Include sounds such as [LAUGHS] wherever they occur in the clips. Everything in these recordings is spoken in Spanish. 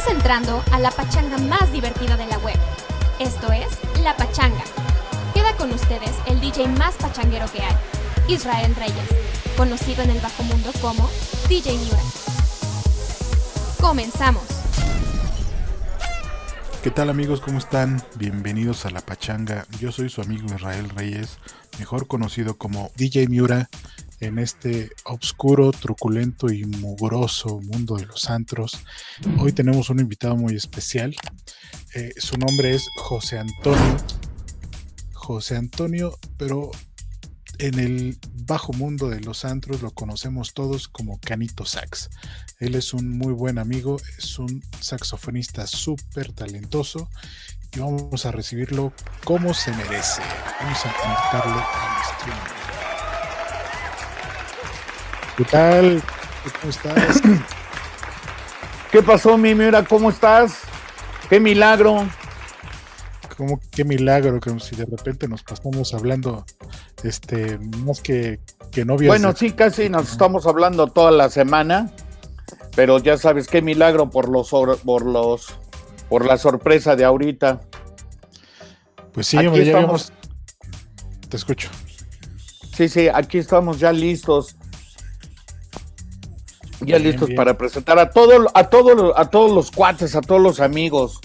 Estás entrando a la pachanga más divertida de la web. Esto es La Pachanga. Queda con ustedes el DJ más pachanguero que hay, Israel Reyes, conocido en el bajo mundo como DJ Miura. Comenzamos. ¿Qué tal amigos? ¿Cómo están? Bienvenidos a La Pachanga. Yo soy su amigo Israel Reyes, mejor conocido como DJ Miura en este oscuro, truculento y mugroso mundo de los antros. Hoy tenemos un invitado muy especial. Eh, su nombre es José Antonio. José Antonio, pero en el bajo mundo de los antros lo conocemos todos como Canito Sax. Él es un muy buen amigo, es un saxofonista súper talentoso y vamos a recibirlo como se merece. Vamos a invitarlo al stream. ¿Qué tal? ¿Cómo estás? ¿Qué pasó, mi mira? ¿Cómo estás? ¡Qué milagro! ¿Cómo qué milagro? Como si de repente nos pasamos hablando, este, más que, que novios. Bueno, sí, casi nos estamos hablando toda la semana, pero ya sabes qué milagro por los por los por la sorpresa de ahorita. Pues sí, hombre, ya habíamos... Te escucho. Sí, sí, aquí estamos ya listos ya listos para presentar a todo, a todo, a todos los cuates, a todos los amigos,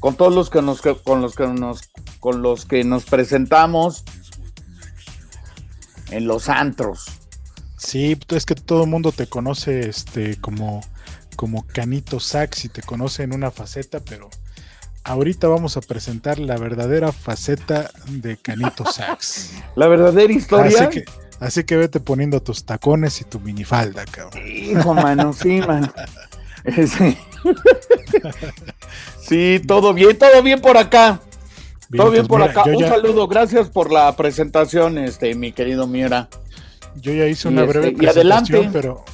con todos los que nos, con los que nos, con los que nos presentamos en los antros. Sí, es que todo el mundo te conoce, este, como, como Canito Sax y te conoce en una faceta, pero ahorita vamos a presentar la verdadera faceta de Canito Sax. [LAUGHS] la verdadera historia. Así que, Así que vete poniendo tus tacones y tu minifalda, cabrón. Hijo, mano, sí, man. [LAUGHS] Sí. todo bien, todo bien por acá. todo bien por acá. Un saludo, gracias por la presentación, este, mi querido Miera. Yo ya hice una breve este, presentación, pero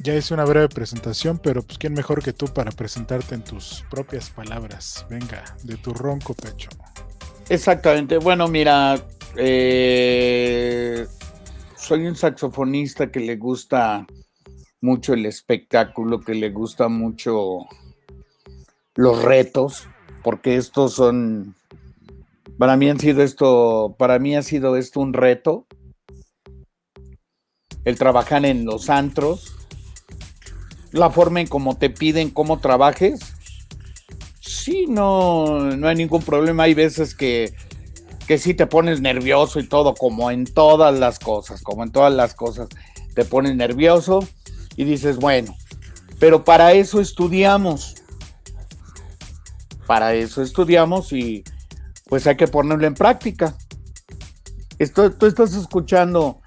ya hice una breve presentación, pero pues quién mejor que tú para presentarte en tus propias palabras. Venga, de tu ronco pecho. Exactamente. Bueno, mira, eh, soy un saxofonista que le gusta mucho el espectáculo, que le gusta mucho los retos, porque estos son, para mí han sido esto, para mí ha sido esto un reto, el trabajar en los antros, la forma en cómo te piden cómo trabajes, sí, no, no hay ningún problema, hay veces que que sí te pones nervioso y todo, como en todas las cosas, como en todas las cosas, te pones nervioso y dices, bueno, pero para eso estudiamos, para eso estudiamos y pues hay que ponerlo en práctica. Esto, tú estás escuchando,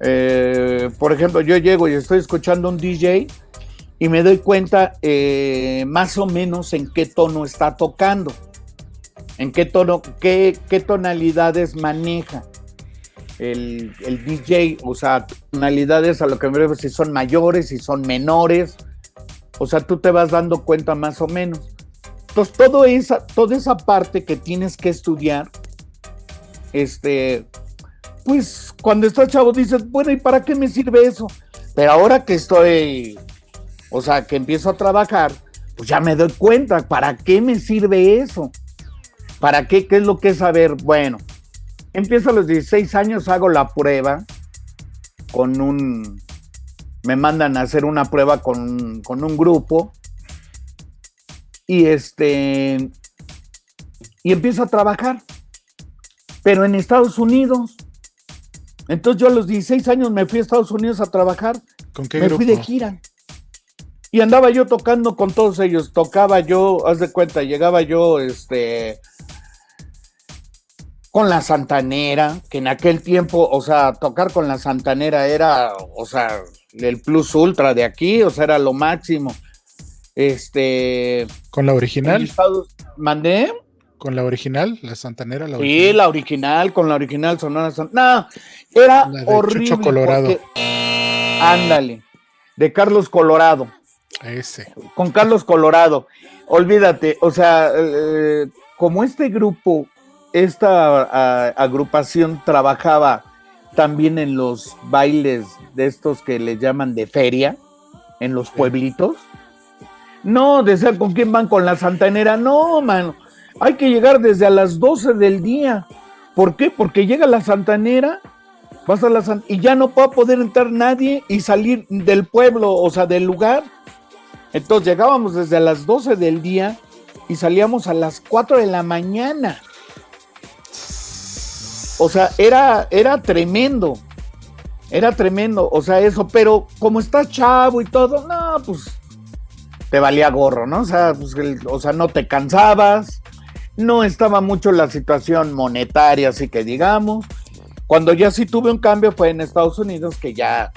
eh, por ejemplo, yo llego y estoy escuchando un DJ y me doy cuenta eh, más o menos en qué tono está tocando en qué tono, qué, qué tonalidades maneja el, DJ, o sea, tonalidades a lo que me refiero, si son mayores, si son menores, o sea, tú te vas dando cuenta más o menos. Entonces, todo esa, toda esa parte que tienes que estudiar, este, pues cuando estás chavo dices, bueno, ¿y para qué me sirve eso? Pero ahora que estoy, o sea, que empiezo a trabajar, pues ya me doy cuenta, ¿para qué me sirve eso? ¿Para qué? ¿Qué es lo que es saber? Bueno, empiezo a los 16 años, hago la prueba con un... Me mandan a hacer una prueba con, con un grupo y este... Y empiezo a trabajar, pero en Estados Unidos. Entonces yo a los 16 años me fui a Estados Unidos a trabajar. ¿Con qué me fui de gira. Y andaba yo tocando con todos ellos. Tocaba yo, haz de cuenta, llegaba yo, este, con la Santanera, que en aquel tiempo, o sea, tocar con la Santanera era, o sea, el plus ultra de aquí, o sea, era lo máximo. Este. ¿Con la original? ¿Mandé? ¿Con la original? ¿La Santanera? La original? Sí, la original, con la original Sonora Santanera. No, era horrible. Colorado. ándale, de Carlos Colorado. Ese. Con Carlos Colorado. Olvídate, o sea, eh, como este grupo esta agrupación trabajaba también en los bailes de estos que le llaman de feria, en los pueblitos. No, decía con quién van con la santanera. No, mano. Hay que llegar desde a las 12 del día. ¿Por qué? Porque llega la santanera, vas a la y ya no va a poder entrar nadie y salir del pueblo, o sea, del lugar. Entonces llegábamos desde a las 12 del día y salíamos a las 4 de la mañana. O sea, era, era tremendo. Era tremendo, o sea, eso, pero como estás chavo y todo, no, pues te valía gorro, ¿no? O sea, pues, no te cansabas, no estaba mucho la situación monetaria, así que digamos. Cuando ya sí tuve un cambio fue en Estados Unidos, que ya,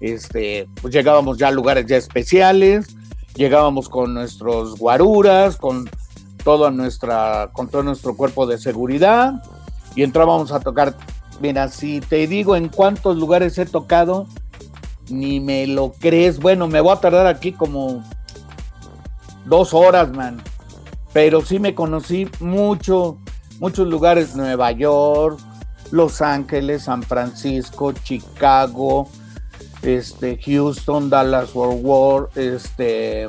este, pues llegábamos ya a lugares ya especiales, llegábamos con nuestros guaruras, con toda nuestra, con todo nuestro cuerpo de seguridad, y entrábamos a tocar. Mira, si te digo en cuántos lugares he tocado, ni me lo crees. Bueno, me voy a tardar aquí como dos horas, man. Pero sí me conocí mucho, muchos lugares, Nueva York, Los Ángeles, San Francisco, Chicago, este, Houston, Dallas, World War, este,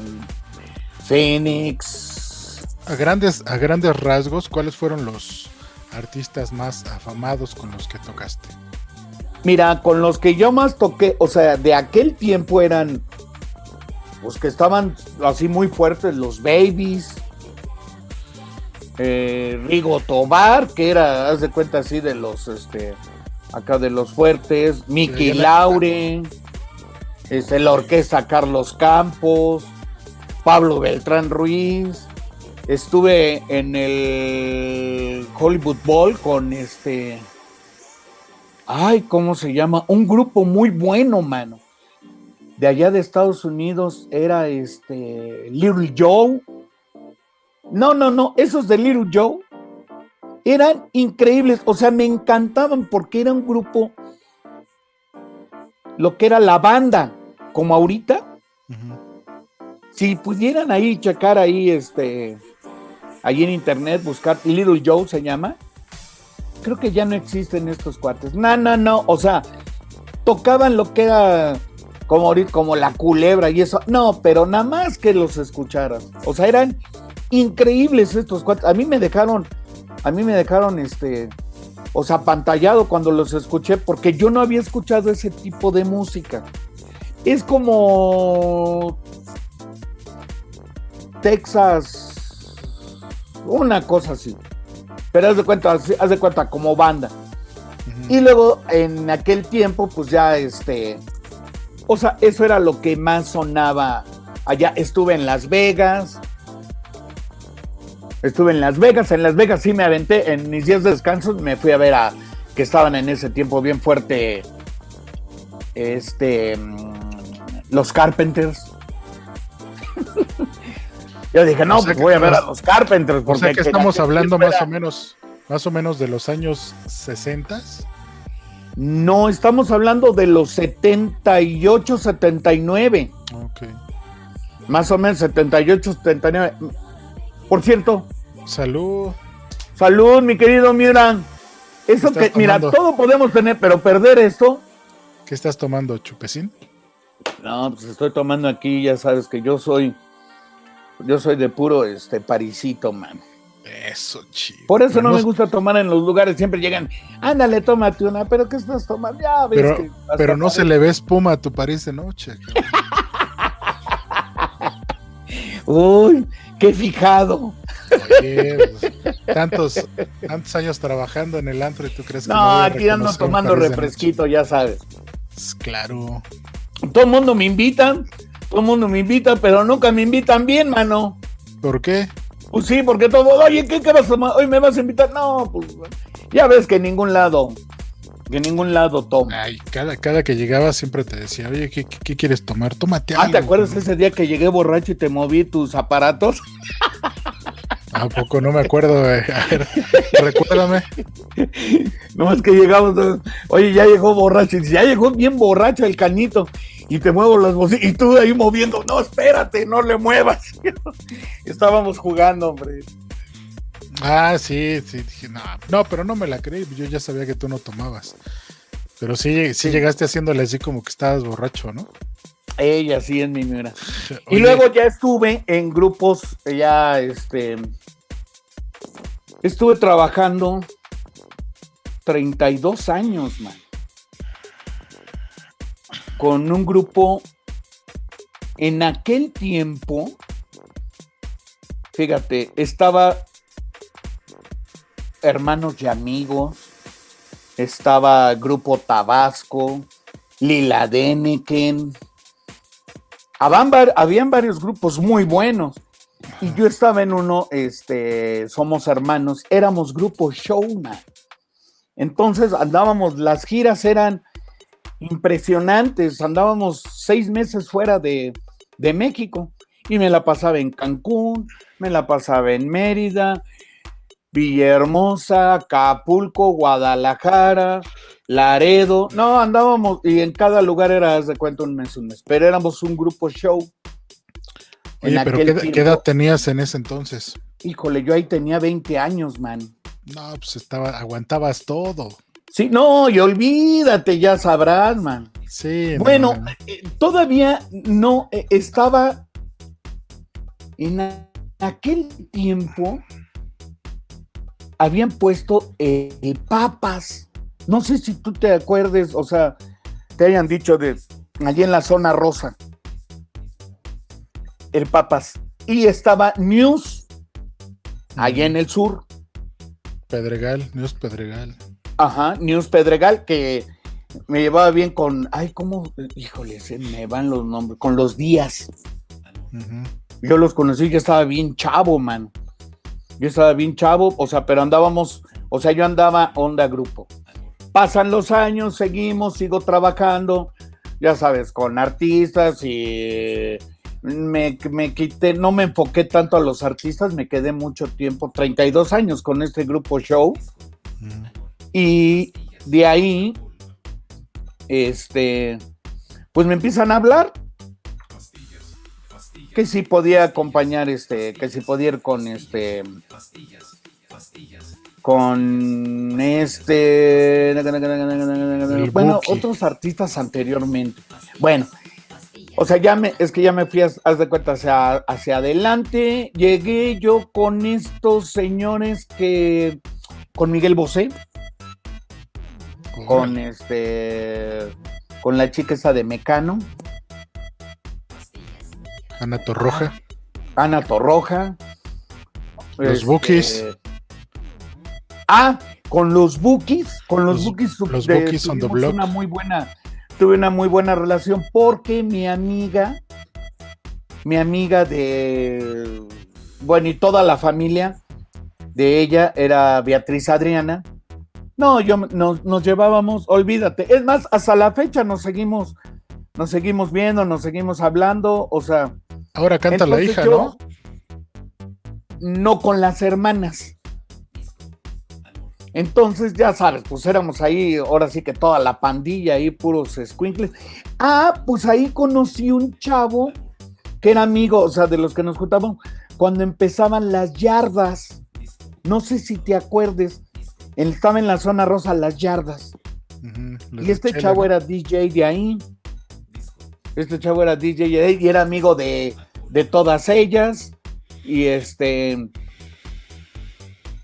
Phoenix. A grandes, a grandes rasgos, ¿cuáles fueron los artistas más afamados con los que tocaste? Mira, con los que yo más toqué, o sea, de aquel tiempo eran los que estaban así muy fuertes, los Babies, eh, Rigo Tobar, que era, haz de cuenta así de los, este, acá de los fuertes, Mickey Laure, este, la orquesta Carlos Campos, Pablo Beltrán Ruiz, estuve en el Hollywood Bowl con este, ay, ¿cómo se llama? Un grupo muy bueno, mano de allá de Estados Unidos era este Little Joe. No, no, no, esos de Little Joe eran increíbles, o sea, me encantaban porque era un grupo, lo que era la banda, como ahorita. Si pudieran ahí checar ahí, este, ahí en internet, buscar Little Joe se llama, creo que ya no existen estos cuates. No, no, no, o sea, tocaban lo que era como, como la culebra y eso. No, pero nada más que los escucharas. O sea, eran increíbles estos cuatro. A mí me dejaron, a mí me dejaron este, o sea, pantallado cuando los escuché porque yo no había escuchado ese tipo de música. Es como Texas, una cosa así. Pero haz de cuenta, haz de cuenta como banda. Y luego en aquel tiempo, pues ya este, o sea, eso era lo que más sonaba allá. Estuve en Las Vegas. Estuve en Las Vegas. En Las Vegas sí me aventé. En mis días de descanso me fui a ver a que estaban en ese tiempo bien fuerte. Este. Mm, los Carpenters. Yo dije, no, pues voy a ver a los Carpenters. Porque o sea que estamos hablando más o menos, más o menos de los años 60. No, estamos hablando de los 78, 79. Ok. Más o menos 78, 79. Por cierto. Salud. Salud, mi querido Miran. Eso que, mira, todo podemos tener, pero perder esto. ¿Qué estás tomando, chupecín? No, pues estoy tomando aquí, ya sabes que yo soy, yo soy de puro este parisito, man. Eso, chido. Por eso no, me gusta tomar en los lugares, siempre llegan, ándale, tómate una, pero ¿qué estás tomando? Ya ves pero, Pero no se le ve espuma a tu París de noche. [LAUGHS] Uy, qué fijado. Pues, tantos, tantos años trabajando en el antro y tú crees que no. No, aquí ando tomando refresquito, ya sabes. Pues, claro. Todo el mundo me invita, todo el mundo me invita, pero nunca me invitan bien, mano. ¿Por qué? Pues sí, porque todo, oye, ¿qué, qué vas a tomar? Hoy me vas a invitar. No, pues ya ves que en ningún lado, que en ningún lado toma. Ay, cada, cada que llegaba siempre te decía, oye, ¿qué, qué, quieres tomar? Tómate algo. Ah, ¿te acuerdas ese día que llegué borracho y te moví tus aparatos? ¿A poco no me acuerdo? A ver, recuérdame. [LAUGHS] No es que llegamos, oye, ya llegó borracho, y ya llegó bien borracho el canito y te muevo las bocinas y tú ahí moviendo, no, espérate, no le muevas. [LAUGHS] Estábamos jugando, hombre. Ah, sí, sí, dije, no, no, pero no me la creí, yo ya sabía que tú no tomabas. Pero sí, sí, llegaste haciéndole así como que estabas borracho, ¿no? Ella sí es mi Miura. Y luego ya estuve en grupos, ya este. Estuve trabajando 32 años, man. Con un grupo en aquel tiempo, fíjate, estaba Hermanos y Amigos, estaba Grupo Tabasco, Lila Deneken, habían, varios grupos muy buenos. Y yo estaba en uno, este, Somos Hermanos, éramos grupo Showman. Entonces andábamos, las giras eran impresionantes, andábamos seis meses fuera de, de México y me la pasaba en Cancún, me la pasaba en Mérida, Villahermosa, Acapulco, Guadalajara, Laredo. No, andábamos y en cada lugar era, de cuenta, un mes, un mes. Pero éramos un grupo show. Oye, pero ¿qué, edad tenías en ese entonces? Híjole, yo ahí tenía 20 años, man. No, pues estaba, aguantabas todo. Sí, no, y olvídate, ya sabrás, man. Sí. Bueno, eh, todavía no eh, estaba en aquel tiempo habían puesto el papas. No sé si tú te acuerdes, o sea, te hayan dicho de allí en la zona rosa. El papas. Y estaba News, allá en el sur. Pedregal, News Pedregal. Ajá, News Pedregal, que me llevaba bien con, ay, ¿cómo? Híjole, se me van los nombres, con los días. Yo los conocí, yo estaba bien chavo, man. Yo estaba bien chavo, o sea, pero andábamos, o sea, yo andaba onda grupo. Pasan los años, seguimos, sigo trabajando, ya sabes, con artistas y me, me, quité, no me enfoqué tanto a los artistas, me quedé mucho tiempo, 32 años con este grupo show. Y de ahí, este, pues me empiezan a hablar que si podía acompañar este, que si podía ir con este con este bueno, otros artistas anteriormente. Bueno, o sea, ya me, es que ya me fui, haz de cuenta, hacia, hacia adelante. Llegué yo con estos señores que, con Miguel Bosé, con este, con la chica esa de Mecano, Ana Torroja. Ana Torroja. Los este, Bookies. Ah, con los Bookies, con los, Bookies, los Bookies on the block. Una muy buena, tuve una muy buena relación porque mi amiga, mi amiga de, bueno, y toda la familia de ella era Beatriz Adriana. No, yo nos, nos llevábamos, olvídate. Es más, hasta la fecha nos seguimos, nos seguimos viendo, nos seguimos hablando, o sea, Ahora canta la hija, ¿no? No con las hermanas. Entonces, ya sabes, pues éramos ahí, ahora sí que toda la pandilla ahí, puros squinkles. Ah, pues ahí conocí un chavo que era amigo, o sea, de los que nos juntábamos cuando empezaban las yardas. No sé si te acuerdes, estaba en la zona rosa, las yardas. y este chavo era DJ de ahí. Este chavo era DJ y era amigo de, todas ellas. Y este.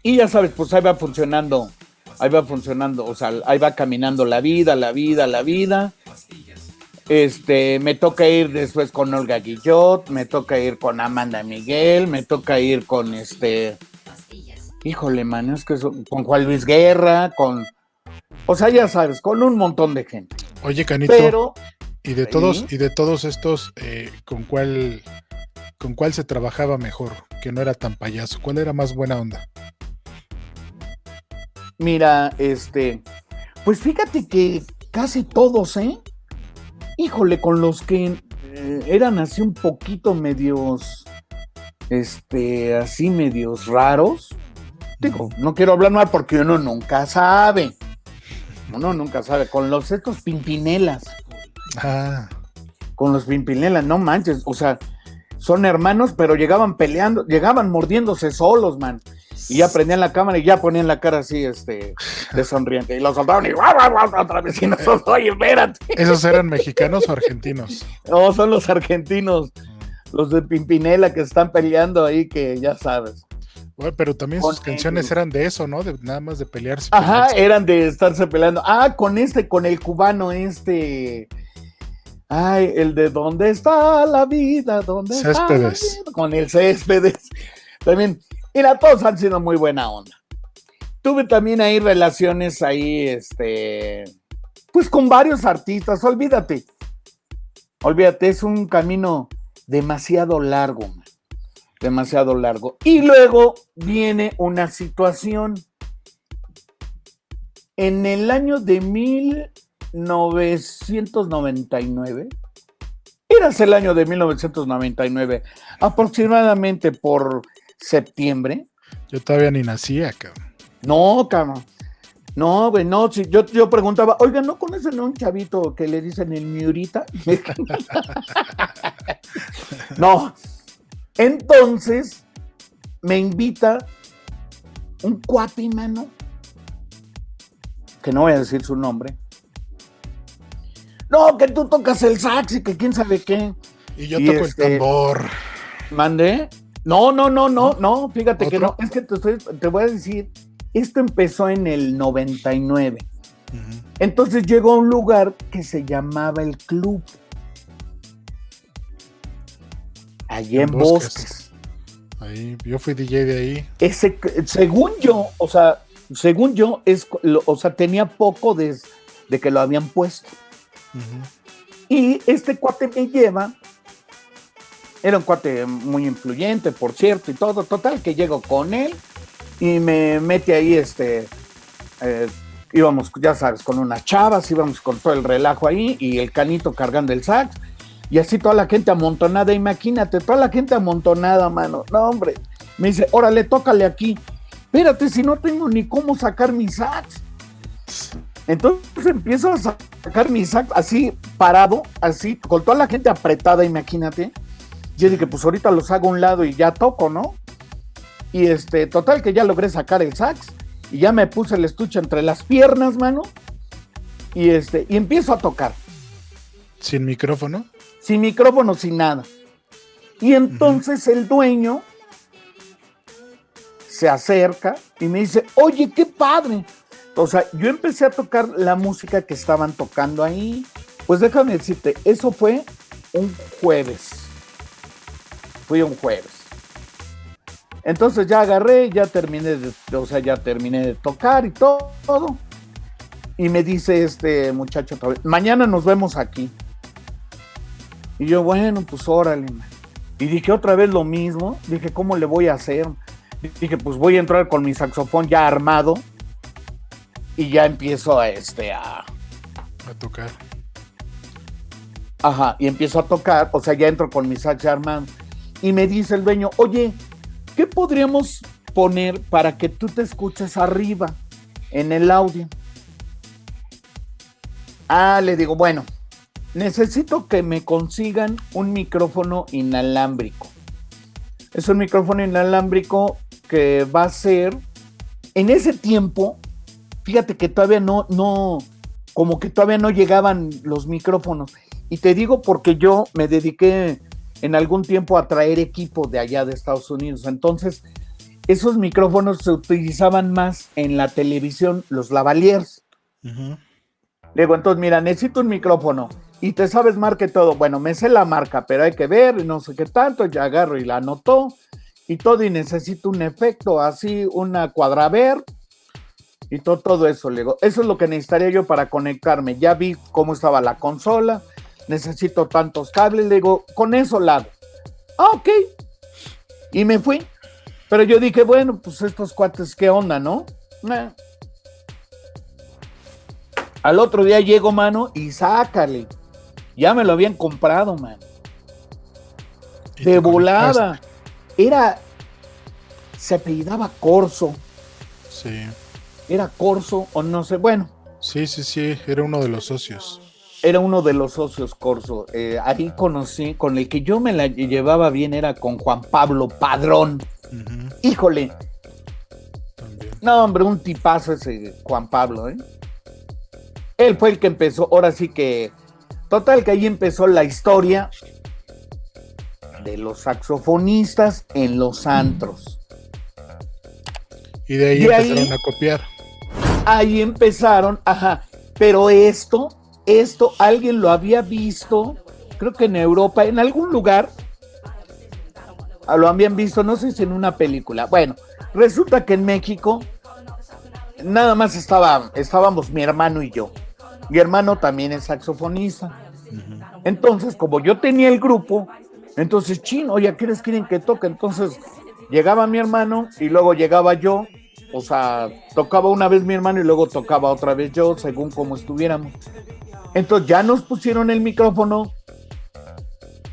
Y ya sabes, pues ahí va funcionando. Ahí va funcionando. O sea, ahí va caminando la vida, la vida, la vida. Este, me toca ir después con Olga Guillot, me toca ir con Amanda Miguel, me toca ir con este. Híjole, man, es que con Juan Luis Guerra, con. O sea, ya sabes, con un montón de gente. Oye, Canito. Pero y de todos, y de todos estos, eh, ¿con cuál con cuál se trabajaba mejor? Que no era tan payaso. ¿Cuál era más buena onda? Mira, este, pues fíjate que casi todos, ¿eh? Híjole, con los que eh, eran así un poquito medios, este, así medios raros. Digo, no quiero hablar mal porque uno nunca sabe. Uno nunca sabe. Con los estos pimpinelas. Ah. Con los Pimpinela, no manches, o sea, son hermanos, pero llegaban peleando, llegaban mordiéndose solos, man. Y ya prendían la cámara y ya ponían la cara así, este, de sonriente. Y los soldaban y ¡guau, guau, guau! otra vez. Y nosotros, oye, espérate. ¿Esos eran mexicanos o argentinos? No, son los argentinos, los de Pimpinela que están peleando ahí, que ya sabes. Bueno, pero también sus canciones eran de eso, ¿no? De, nada más de pelearse. Ajá, pelearse. eran de estarse peleando. Ah, con este, con el cubano, este. Ay, el de ¿Dónde está la vida? ¿Dónde está la vida? Con el Céspedes. También. Mira, todos han sido muy buena onda. Tuve también ahí relaciones ahí, este. Pues con varios artistas, olvídate. Olvídate, es un camino demasiado largo. Demasiado largo. Y luego viene una situación. En el año de 1999, eras el año de 1999, aproximadamente por septiembre. Yo todavía ni nacía, cabrón. No, cabrón. No, güey, no, si yo, yo preguntaba, oiga, ¿no conocen a un chavito que le dicen el Miurita? [LAUGHS] no. Entonces, me invita un cuate, mano, que no voy a decir su nombre. No, que tú tocas el sax y que quién sabe qué. Y yo Y toco este- el tambor. Mandé. No, no, no, no, no, fíjate que no. Es que te, estoy- te voy a decir, esto empezó en el 99. Ujú. Entonces llegó a un lugar que se llamaba el club. Allí en En Bosques. Bosques. Ahí, yo fui DJ de ahí. Ese, según yo, o sea, según yo, es, lo- o sea, tenía poco de, de que lo habían puesto. Y este cuate me lleva. Era un cuate muy influyente, por cierto, y todo. Total, que llego con él y me mete ahí, este. eh, íbamos, ya sabes, con unas chavas, íbamos con todo el relajo ahí y el canito cargando el sax. Y así toda la gente amontonada, imagínate, toda la gente amontonada, mano. No, hombre. Me dice, órale, tócale aquí. Espérate, si no tengo ni cómo sacar mi sax. Entonces empiezo a sacar mi sax así parado, así, con toda la gente apretada, imagínate. Yo dije, pues ahorita los hago a un lado y ya toco, ¿no? Y este, total que ya logré sacar el sax y ya me puse el estuche entre las piernas, mano. Y este, y empiezo a tocar, Sin micrófono. Sin micrófono, sin nada. Y entonces el dueño se acerca y me dice, oye, qué padre. O sea, yo empecé a tocar la música que estaban tocando ahí. Pues déjame decirte, eso fue un jueves. Fui un jueves. Entonces ya agarré, ya terminé de, o sea, ya terminé de tocar y todo. todo. Y me dice este muchacho otra vez, mañana nos vemos aquí. Y yo, bueno, pues órale. man. Y dije otra vez lo mismo. Dije, ¿cómo le voy a hacer? Dije, pues voy a entrar con mi saxofón ya armado. Y ya empiezo a este a. A tocar. Ajá, y empiezo a tocar, o sea, ya entro con mi sax armado. Y me dice el dueño, oye, ¿qué podríamos poner para que tú te escuches arriba en el audio? Ah, le digo, bueno, necesito que me consigan un micrófono inalámbrico. Es un micrófono inalámbrico que va a ser, en ese tiempo, fíjate que todavía no, no, como que todavía no llegaban los micrófonos. Y te digo porque yo me dediqué en algún tiempo a traer equipo de allá de Estados Unidos. Entonces, esos micrófonos se utilizaban más en la televisión, los lavaliers. Le digo, entonces, mira, necesito un micrófono. Y te sabes marca y todo. Bueno, me sé la marca, pero hay que ver no sé qué tanto. Ya agarro y la anotó y todo. Y necesito un efecto así, una cuadraver y todo, todo eso. Le digo, eso es lo que necesitaría yo para conectarme. Ya vi cómo estaba la consola. Necesito tantos cables. Le digo, con eso la hago. Ah, ok. Y me fui. Pero yo dije, bueno, pues estos cuates, ¿qué onda, no? Al otro día llego, mano, y sácale. Ya me lo habían comprado, mano. Y De volada. Era. Se apellidaba Corso. Sí. Era Corso, o no sé. Bueno, Sí, sí, sí. Era uno de los socios. era uno de los socios Corso. Eh, ahí conocí, con el que yo me la llevaba bien, era con Juan Pablo Padrón. Híjole. No, hombre, un tipazo ese Juan Pablo, ¿eh? Él fue el que empezó, ahora sí que, total que ahí empezó la historia de los saxofonistas en los antros. Y de ahí empezaron a copiar. Ahí empezaron, ajá, pero esto, esto alguien lo había visto, creo que en Europa, en algún lugar, ah, lo habían visto, no sé si en una película. Bueno, resulta que en México nada más estaba, estábamos mi hermano y yo. Mi hermano también es saxofonista. Entonces, como yo tenía el grupo, entonces, chino, oye, ¿quiénes quieren que toque? Entonces, llegaba mi hermano y luego llegaba yo. O sea, tocaba una vez mi hermano y luego tocaba otra vez yo, según como estuviéramos. Entonces ya nos pusieron el micrófono,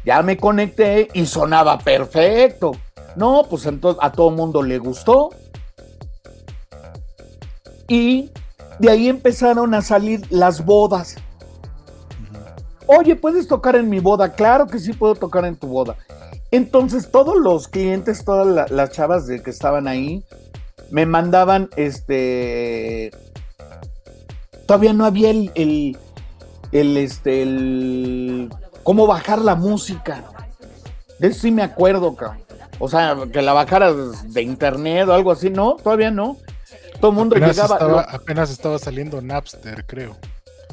ya me conecté y sonaba perfecto. No, pues entonces a todo mundo le gustó. Y de ahí empezaron a salir las bodas. Oye, ¿puedes tocar en mi boda? Claro que sí puedo tocar en tu boda. Entonces todos los clientes, todas las chavas de que estaban ahí, me mandaban este. Todavía no había el, el, este, el. cómo bajar la música. De eso sí me acuerdo, cabrón. O sea, que la bajaras de internet o algo así, no, todavía no. Todo el mundo llegaba. Apenas estaba saliendo Napster, creo.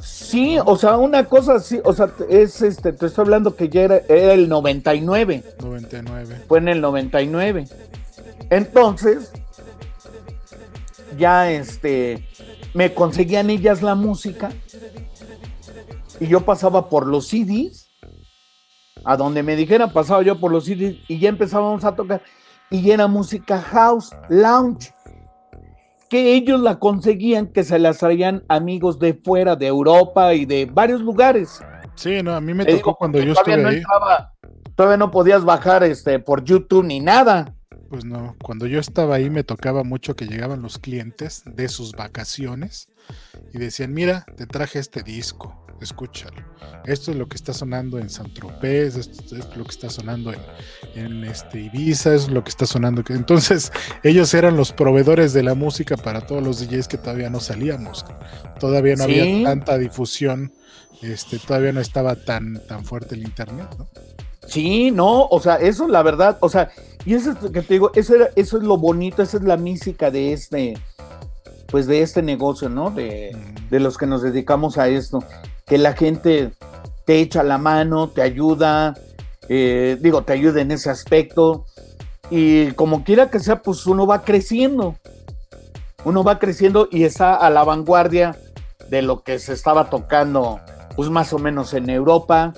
Sí, o sea, una cosa así, o sea, es este, te estoy hablando que ya era, era el 99. 99. Fue en el 99. Entonces, ya este, me conseguían ellas la música y yo pasaba por los CDs, a donde me dijeran, pasaba yo por los CDs y ya empezábamos a tocar y era música house, lounge que ellos la conseguían, que se las traían amigos de fuera, de Europa y de varios lugares. Sí, no, a mí me tocó cuando yo estuve no ahí. todavía no podías bajar este por YouTube ni nada. Pues no, cuando yo estaba ahí me tocaba mucho que llegaban los clientes de sus vacaciones y decían, mira, te traje este disco escúchalo. Esto es lo que está sonando en San Tropez, esto es lo que está sonando en, este Ibiza, es lo que está sonando. Entonces, [LAUGHS] ellos eran los proveedores de la música para todos los DJs que todavía no salíamos. Todavía no había tanta difusión, este, todavía no estaba tan, tan fuerte el internet, ¿no? Sí, no, o sea, eso la verdad, o sea, y eso es que te digo, eso, era, eso es lo bonito, esa es la mística de este, pues de este negocio, ¿no? De, de los que nos dedicamos a esto que la gente te echa la mano, te ayuda, eh, digo, te ayuda en ese aspecto. Y como quiera que sea, pues uno va creciendo. Uno va creciendo y está a la vanguardia de lo que se estaba tocando, pues más o menos en Europa,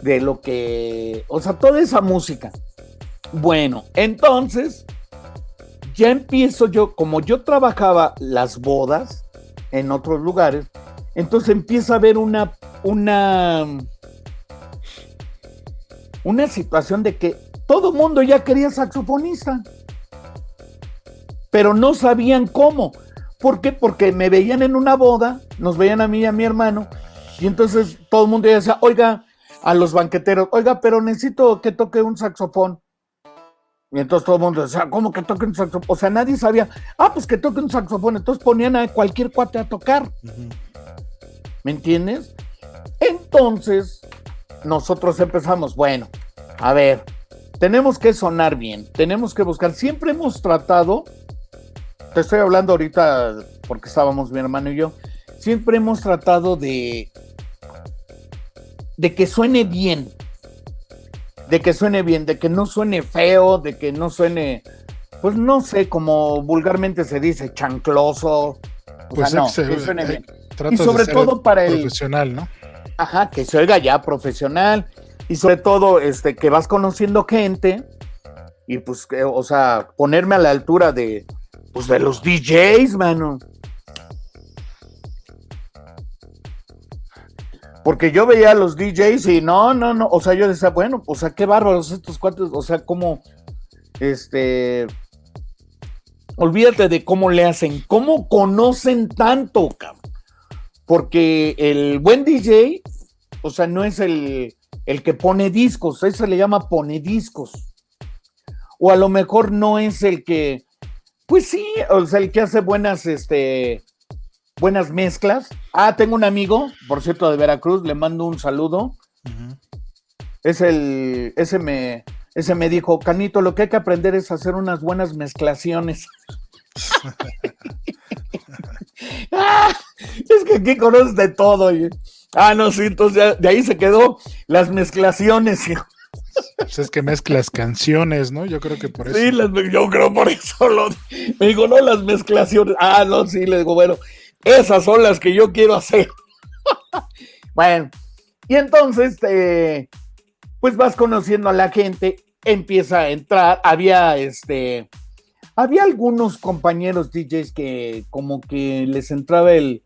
de lo que, o sea, toda esa música. Bueno, entonces, ya empiezo yo, como yo trabajaba las bodas en otros lugares, entonces empieza a haber una, una, una situación de que todo mundo ya quería saxofonista, pero no sabían cómo. ¿Por qué? Porque me veían en una boda, nos veían a mí y a mi hermano, y entonces todo el mundo ya decía, oiga, a los banqueteros, oiga, pero necesito que toque un saxofón. Y entonces todo el mundo decía, ¿cómo que toque un saxofón? O sea, nadie sabía, ah, pues que toque un saxofón. Entonces ponían a cualquier cuate a tocar. ¿Me entiendes? Entonces, nosotros empezamos, bueno, a ver, tenemos que sonar bien, tenemos que buscar, siempre hemos tratado, te estoy hablando ahorita porque estábamos mi hermano y yo, siempre hemos tratado de, de que suene bien, de que suene bien, de que no suene feo, de que no suene, pues no sé, como vulgarmente se dice, chancloso. O pues sea, no, que suene bien y sobre todo para el profesional, ¿no? Ajá, que se oiga ya profesional y sobre todo este que vas conociendo gente y pues que, o sea, ponerme a la altura de pues de los DJs, mano. Porque yo veía a los DJs y no, no, no, o sea, yo decía, bueno, o sea, qué bárbaros estos cuates, o sea, cómo, este, olvídate de cómo le hacen, cómo conocen tanto, cabrón. Porque el buen DJ, o sea, no es el, que pone discos, eso se le llama pone discos. O a lo mejor no es el que Pues sí, o sea, el que hace buenas, este, buenas mezclas. Ah, tengo un amigo, por cierto, de Veracruz, le mando un saludo. Es el, ese me, ese me dijo, Canito, lo que hay que aprender es hacer unas buenas mezclaciones. [LAUGHS] Ah, es que aquí conoces de todo. Ah, no, sí, entonces de ahí se quedó las mezclaciones. Pues es que mezclas canciones, ¿no? Yo creo que por eso. Sí, yo creo por eso. Lo, me digo, no, las mezclaciones. Ah, no, sí, le digo, bueno, esas son las que yo quiero hacer. [LAUGHS] bueno, y entonces, eh, pues vas conociendo a la gente, empieza a entrar. Había este. Había algunos compañeros DJs que como que les entraba el,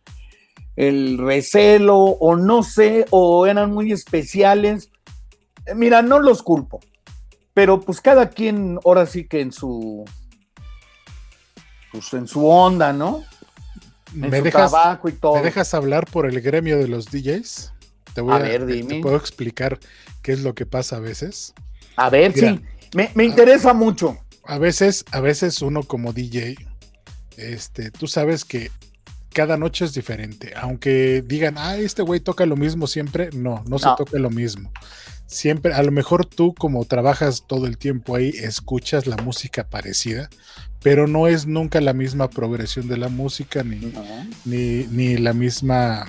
el recelo o no sé, o eran muy especiales Mira, no los culpo, pero pues cada quien ahora sí que en su pues en su onda, ¿no? En ¿Me dejas, trabajo y todo. ¿Me dejas hablar por el gremio de los DJs? Te voy a, ver, dime. Te puedo explicar qué es lo que pasa a veces. A ver, sí, me, me interesa mucho. A veces, a veces uno como DJ, este, tú sabes que cada noche es diferente. Aunque digan, ah, este güey toca lo mismo siempre, no, no, se toca lo mismo. Siempre, a lo mejor tú como trabajas todo el tiempo ahí, escuchas la música parecida, pero no es nunca la misma progresión de la música ni, ni, la misma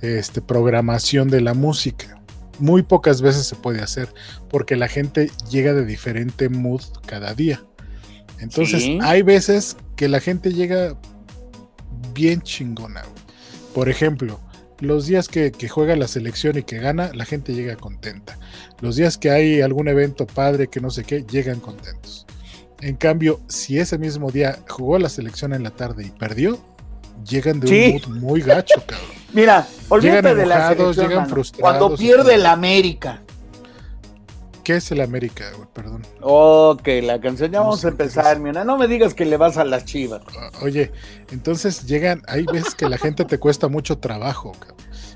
este, programación de la música. Muy pocas veces se puede hacer porque la gente llega de diferente mood cada día. Entonces, hay veces que la gente llega bien chingona. Por ejemplo, los días que, juega la selección y que gana, la gente llega contenta. Los días que hay algún evento padre que no sé qué, llegan contentos. En cambio, si ese mismo día jugó la selección en la tarde y perdió, llegan de un mood muy gacho, cabrón. [LAUGHS] Mira, olvídate de la llegan frustrados. Cuando pierde el América, ¿Qué es el América, Perdón. Ok, la canción ya vamos a empezar, mira. No me digas que le vas a las chivas. Oye, entonces llegan, hay veces que la gente te cuesta mucho trabajo,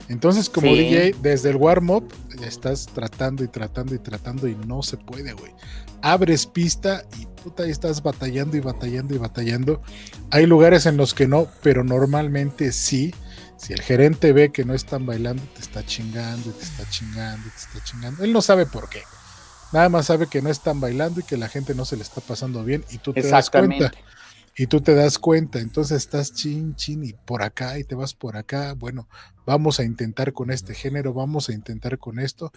Entonces, como DJ, desde el warm-up, estás tratando y tratando y tratando y no se puede, güey. Abres pista y puta, estás batallando y batallando y batallando. Hay lugares en los que no, pero normalmente sí. Si el gerente ve que no están bailando, te está chingando, te está chingando, te está chingando. Él no sabe por qué. Nada más sabe que no están bailando y que la gente no se le está pasando bien y tú te das cuenta. Y tú te das cuenta, entonces estás chin, chin y por acá y te vas por acá. Bueno, vamos a intentar con este género, vamos a intentar con esto.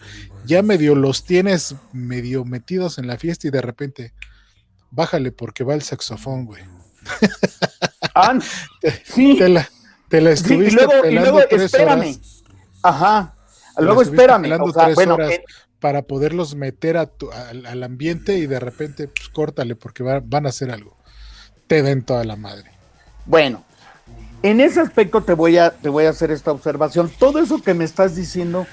Ya medio los tienes medio metidos en la fiesta y de repente, bájale porque va el saxofón, güey. [LAUGHS] Ah, sí. Te la, te la estuviste y luego, espérame. Ajá. Luego espérame. O sea, bueno, para poderlos meter al, ambiente y de repente, pues córtale porque van a hacer algo. Te den toda la madre. Bueno, en ese aspecto te voy a, te voy a hacer esta observación. Todo eso que me estás diciendo,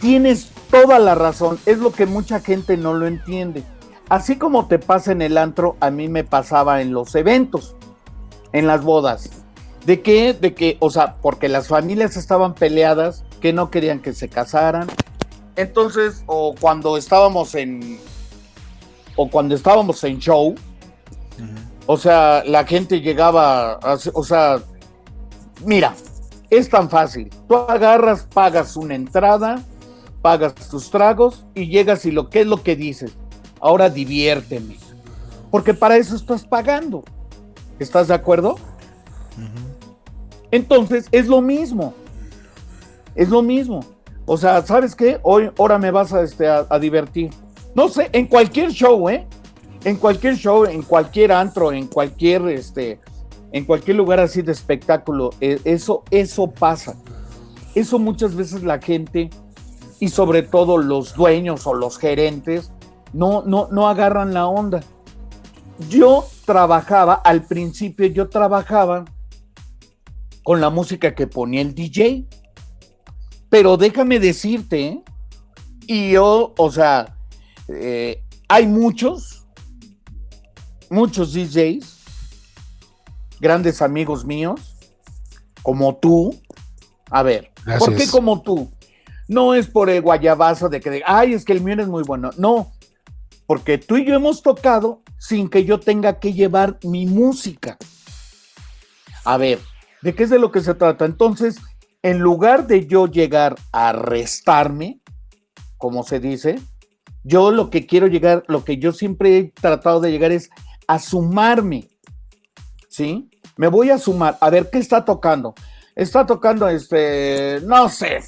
tienes toda la razón. Es lo que mucha gente no lo entiende. Así como te pasa en el antro, a mí me pasaba en los eventos, en las bodas. ¿De qué? De que, o sea, porque las familias estaban peleadas, que no querían que se casaran, entonces, o cuando estábamos en. O cuando estábamos en show, o sea, la gente llegaba. o sea, mira, es tan fácil. Tú agarras, pagas una entrada, pagas tus tragos y llegas y lo que es lo que dices. Ahora diviérteme. Porque para eso estás pagando. ¿Estás de acuerdo? Entonces, es lo mismo. Es lo mismo. O sea, ¿sabes qué? Hoy, ahora me vas a, este, a, divertir. No sé, en cualquier show, ¿eh? En cualquier show, en cualquier antro, en cualquier, este, en cualquier lugar así de espectáculo, eh, eso, eso pasa. Eso muchas veces la gente y sobre todo los dueños o los gerentes no, no, no agarran la onda. Yo trabajaba, al principio yo trabajaba con la música que ponía el DJ pero déjame decirte, y yo, o sea, eh, hay muchos, muchos DJs, grandes amigos míos, como tú. A ver, ¿por qué como tú? No es por el guayabazo de que, ay, es que el mío es muy bueno. No, porque tú y yo hemos tocado sin que yo tenga que llevar mi música. A ver, ¿de qué es de lo que se trata? Entonces, en lugar de yo llegar a restarme, como se dice, yo lo que quiero llegar, lo que yo siempre he tratado de llegar es a sumarme, ¿sí? Me voy a sumar, a ver qué está tocando. Está tocando, este, no sé,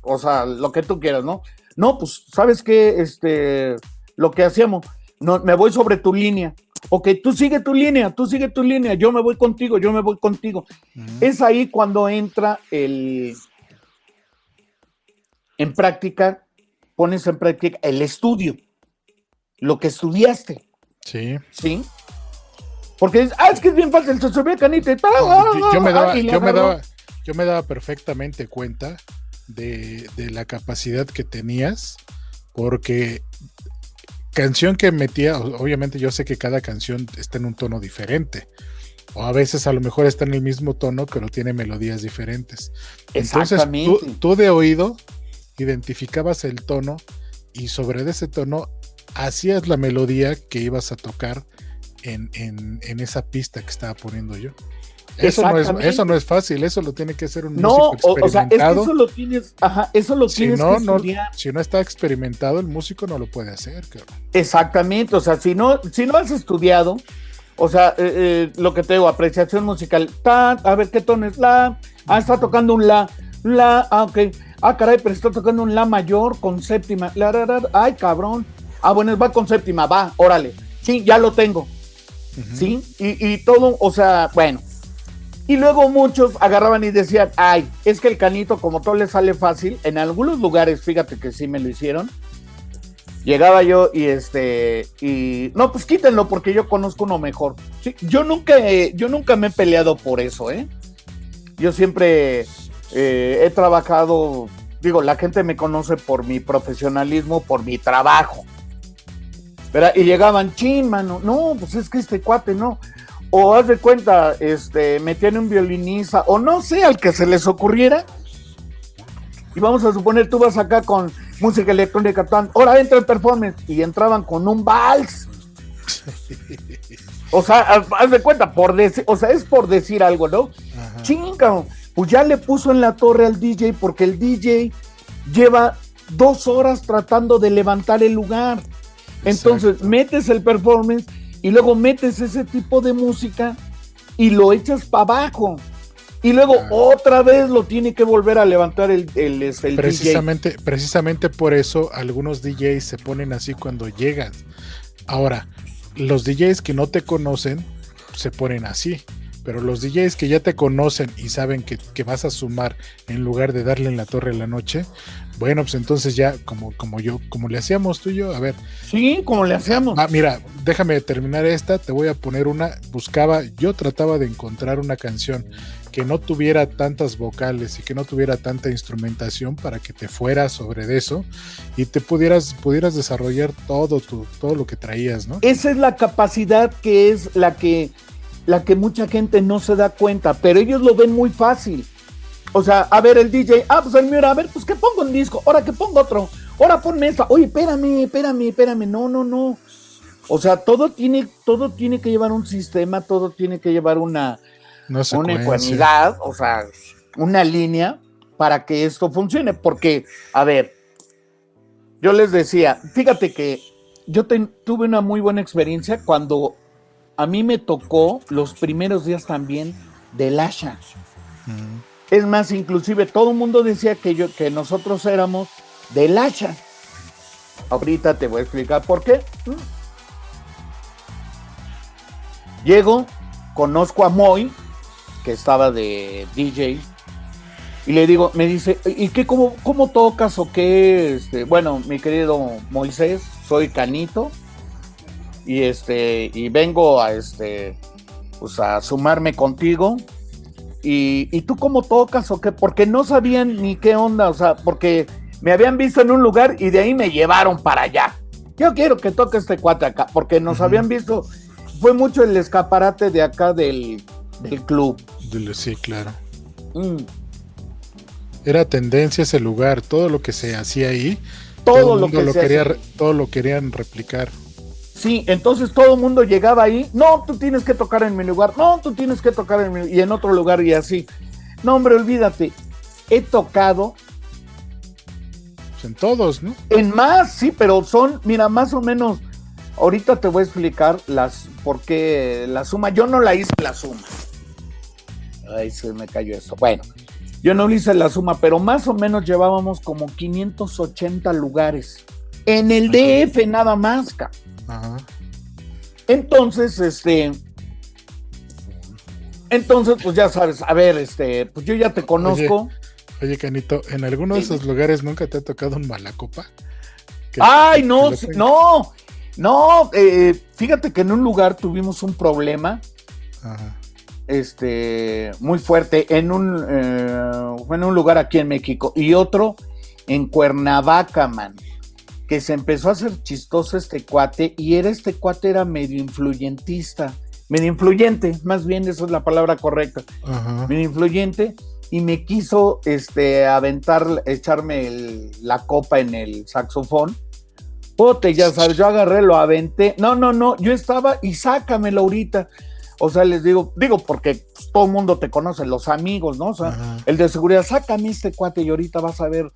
o sea, lo que tú quieras, ¿no? No, pues, ¿sabes qué? Este, lo que hacíamos, no, me voy sobre tu línea. Ok, tú sigue tu línea, tú sigue tu línea, yo me voy contigo, yo me voy contigo. Es ahí cuando entra el, en práctica, pones en práctica el estudio, lo que estudiaste. Sí. ¿Sí? Porque es, ah, es que es bien fácil, se subió canita y yo, yo, me daba, yo, me daba, yo me daba perfectamente cuenta de, de la capacidad que tenías, porque canción que metía, obviamente yo sé que cada canción está en un tono diferente. O a veces a lo mejor está en el mismo tono, pero tiene melodías diferentes. Entonces tú, tú, de oído identificabas el tono y sobre ese tono hacías la melodía que ibas a tocar en, en, en esa pista que estaba poniendo yo. Eso no, es, eso no es fácil, eso lo tiene que hacer un no, músico experimentado. O sea, es que eso lo tienes, ajá, eso lo si tienes no, que no, Si no está experimentado, el músico no lo puede hacer. Exactamente, o sea, si no, si no has estudiado, o sea, eh, eh, lo que te digo, apreciación musical, ta, a ver qué tono es la, ah, está tocando un la, la, ah, ok, ah, caray, pero está tocando un la mayor con séptima, la, la, la, ay, cabrón, ah, bueno, va con séptima, va, órale, sí, ya lo tengo, sí, y, y todo, o sea, bueno, y luego muchos agarraban y decían, ay, es que el canito como todo le sale fácil, en algunos lugares, fíjate que sí me lo hicieron. Llegaba yo y este, y no, pues quítenlo porque yo conozco uno mejor. Sí, yo nunca, yo nunca me he peleado por eso, ¿eh? Yo siempre eh, he trabajado, digo, la gente me conoce por mi profesionalismo, por mi trabajo. ¿Verdad? Y llegaban, chin, mano, no, pues es que este cuate no o haz de cuenta, este, metían un violinista, o no sé, al que se les ocurriera. Y vamos a suponer, tú vas acá con música electrónica, ahora entra el performance, y entraban con un vals. O sea, haz de cuenta, por decir, o sea, es por decir algo, ¿no? Chinga, pues ya le puso en la torre al DJ porque el DJ lleva dos horas tratando de levantar el lugar. Entonces, metes el performance y luego metes ese tipo de música y lo echas para abajo. Y luego otra vez lo tiene que volver a levantar el, el, precisamente, Precisamente por eso algunos DJs se ponen así cuando llegan. Ahora, los DJs que no te conocen se ponen así. Pero los DJs que ya te conocen y saben que, que, vas a sumar en lugar de darle en la torre en la noche, bueno, pues entonces ya, como, como yo, como le hacíamos tú y yo, a ver. Sí, como le hacíamos. Ah, mira, déjame terminar esta, te voy a poner una, buscaba, yo trataba de encontrar una canción que no tuviera tantas vocales y que no tuviera tanta instrumentación para que te fuera sobre eso y te pudieras, pudieras desarrollar todo tu, todo lo que traías, ¿no? Esa es la capacidad que es la que, la que mucha gente no se da cuenta, pero ellos lo ven muy fácil o sea, a ver, el DJ, ah, pues el mío era, a ver, pues que pongo un disco, ahora que pongo otro, ahora ponme esta, oye, espérame, espérame, espérame, no, no, no. O sea, todo tiene, todo tiene que llevar un sistema, todo tiene que llevar una, una ecuanimidad, o sea, una línea para que esto funcione. Porque, a ver, yo les decía, fíjate que yo tuve una muy buena experiencia cuando a mí me tocó los primeros días también del Asha. Es más, inclusive todo el mundo decía que, yo, que nosotros éramos del hacha. Ahorita te voy a explicar por qué. Llego, conozco a Moy, que estaba de DJ, y le digo, me dice, ¿y qué, cómo, cómo tocas o qué? Este, bueno, mi querido Moisés, soy Canito, y este, y vengo a este, pues a sumarme contigo ¿Y, tú cómo tocas o qué? Porque no sabían ni qué onda, o sea, porque me habían visto en un lugar y de ahí me llevaron para allá. Yo quiero que toque este cuate acá, porque nos habían visto, fue mucho el escaparate de acá del, club. Sí, claro. Mm. Era tendencia ese lugar, todo lo que se hacía ahí, todo, lo que lo quería, todo lo querían replicar. Sí, entonces todo el mundo llegaba ahí, no, tú tienes que tocar en mi lugar, no, tú tienes que tocar en mi y en otro lugar y así. No, hombre, olvídate. He tocado Pues en todos, ¿no? en más, sí, pero son, mira, más o menos. Ahorita te voy a explicar las por qué la suma. Yo no la hice la suma. Ay, se me cayó esto. Bueno, yo no le hice la suma, pero más o menos llevábamos como 580 lugares. En el DF nada más, ca. Ajá. Entonces, este. Entonces, pues ya sabes, a ver, este, pues yo ya te conozco. Oye, Canito, ¿en alguno de esos lugares nunca te ha tocado un malacopa? Que- Ay, no, sí, no, no, eh, fíjate que en un lugar tuvimos un problema, Ajá. este, muy fuerte, en un, eh, en un lugar aquí en México y otro en Cuernavaca, man, que se empezó a hacer chistoso este cuate y era este cuate era medio influyentista, medio influyente, más bien esa es la palabra correcta. Ajá. medio influyente y me quiso este aventar, echarme el- la copa en el saxofón. Pote, ya sabes, yo agarré, lo aventé. No, no, no, yo estaba y sácamelo ahorita. O sea, les digo, digo porque todo el mundo te conoce, los amigos, ¿no? O sea, Ajá. el de seguridad, sácame este cuate y ahorita vas a ver.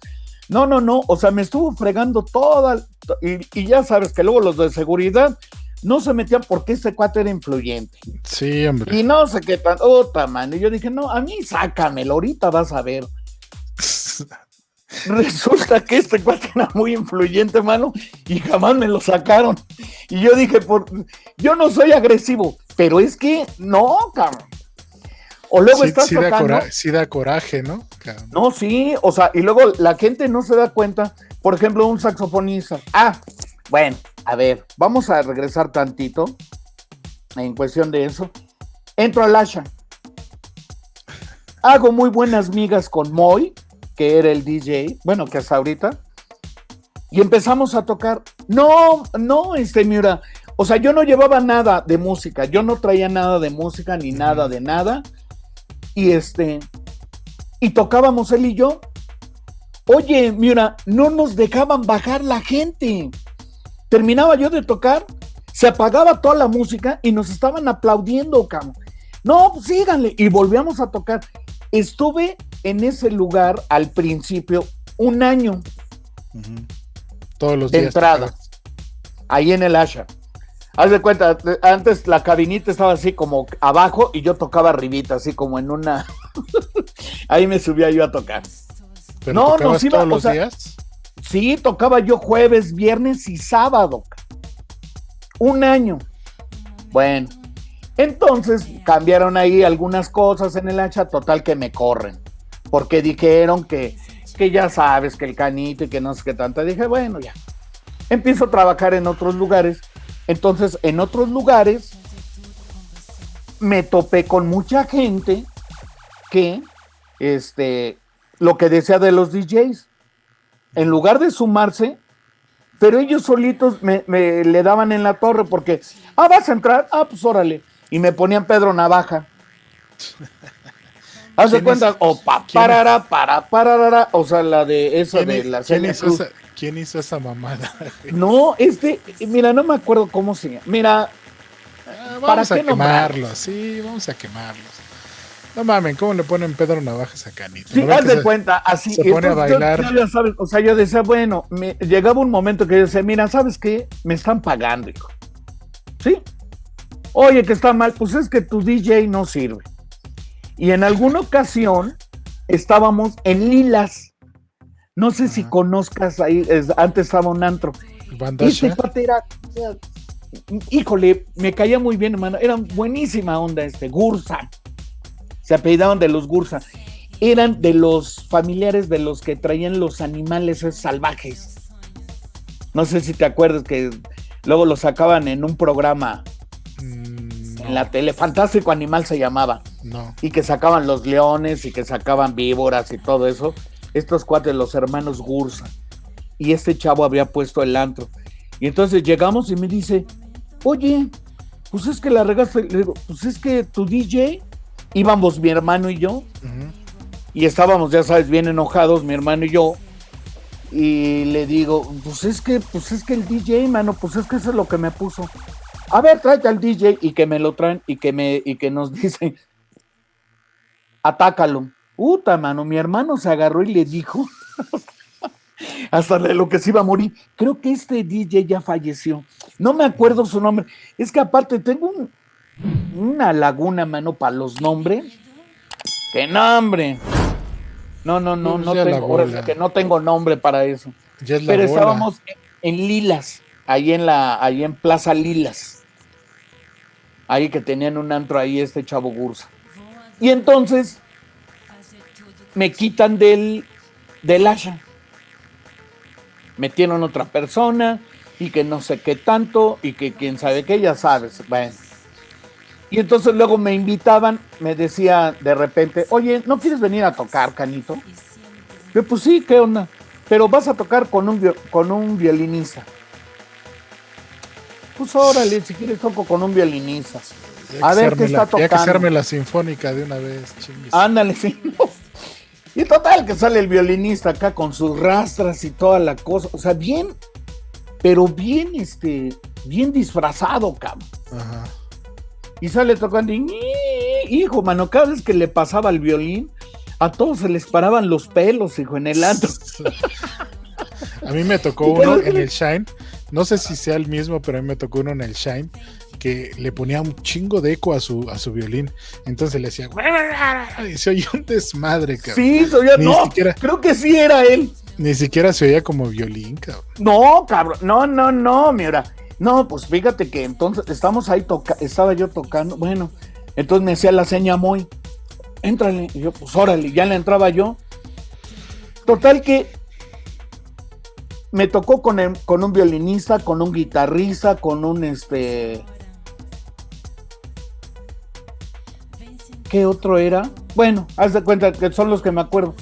No, no, no, o sea, me estuvo fregando toda, y, y ya sabes que luego los de seguridad no se metían porque este cuate era influyente. Sí, hombre. Y no sé qué tan, otra man. Y yo dije, no, a mí sácamelo, ahorita vas a ver. [LAUGHS] Resulta que este cuate era muy influyente, mano, y jamás me lo sacaron. Y yo dije, por, yo no soy agresivo, pero es que no, cabrón. O luego sí, estás sí da tocando. sí da coraje, ¿no? No, sí, o sea, y luego la gente no se da cuenta, por ejemplo, un saxofonista. Ah, bueno, a ver, vamos a regresar tantito en cuestión de eso. Entro al Asha. Hago muy buenas migas con Moy, que era el DJ, bueno, que hasta ahorita. Y empezamos a tocar. No, no, este, mira, o sea, yo no llevaba nada de música, yo no traía nada de música ni nada de nada. Y este, y tocábamos él y yo. Oye, mira, no nos dejaban bajar la gente. Terminaba yo de tocar, se apagaba toda la música y nos estaban aplaudiendo, cabrón. No, pues síganle. Y volvíamos a tocar. Estuve en ese lugar al principio un año. Todos los de días. entrada, ahí en el Asha. Haz de cuenta, antes la cabinita estaba así como abajo y yo tocaba arribita, así como en una. [LAUGHS] ahí me subía yo a tocar. Pero No, nos iba- todos o los sea, días. Sí, tocaba yo jueves, viernes y sábado. Un año. Bueno, entonces cambiaron ahí algunas cosas en el hacha, total que me corren. Porque dijeron que, que ya sabes que el canito y que no sé qué tanto. Dije, bueno, ya. Empiezo a trabajar en otros lugares. Entonces, en otros lugares me topé con mucha gente que, este, lo que decía de los DJs, en lugar de sumarse, pero ellos solitos me, me le daban en la torre porque, ah, vas a entrar, ah, pues órale, y me ponían Pedro Navaja. [LAUGHS] Haz de ¿Quién cuenta, o pa, quién es? parara, para, pararara, o sea, la de esa ¿Quién, de la esa, quién hizo esa mamada? [LAUGHS] No, este, mira, no me acuerdo cómo se llama. Mira, Ah, ¿Para vamos a quemarlos, sí, vamos a quemarlos. No mamen, ¿cómo le ponen Pedro Navajas a Canito? Sí, ¿No ven haz de se- cuenta, así. se pone a entonces bailar. yo sabes, o sea, yo decía, bueno, me, llegaba un momento que yo decía, mira, ¿sabes qué? Me están pagando, hijo. ¿Sí? Oye, que está mal, pues es que tu DJ no sirve. Y en alguna ocasión estábamos en Lilas. No sé si conozcas ahí, es- antes estaba un antro. Bandasha. Este cuate era, híjole, me caía muy bien, hermano. Era buenísima onda este, Gursa. Se apellidaban de los Gursa. Eran de los familiares de los que traían los animales salvajes. No sé si te acuerdas que luego los sacaban en un programa Mm, no, en la tele, Fantástico Animal se llamaba, no. y que sacaban los leones y que sacaban víboras y todo eso. Estos cuates, los hermanos Gursa. Y este chavo había puesto el antro. Y entonces llegamos y me dice, oye, pues es que la regaste. Le digo, pues es que tu DJ, íbamos mi hermano y yo, y estábamos, ya sabes, bien enojados, mi hermano y yo. y le digo, pues es que, pues es que el DJ, mano, pues es que eso es lo que me puso. A ver, tráete al DJ y que me lo traen y que me, y que nos [LAUGHS] dicen, atácalo. Puta, mano, mi hermano se agarró y le dijo, [LAUGHS] hasta de lo que se iba a morir. Creo que este DJ ya falleció. No me acuerdo su nombre. Es que aparte tengo una laguna, mano, para los nombres. ¡Qué nombre! No, no, no, no tengo, que no tengo nombre para eso. Pero estábamos en Lilas, ahí en la, ahí en Plaza Lilas. Ahí que tenían un antro ahí este chavo Gursa. Y entonces me quitan del, del Asha. Metieron otra persona y que no sé qué tanto y que quién sabe qué, ya sabes. Bueno. Y entonces luego me invitaban, me decía de repente, oye, ¿no quieres venir a tocar, Canito? Yo, pues sí, ¿qué onda? Pero vas a tocar con un, con un violinista. Pues órale, si quieres toco con un violinista. A ver qué está tocando. Hay que hacerme la sinfónica de una vez, chingues. Ándale, [LAUGHS] sí. Y total, que sale el violinista acá con sus rastras y toda la cosa. O sea, bien, pero bien, este, bien disfrazado, cabrón. Ajá. Y sale tocando y, hijo, mano, cada vez que le pasaba el violín, a todos se les paraban los pelos, hijo, en el antro. [LAUGHS] a mí me tocó uno en el Shine, no sé si sea el mismo, pero a mí me tocó uno en el Shine que le ponía un chingo de eco a su, a su violín. Entonces le decía, y se oía un desmadre, cabrón. Sí, se oía, no, creo que sí era él. Ni siquiera se oía como violín, cabrón. No, cabrón, no, no, no, mira. No, pues fíjate que entonces estamos ahí, toca estaba yo tocando, bueno, entonces me hacía la seña muy, éntrale, y yo, pues órale, ya le entraba yo. Total que me tocó con, con un violinista, con un guitarrista, con un este. ¿Qué otro era? Bueno, haz de cuenta que son los que me acuerdo.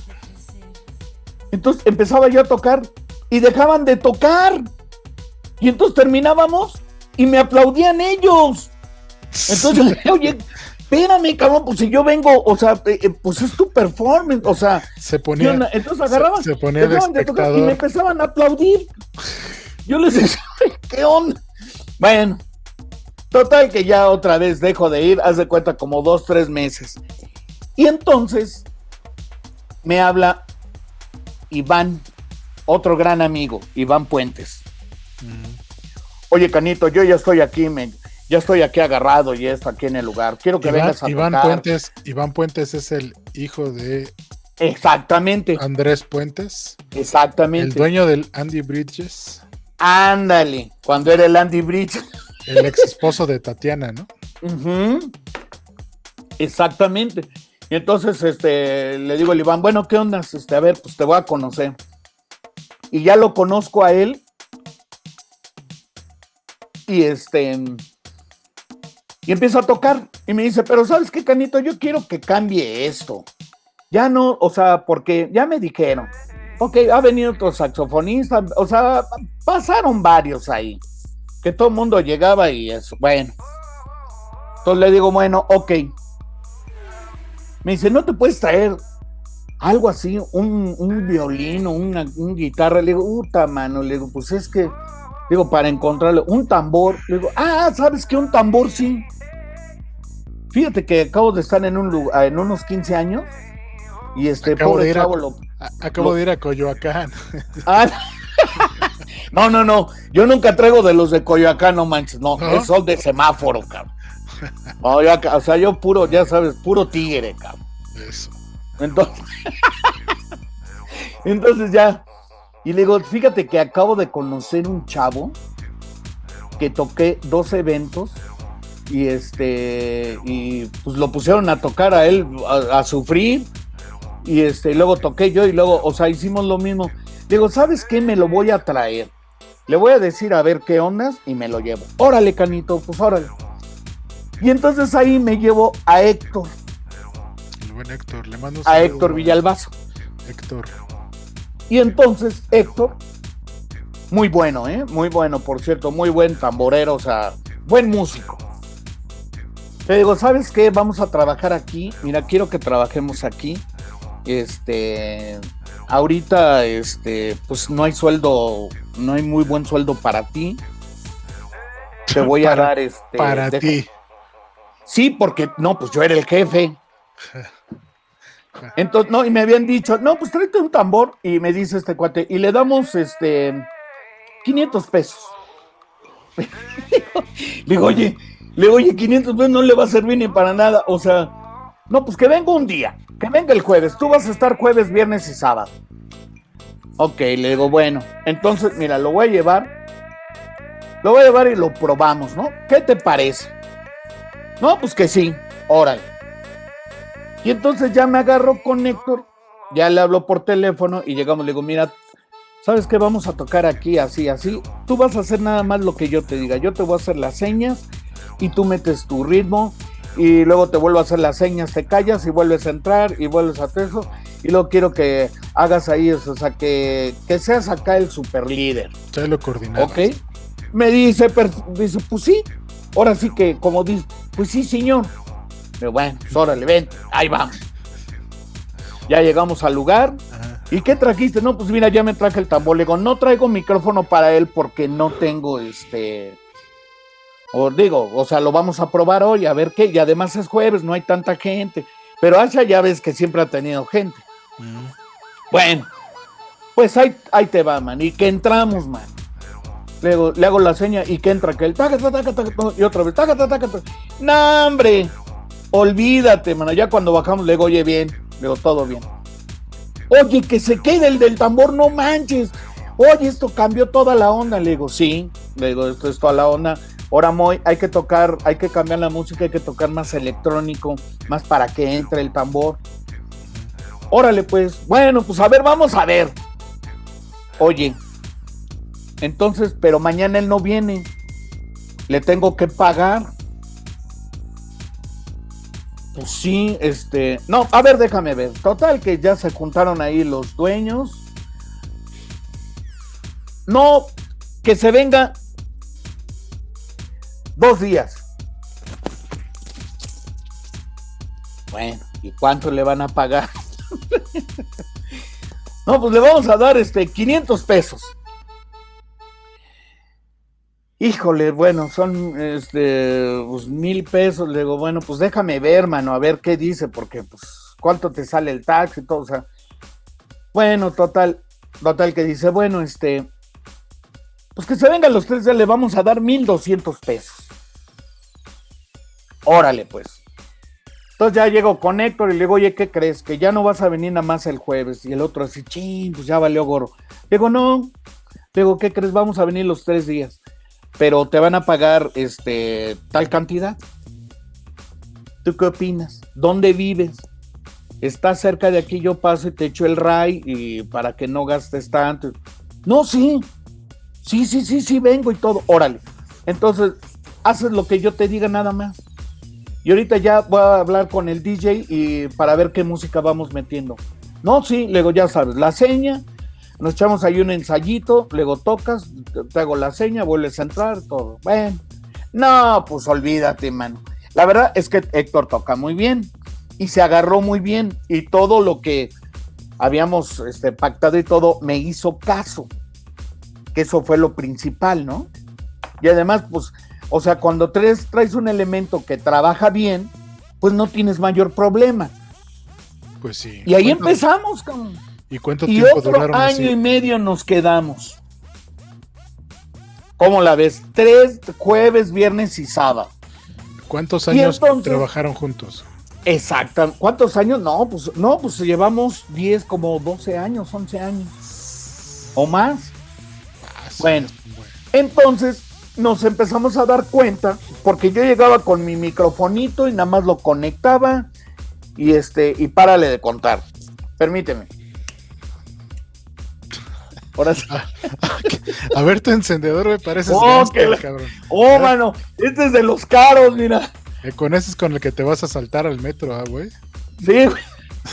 Entonces empezaba yo a tocar y dejaban de tocar. Y entonces terminábamos y me aplaudían ellos. Entonces, [LAUGHS] oye, espérame, cabrón, pues si yo vengo, o sea, eh, eh, pues es tu performance, o sea. Se ponía. Entonces agarraban, se, ponía de y me empezaban a aplaudir. Yo les decía, ¿qué onda? Bueno, total que ya otra vez dejo de ir, haz de cuenta como dos, tres meses. Y entonces me habla Iván, otro gran amigo, Iván Puentes. Oye, Canito, yo ya estoy aquí, ya estoy aquí agarrado y esto aquí en el lugar. Quiero que vengas a Iván Puentes, Iván Puentes es el hijo de Exactamente. Andrés Puentes. Exactamente. El dueño del Andy Bridges. Ándale, cuando era el Andy Bridges. [LAUGHS] El ex esposo de Tatiana, ¿no? Exactamente. Y entonces este, le digo al Iván, bueno, ¿qué onda? Este, a ver, pues te voy a conocer. Y ya lo conozco a él y este. Y empiezo a tocar. Y me dice, pero ¿sabes qué, Canito? Yo quiero que cambie esto. Ya no, o sea, porque ya me dijeron. Ok, ha venido otro saxofonista. O sea, pasaron varios ahí. Que todo el mundo llegaba y eso. Bueno. Entonces le digo, bueno, ok. Me dice, ¿no te puedes traer algo así? Un, un violín o una, guitarra. Le digo, puta mano. Le digo, pues es que Digo, para encontrarle un tambor. Le digo, ah, ¿sabes qué? Un tambor sí. Fíjate que acabo de estar en un lugar, en unos 15 años. Y este acabo pobre de ir a, lo, Acabo de ir a Coyoacán. Ah, [LAUGHS] no, no, no. Yo nunca traigo de los de Coyoacán, no manches. No, ¿No? son de semáforo, cabrón. o sea, yo puro, ya sabes, puro tigre, cabrón. Eso. Entonces, [LAUGHS] entonces ya, y le digo, fíjate que acabo de conocer un chavo que toqué dos eventos y este y pues lo pusieron a tocar a él a, sufrir y este luego toqué yo y luego o sea hicimos lo mismo digo sabes qué me lo voy a traer le voy a decir a ver qué ondas y me lo llevo órale canito pues órale y entonces ahí me llevo a Héctor el buen Héctor le mando a Héctor Villalbazo Héctor y entonces Héctor, muy bueno, ¿eh? Muy bueno, por cierto, muy buen tamborero, o sea, buen músico. Te digo, ¿sabes qué? Vamos a trabajar aquí. Mira, quiero que trabajemos aquí. Este. ahorita, este, pues no hay sueldo, no hay muy buen sueldo para ti. Te voy a dar este. Para ti. Sí, porque no, pues yo era el jefe. Entonces, no, y me habían dicho, no, pues tráete un tambor, y me dice este cuate, y le damos este 500 pesos. [LAUGHS] le digo, oye, le digo, oye, 500 pesos no le va a servir ni para nada. O sea, no, pues que venga un día, que venga el jueves. Tú vas a estar jueves, viernes y sábado. Ok, le digo, bueno, entonces, mira, lo voy a llevar. Lo voy a llevar y lo probamos, ¿no? ¿Qué te parece? No, pues que sí, órale. Y entonces ya me agarro con Héctor, ya le hablo por teléfono y llegamos, le digo, mira, ¿sabes qué? Vamos a tocar aquí, así, así. Tú vas a hacer nada más lo que yo te diga. Yo te voy a hacer las señas y tú metes tu ritmo y luego te vuelvo a hacer las señas, te callas y vuelves a entrar y vuelves a hacer eso. Y luego quiero que hagas ahí eso, o sea, que, que seas acá el super líder. Ya lo coordinado. Ok. Me dice, dice, pues sí. Ahora sí que, como dice, pues sí, señor. Pero bueno, pues órale, ven, ahí vamos. Ya llegamos al lugar. ¿Y qué trajiste? No, pues mira, ya me traje el tambor. Le digo, no traigo micrófono para él porque no tengo este. O digo, o sea, lo vamos a probar hoy, a ver qué. Y además es jueves, no hay tanta gente. Pero Asha ya ves que siempre ha tenido gente. Bueno, pues ahí, ahí te va, man. Y que entramos, man. Le hago, le hago la seña y que entra que el taca, y otra vez, taca. No, hombre, olvídate, mano. Ya cuando bajamos le digo, oye, bien, le digo, todo bien. Oye, que se quede el del tambor, no manches. Oye, esto cambió toda la onda. Le digo, sí, le digo, esto es toda la onda. Ahora, Moy, hay que tocar, hay que cambiar la música, hay que tocar más electrónico, más para que entre el tambor. Órale, pues, bueno, pues a ver, vamos a ver. Oye, entonces, pero mañana él no viene. Le tengo que pagar. Pues sí, este. No, a ver, déjame ver. Total, que ya se juntaron ahí los dueños. No, que se venga dos días. Bueno, ¿y cuánto le van a pagar? [LAUGHS] no, pues le vamos a dar este 500 pesos. Híjole, bueno, son este pues, mil pesos. Le digo, bueno, pues déjame ver, mano, a ver qué dice, porque pues cuánto te sale el taxi y todo. O sea, bueno, total, total que dice, bueno, este, pues que se vengan los tres, ya le vamos a dar mil doscientos pesos. Órale, pues. Entonces ya llego con Héctor y le digo, oye, ¿qué crees? Que ya no vas a venir nada más el jueves. Y el otro así, ching, pues ya valió gorro. Le digo, no. Le digo, ¿qué crees? Vamos a venir los tres días pero te van a pagar este tal cantidad. ¿Tú qué opinas? ¿Dónde vives? ¿Estás cerca de aquí? Yo paso y te echo el RAI y para que no gastes tanto. No, sí. Sí, sí, sí, sí, vengo y todo. Órale. Entonces, haces lo que yo te diga nada más. Y ahorita ya voy a hablar con el DJ y para ver qué música vamos metiendo. No, sí, luego ya sabes, la seña, nos echamos ahí un ensayito, luego tocas, te hago la seña, vuelves a entrar, todo. Bueno, no, pues olvídate, mano. La verdad es que Héctor toca muy bien y se agarró muy bien y todo lo que habíamos este, pactado y todo me hizo caso, que eso fue lo principal, ¿no? Y además, pues, o sea, cuando traes, traes un elemento que trabaja bien, pues no tienes mayor problema. Pues sí. Y ahí empezamos con ¿Y cuánto y tiempo otro año así? y medio nos quedamos. ¿Cómo la ves? Tres jueves, viernes y sábado. ¿Cuántos años entonces- trabajaron juntos? Exacto. ¿Cuántos años? No, pues no, pues llevamos 10, como 12 años, 11 años. O más. Ah, sí, Bueno. bueno. Entonces nos empezamos a dar cuenta, porque yo llegaba con mi microfonito y nada más lo conectaba y este, y párale de contar. Permíteme. Ahora sí. A ver, tu encendedor me parece Oh, gangster, la- cabrón. Oh, mano, este es de los caros, mira. Eh, con ese es con el que te vas a saltar al metro, ah, güey. Sí, güey.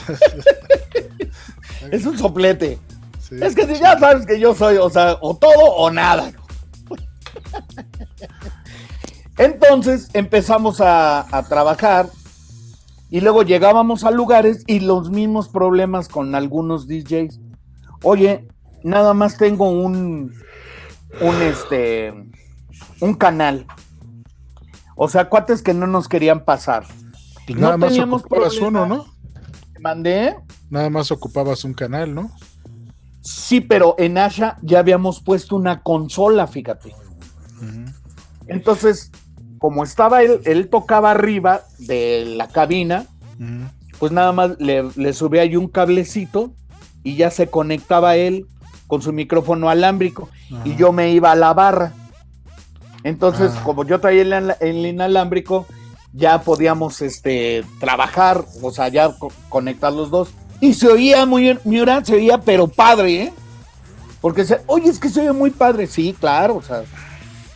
[LAUGHS] es un soplete. Sí. Es que si ya sabes que yo soy, o sea, o todo o nada. Entonces empezamos a, a trabajar y luego llegábamos a lugares y los mismos problemas con algunos DJs. Oye, nada más tengo un, un este, un canal. O sea, cuates que no nos querían pasar. Pues nada No más teníamos ocupabas uno, ¿no? Mandé. Nada más ocupabas un canal, ¿no? Sí, pero en Asha ya habíamos puesto una consola, fíjate. Entonces, como estaba él, él tocaba arriba de la cabina, pues nada más le, le subía ahí un cablecito y ya se conectaba él con su micrófono alámbrico y yo me iba a la barra. Entonces, Ah. como yo traía el, el inalámbrico, ya podíamos este, trabajar, o sea, ya co- conectar los dos. Y se oía muy, Miura, se oía, pero padre, ¿eh? Porque, se, oye, es que se oye muy padre. Sí, claro, o sea,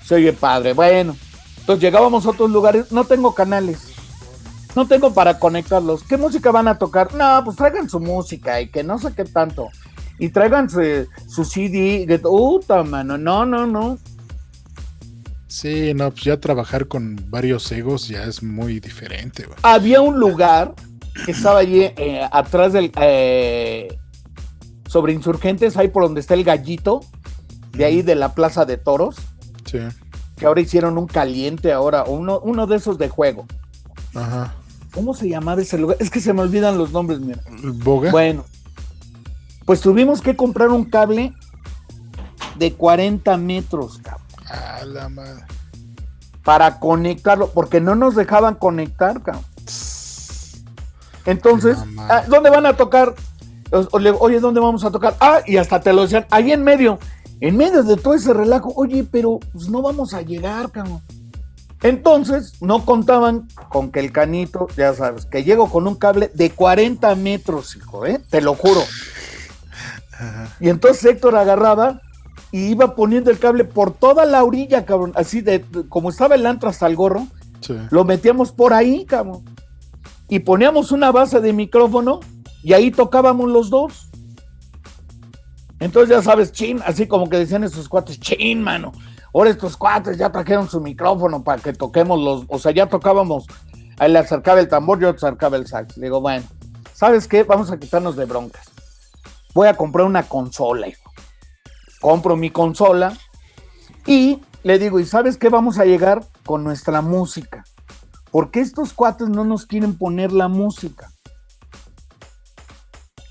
se oye padre. Bueno, entonces llegábamos a otros lugares, no tengo canales. No tengo para conectarlos. ¿Qué música van a tocar? No, pues traigan su música y que no sé qué tanto. Y traigan su, CD. De, Uta, mano. No, no, no. Sí, no, pues ya trabajar con varios egos ya es muy diferente, güey. Había un lugar que estaba allí eh, atrás del. eh, sobre insurgentes, ahí por donde está el gallito. De ahí de la plaza de toros. Sí. Que ahora hicieron un caliente ahora. Uno, uno de esos de juego. Ajá. ¿Cómo se llamaba ese lugar? Es que se me olvidan los nombres, mira. Boga. Bueno, pues tuvimos que comprar un cable de 40 metros cabrón, A la madre. para conectarlo, porque no nos dejaban conectar. cabrón. Entonces, ah, ¿dónde van a tocar? Oye, ¿dónde vamos a tocar? Ah, y hasta te lo decían, ahí en medio, en medio de todo ese relajo, oye, pero pues no vamos a llegar, cabrón. Entonces, no contaban con que el canito, ya sabes, que llego con un cable de 40 metros, hijo, ¿eh? Te lo juro. Ajá. Y entonces Héctor agarraba y iba poniendo el cable por toda la orilla, cabrón. Así de, de- como estaba el antro hasta el gorro, Sí. lo metíamos por ahí, cabrón. Y poníamos una base de micrófono y ahí tocábamos los dos. Entonces ya sabes, chin, así como que decían esos cuates, chin, mano. Ahora estos cuates ya trajeron su micrófono para que toquemos los, o sea, ya tocábamos, ahí le acercaba el tambor, yo acercaba el sax. Le digo, bueno, ¿sabes qué? Vamos a quitarnos de broncas. Voy a comprar una consola, hijo. Compro mi consola y le digo, ¿y sabes qué? Vamos a llegar con nuestra música. Porque estos cuates no nos quieren poner la música.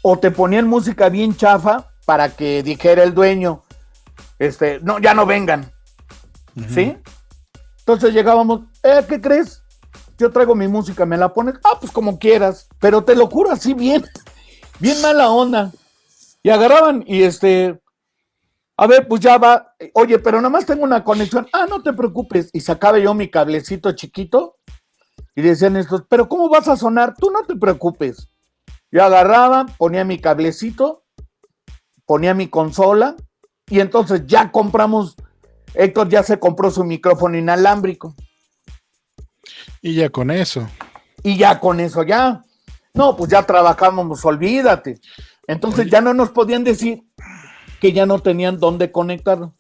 O te ponían música bien chafa para que dijera el dueño, este, no, ya no vengan. ¿Sí? Entonces llegábamos, eh, ¿qué crees? Yo traigo mi música, ¿me la pones? Ah, pues como quieras, pero te lo juro así bien, [LAUGHS] bien mala onda. Y agarraban y este, a ver, pues ya va, oye, pero nada más tengo una conexión, ah, no te preocupes. Y sacaba yo mi cablecito chiquito y decían estos, pero ¿cómo vas a sonar? Tú no te preocupes. Yo agarraba, ponía mi cablecito, ponía mi consola y entonces ya compramos Héctor ya se compró su micrófono inalámbrico. Y ya con eso. Y ya con eso ya. No, pues ya trabajamos, olvídate. Entonces Oye. ya no nos podían decir que ya no tenían dónde conectarlo.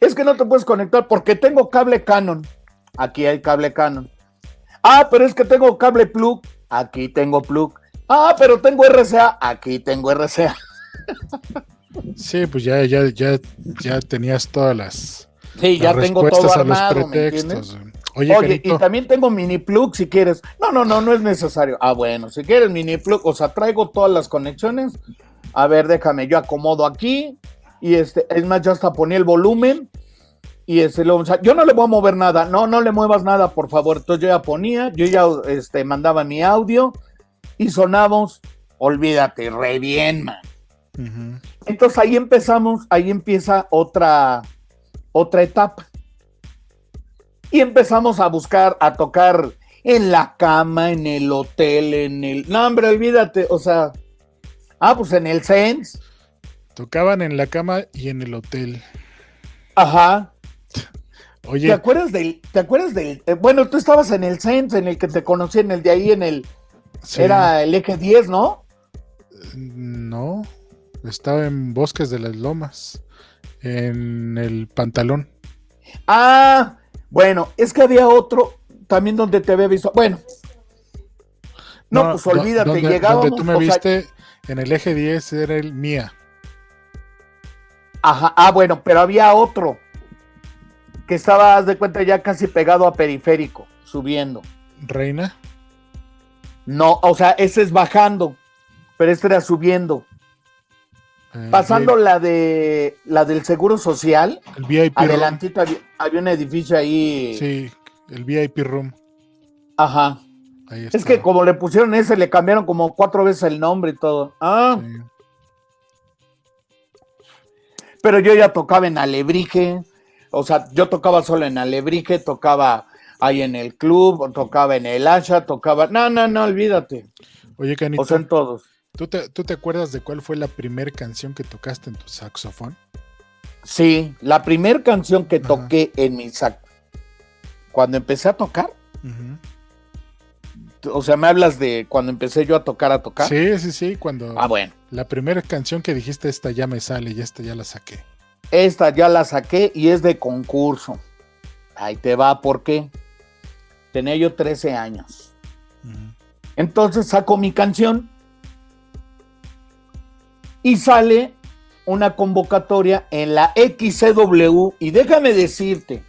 Es que no te puedes conectar porque tengo cable Canon. Aquí hay cable Canon. Ah, pero es que tengo cable plug. Aquí tengo plug. Ah, pero tengo RCA. Aquí tengo RCA. [LAUGHS] Sí, pues ya, ya, ya, ya tenías todas las, Sí, ya las tengo todo armado, pretextos. Oye, Oye, y también tengo mini plug si quieres. No, no, no, no es necesario. Ah, bueno, si quieres mini plug, o sea, traigo todas las conexiones. A ver, déjame, yo acomodo aquí. Y este, es más, yo hasta ponía el volumen. Y este, lo- o sea, yo no le voy a mover nada. No, no le muevas nada, por favor. Entonces yo ya ponía, yo ya este, mandaba mi audio y sonamos, olvídate, re bien, man. Entonces ahí empezamos, ahí empieza otra, otra etapa. Y empezamos a buscar, a tocar en la cama, en el hotel, en el... No, hombre, olvídate, o sea... Ah, pues en el Sense. tocaban en la cama y en el hotel. Ajá. ¿Te Oye, acuerdas del... ¿Te acuerdas del... eh, bueno, tú estabas en el Sense, en el que te conocí, en el de ahí, en el... sí, Era el eje 10, ¿no? no, estaba en Bosques de las Lomas, en el pantalón. Ah, bueno, es que había otro también donde te había visto. Bueno. No, pues olvídate, donde, llegábamos. donde tú me sea, viste en el eje 10 era el Mía. Ajá, ah, bueno, pero había otro que estaba, haz de cuenta, ya casi pegado a periférico, subiendo. ¿Reina? No, o sea, ese es bajando, pero este era subiendo. Eh, Pasando la de la del Seguro Social, el VIP room. adelantito había, había un edificio ahí. Sí, el VIP room. Ajá. Ahí está. Es que como le pusieron ese, le cambiaron como cuatro veces el nombre y todo. Ah, Sí. pero yo ya tocaba en Alebrije. O sea, yo tocaba solo en Alebrije, tocaba ahí en el club, tocaba en el Asha, tocaba. No, no, no, olvídate. Oye, Canito, O sea, en todos. ¿Tú, te, ¿tú te acuerdas de cuál fue la primera canción que tocaste en tu saxofón? Sí, la primera canción que Ajá. toqué en mi sac. Cuando empecé a tocar, o sea, me hablas de cuando empecé yo a tocar, a tocar. Sí, sí, sí, cuando Ah, bueno. la primera canción que dijiste, esta ya me sale y esta ya la saqué. Esta ya la saqué y es de concurso. Ahí te va, ¿por qué? Tenía yo 13 años. Entonces saco mi canción y sale una convocatoria en la XCW y déjame decirte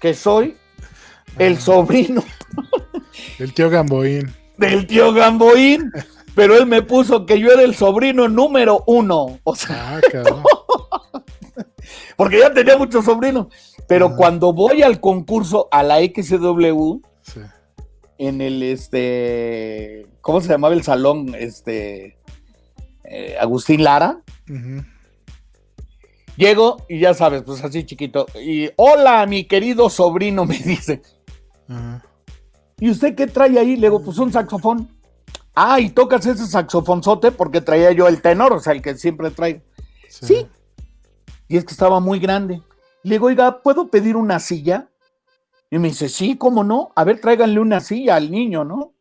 que soy el sobrino [LAUGHS] El tío Gamboín. del tío Gamboín, pero él me puso que yo era el sobrino número uno, o sea, Ah, [LAUGHS] cabrón. porque ya tenía muchos sobrinos, pero Ah. cuando voy al concurso a la XCW Sí. en el este, ¿cómo se llamaba el salón? Este, eh, Agustín Lara. Ujú. Llego y ya sabes, pues así chiquito. Y hola, mi querido sobrino, [LAUGHS] me dice. ¿Y usted qué trae ahí? Le digo, pues un saxofón. Ah, y tocas ese saxofonzote porque traía yo el tenor, o sea, el que siempre traigo. Sí. Y es que estaba muy grande. Le digo, oiga, ¿puedo pedir una silla? Y me dice, sí, ¿cómo no? A ver, tráiganle una silla al niño, ¿no?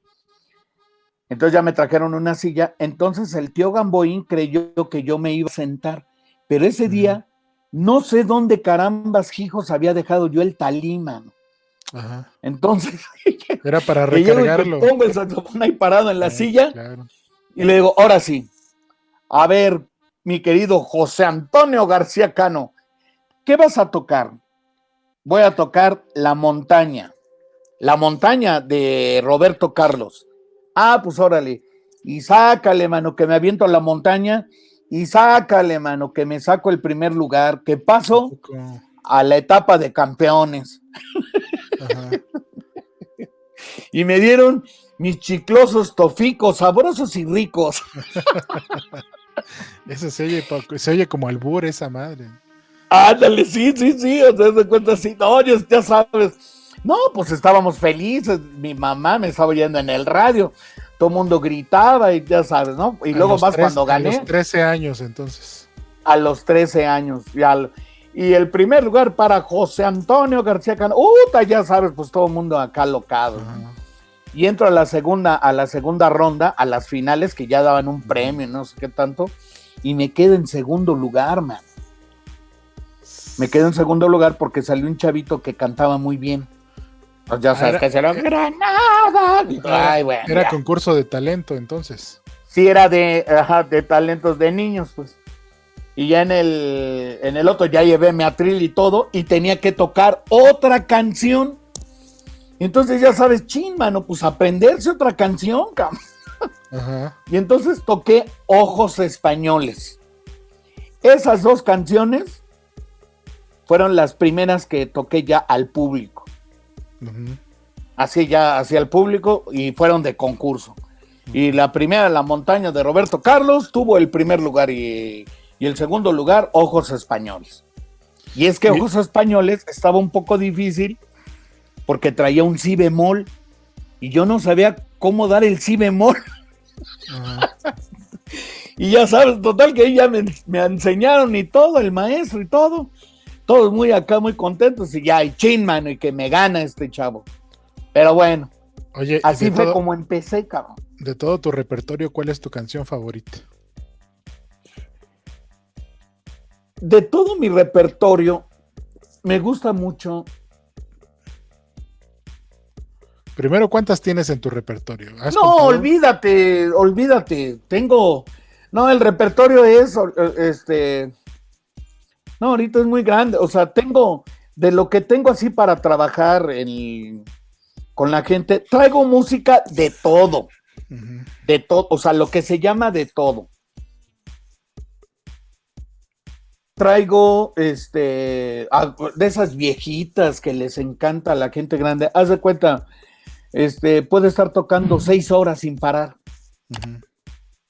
Entonces ya me trajeron una silla. Entonces el tío Gamboín creyó que yo me iba a sentar. Pero ese día, no sé dónde carambas hijos había dejado yo el talímano. Ajá. Entonces, [LAUGHS] Era para recargarlo. pongo el saxofón ahí parado en la Sí, silla Claro. y le digo, ahora sí, a ver, mi querido José Antonio García Cano, ¿qué vas a tocar? Voy a tocar La Montaña, La Montaña de Roberto Carlos. Ah, pues órale, y sácale, mano, que me aviento a la montaña, y sácale, mano, que me saco el primer lugar, que paso a la etapa de campeones. Ajá. [LAUGHS] Y me dieron mis chiclosos toficos, sabrosos y ricos. [LAUGHS] Eso se oye, se oye como albur esa madre. Ándale, sí, sí, sí, o sea, se cuenta así, no, ya sabes. No, pues estábamos felices, mi mamá me estaba oyendo en el radio, todo el mundo gritaba y ya sabes, ¿no? Y A luego más cuando A gané, los 13 años, entonces. a los 13 años, y, al- y el primer lugar para José Antonio García Cano, ¡Uta! ya sabes, pues todo el mundo acá locado. Y entro a la segunda, a la segunda ronda, a las finales que ya daban un premio, no sé qué tanto, y me quedo en segundo lugar, man. Me quedo en segundo lugar porque salió un chavito que cantaba muy bien. Pues ya sabes era- que será Granada. Y, Ay, bueno, Era ya. concurso de talento, entonces. Sí, era de, ajá, de talentos de niños, pues. Y ya en el, en el otro ya llevé mi atril y todo, y tenía que tocar otra canción. Entonces ya sabes, chin, mano, pues aprenderse otra canción, [LAUGHS] cabrón. Ajá. Y entonces toqué Ojos Españoles. Esas dos canciones fueron las primeras que toqué ya al público. Así ya hacia el público y fueron de concurso. Y la primera, La Montaña de Roberto Carlos, tuvo el primer lugar y, y el segundo lugar, Ojos Españoles. Y es que Ojos Españoles estaba un poco difícil porque traía un si bemol y yo no sabía cómo dar el si bemol. [LAUGHS] Y ya sabes, total que ya me, me enseñaron y todo, el maestro y todo. Todos muy acá, muy contentos y ya, y chin, mano, y que me gana este chavo. Pero bueno, Oye, así fue todo, como empecé, cabrón. de todo tu repertorio, ¿cuál es tu canción favorita? De todo mi repertorio, me gusta mucho. Primero, ¿cuántas tienes en tu repertorio? ¿Has No, contado? olvídate, olvídate. Tengo. No, el repertorio es. Este. No, ahorita es muy grande. O sea, tengo, de lo que tengo así para trabajar en, con la gente, traigo música de todo. De todo, o sea, lo que se llama de todo. Traigo este de esas viejitas que les encanta a la gente grande. Haz de cuenta, este puede estar tocando seis horas sin parar.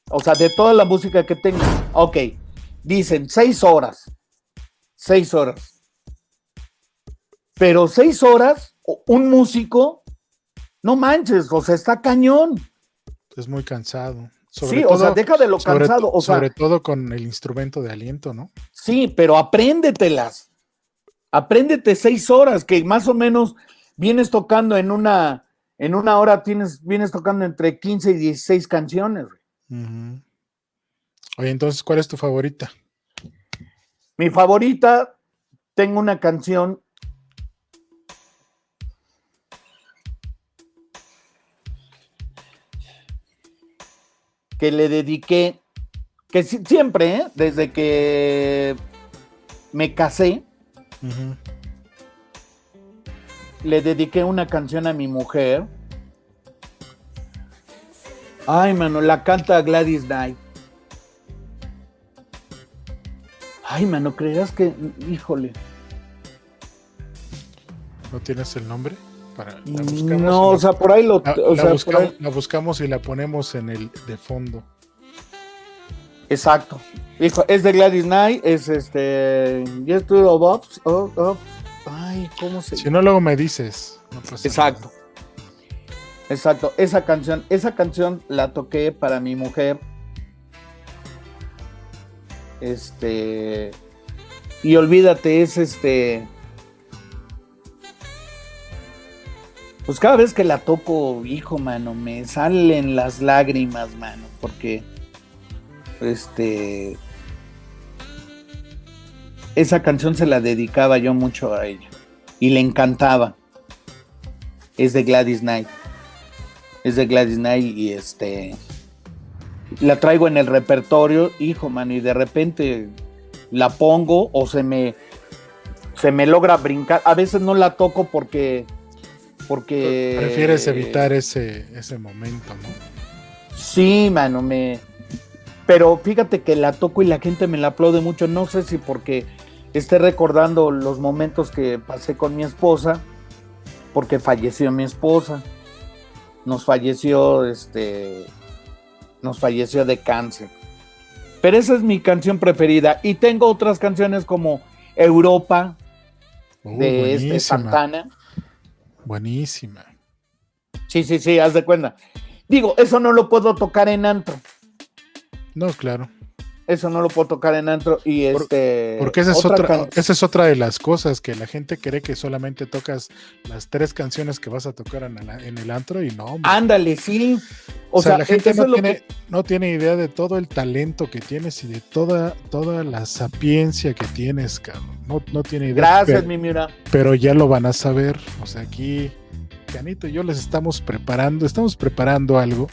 O sea, de toda la música que tengo. Ok, dicen seis horas. Seis horas. Pero seis horas, un músico, no manches, o sea, está cañón. Es muy cansado. sí, o sea, deja de lo cansado. O sobre todo con el instrumento de aliento, ¿no? Sí, pero apréndetelas. Apréndete seis horas, que más o menos vienes tocando en una, en una hora tienes, vienes tocando entre 15 y 16 canciones. Oye, entonces, ¿cuál es tu favorita? Mi favorita, tengo una canción que le dediqué, que siempre, ¿eh? desde que me casé, le dediqué una canción a mi mujer. Ay, mano, la canta Gladys Knight. Ay, mano, ¿creerás que, híjole? ¿No tienes el nombre? Para, no, o sea, por ahí lo. La, buscamos, y la ponemos en el de fondo. Exacto. Hijo, es de Gladys Knight, es este. Yes, to Ay, ¿cómo se.? Si no, luego me dices. Exacto. Exacto. Esa canción, esa canción la toqué para mi mujer este. Y olvídate, es este. Pues cada vez que la toco, hijo, mano, me salen las lágrimas, mano, porque. Este. Esa canción se la dedicaba yo mucho a ella. Y le encantaba. Es de Gladys Knight. Es de Gladys Knight y este la traigo en el repertorio, hijo, man, y de repente la pongo o se me se me logra brincar. A veces no la toco porque porque prefieres evitar ese ese momento, ¿no? Sí, mano, me pero fíjate que la toco y la gente me la aplaude mucho, no sé si porque esté recordando los momentos que pasé con mi esposa, porque falleció mi esposa. Nos falleció este nos falleció de cáncer. Pero esa es mi canción preferida. Y tengo otras canciones como Europa, uh, de este Santana. Buenísima. Sí, sí, sí, haz de cuenta. Digo, eso no lo puedo tocar en antro. No, claro. Eso no lo puedo tocar en antro y este. Porque esa es otra, esa es otra de las cosas que la gente cree que solamente tocas las tres canciones que vas a tocar en, el antro y no. Ándale, sí. O, sea, la gente no tiene, no tiene, idea de todo el talento que tienes y de toda, toda la sapiencia que tienes, cabrón. No, no tiene idea. Gracias, mi mira. Pero ya lo van a saber. O sea, aquí, Canito y yo les estamos preparando, estamos preparando algo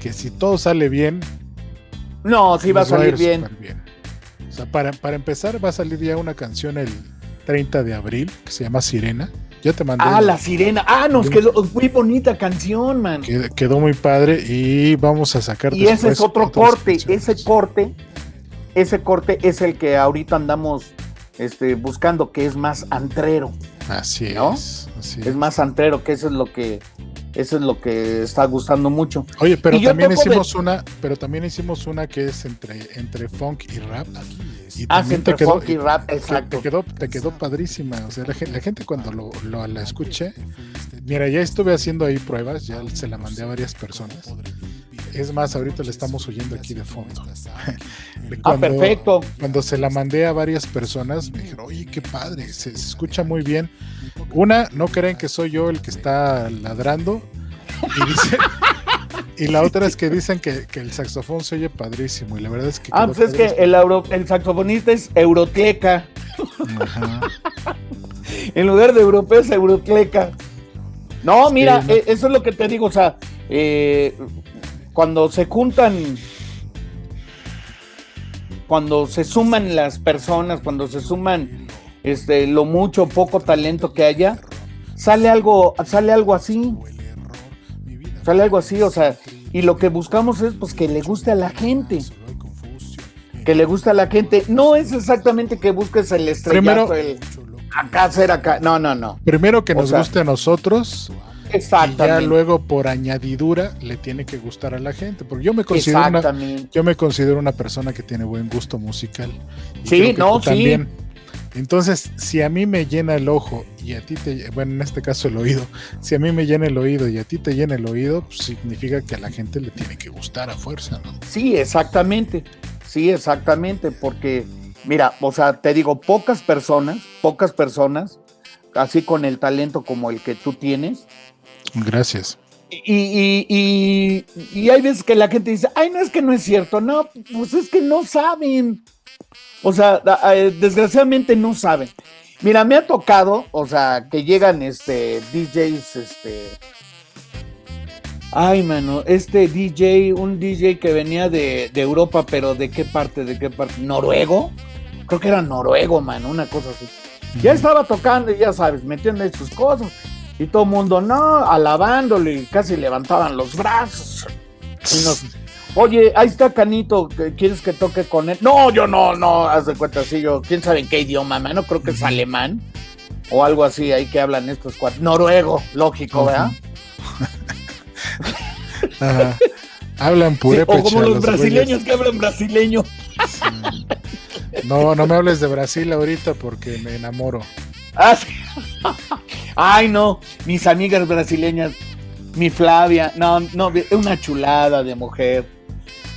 que si todo sale bien, no, sí va a salir bien. O sea, para, empezar, va a salir ya una canción el 30 de abril que se llama Sirena. Ya te mandé. Ah, la sirena. Ah, nos quedó muy bonita canción, man. Quedó, muy padre y vamos a sacar. Y ese es otro corte. Ese corte, ese corte es el que ahorita andamos este, buscando, que es más antrero. Así es. es. más antrero, que eso es lo que eso es lo que está gustando mucho. Oye, pero también hicimos una, pero también hicimos una que es entre, entre funk y rap. Y ah, entre te quedó, funk y rap, exacto. Te quedó, te quedó padrísima. O sea, la, gente cuando lo, la escuche, mira, ya estuve haciendo ahí pruebas, ya se la mandé a varias personas. Es más, ahorita le estamos oyendo aquí de fondo. [LAUGHS] ah, perfecto. Cuando se la mandé a varias personas, me dijeron, oye, qué padre, se escucha muy bien. Una, no creen que soy yo el que está ladrando. Y, la otra es que dicen que, el saxofón se oye padrísimo. Y la verdad es que. Ah, pues es que el, el saxofonista es Eurotleca. en lugar de europeo es Eurotleca. No, mira, e, eso es lo que te digo. O sea, eh, cuando se juntan cuando se suman las personas, cuando se suman este, lo mucho o poco talento que haya, sale algo, sale algo así. Sale algo así, o sea, y lo que buscamos es pues que le guste a la gente. Que le guste a la gente. No es exactamente que busques el estrellato, el acá hacer acá. No, no, no. Primero que nos guste a nosotros. Exactamente. Y ya luego por añadidura le tiene que gustar a la gente. Porque yo me considero una, yo me considero una persona que tiene buen gusto musical. sí, no, sí. También. Entonces, si a mí me llena el ojo y a ti te, bueno, en este caso el oído, si a mí me llena el oído y a ti te llena el oído, pues significa que a la gente le tiene que gustar a fuerza, ¿no? Sí, exactamente, sí, exactamente, porque, mira, o sea, te digo, pocas personas, pocas personas, así con el talento como el que tú tienes. Gracias. Y, y, y hay veces que la gente dice, ay, no es que no es cierto, no, pues es que no saben. O sea, desgraciadamente no saben. Mira, me ha tocado, o sea, que llegan este DJs, este. Ay, mano, este DJ, un DJ que venía de, Europa, pero ¿de qué parte? ¿De qué parte? ¿Noruego? Creo que era noruego, mano, una cosa así. Ya estaba tocando y ya sabes, metiendo sus cosas. Y todo el mundo, no, alabándole, y casi levantaban los brazos. Y nos, Oye, ahí está Canito, ¿quieres que toque con él? No, yo no, no, haz de cuenta, sí, yo, quién sabe en qué idioma, no creo que es alemán o algo así, ahí que hablan estos cuatro. Noruego, lógico, ¿verdad? [LAUGHS] Hablan purépecha. o como los, brasileños que hablan brasileño. No, no me hables de Brasil ahorita porque me enamoro. Ah, [LAUGHS] Ay, no, mis amigas brasileñas, mi Flavia, no, no, una chulada de mujer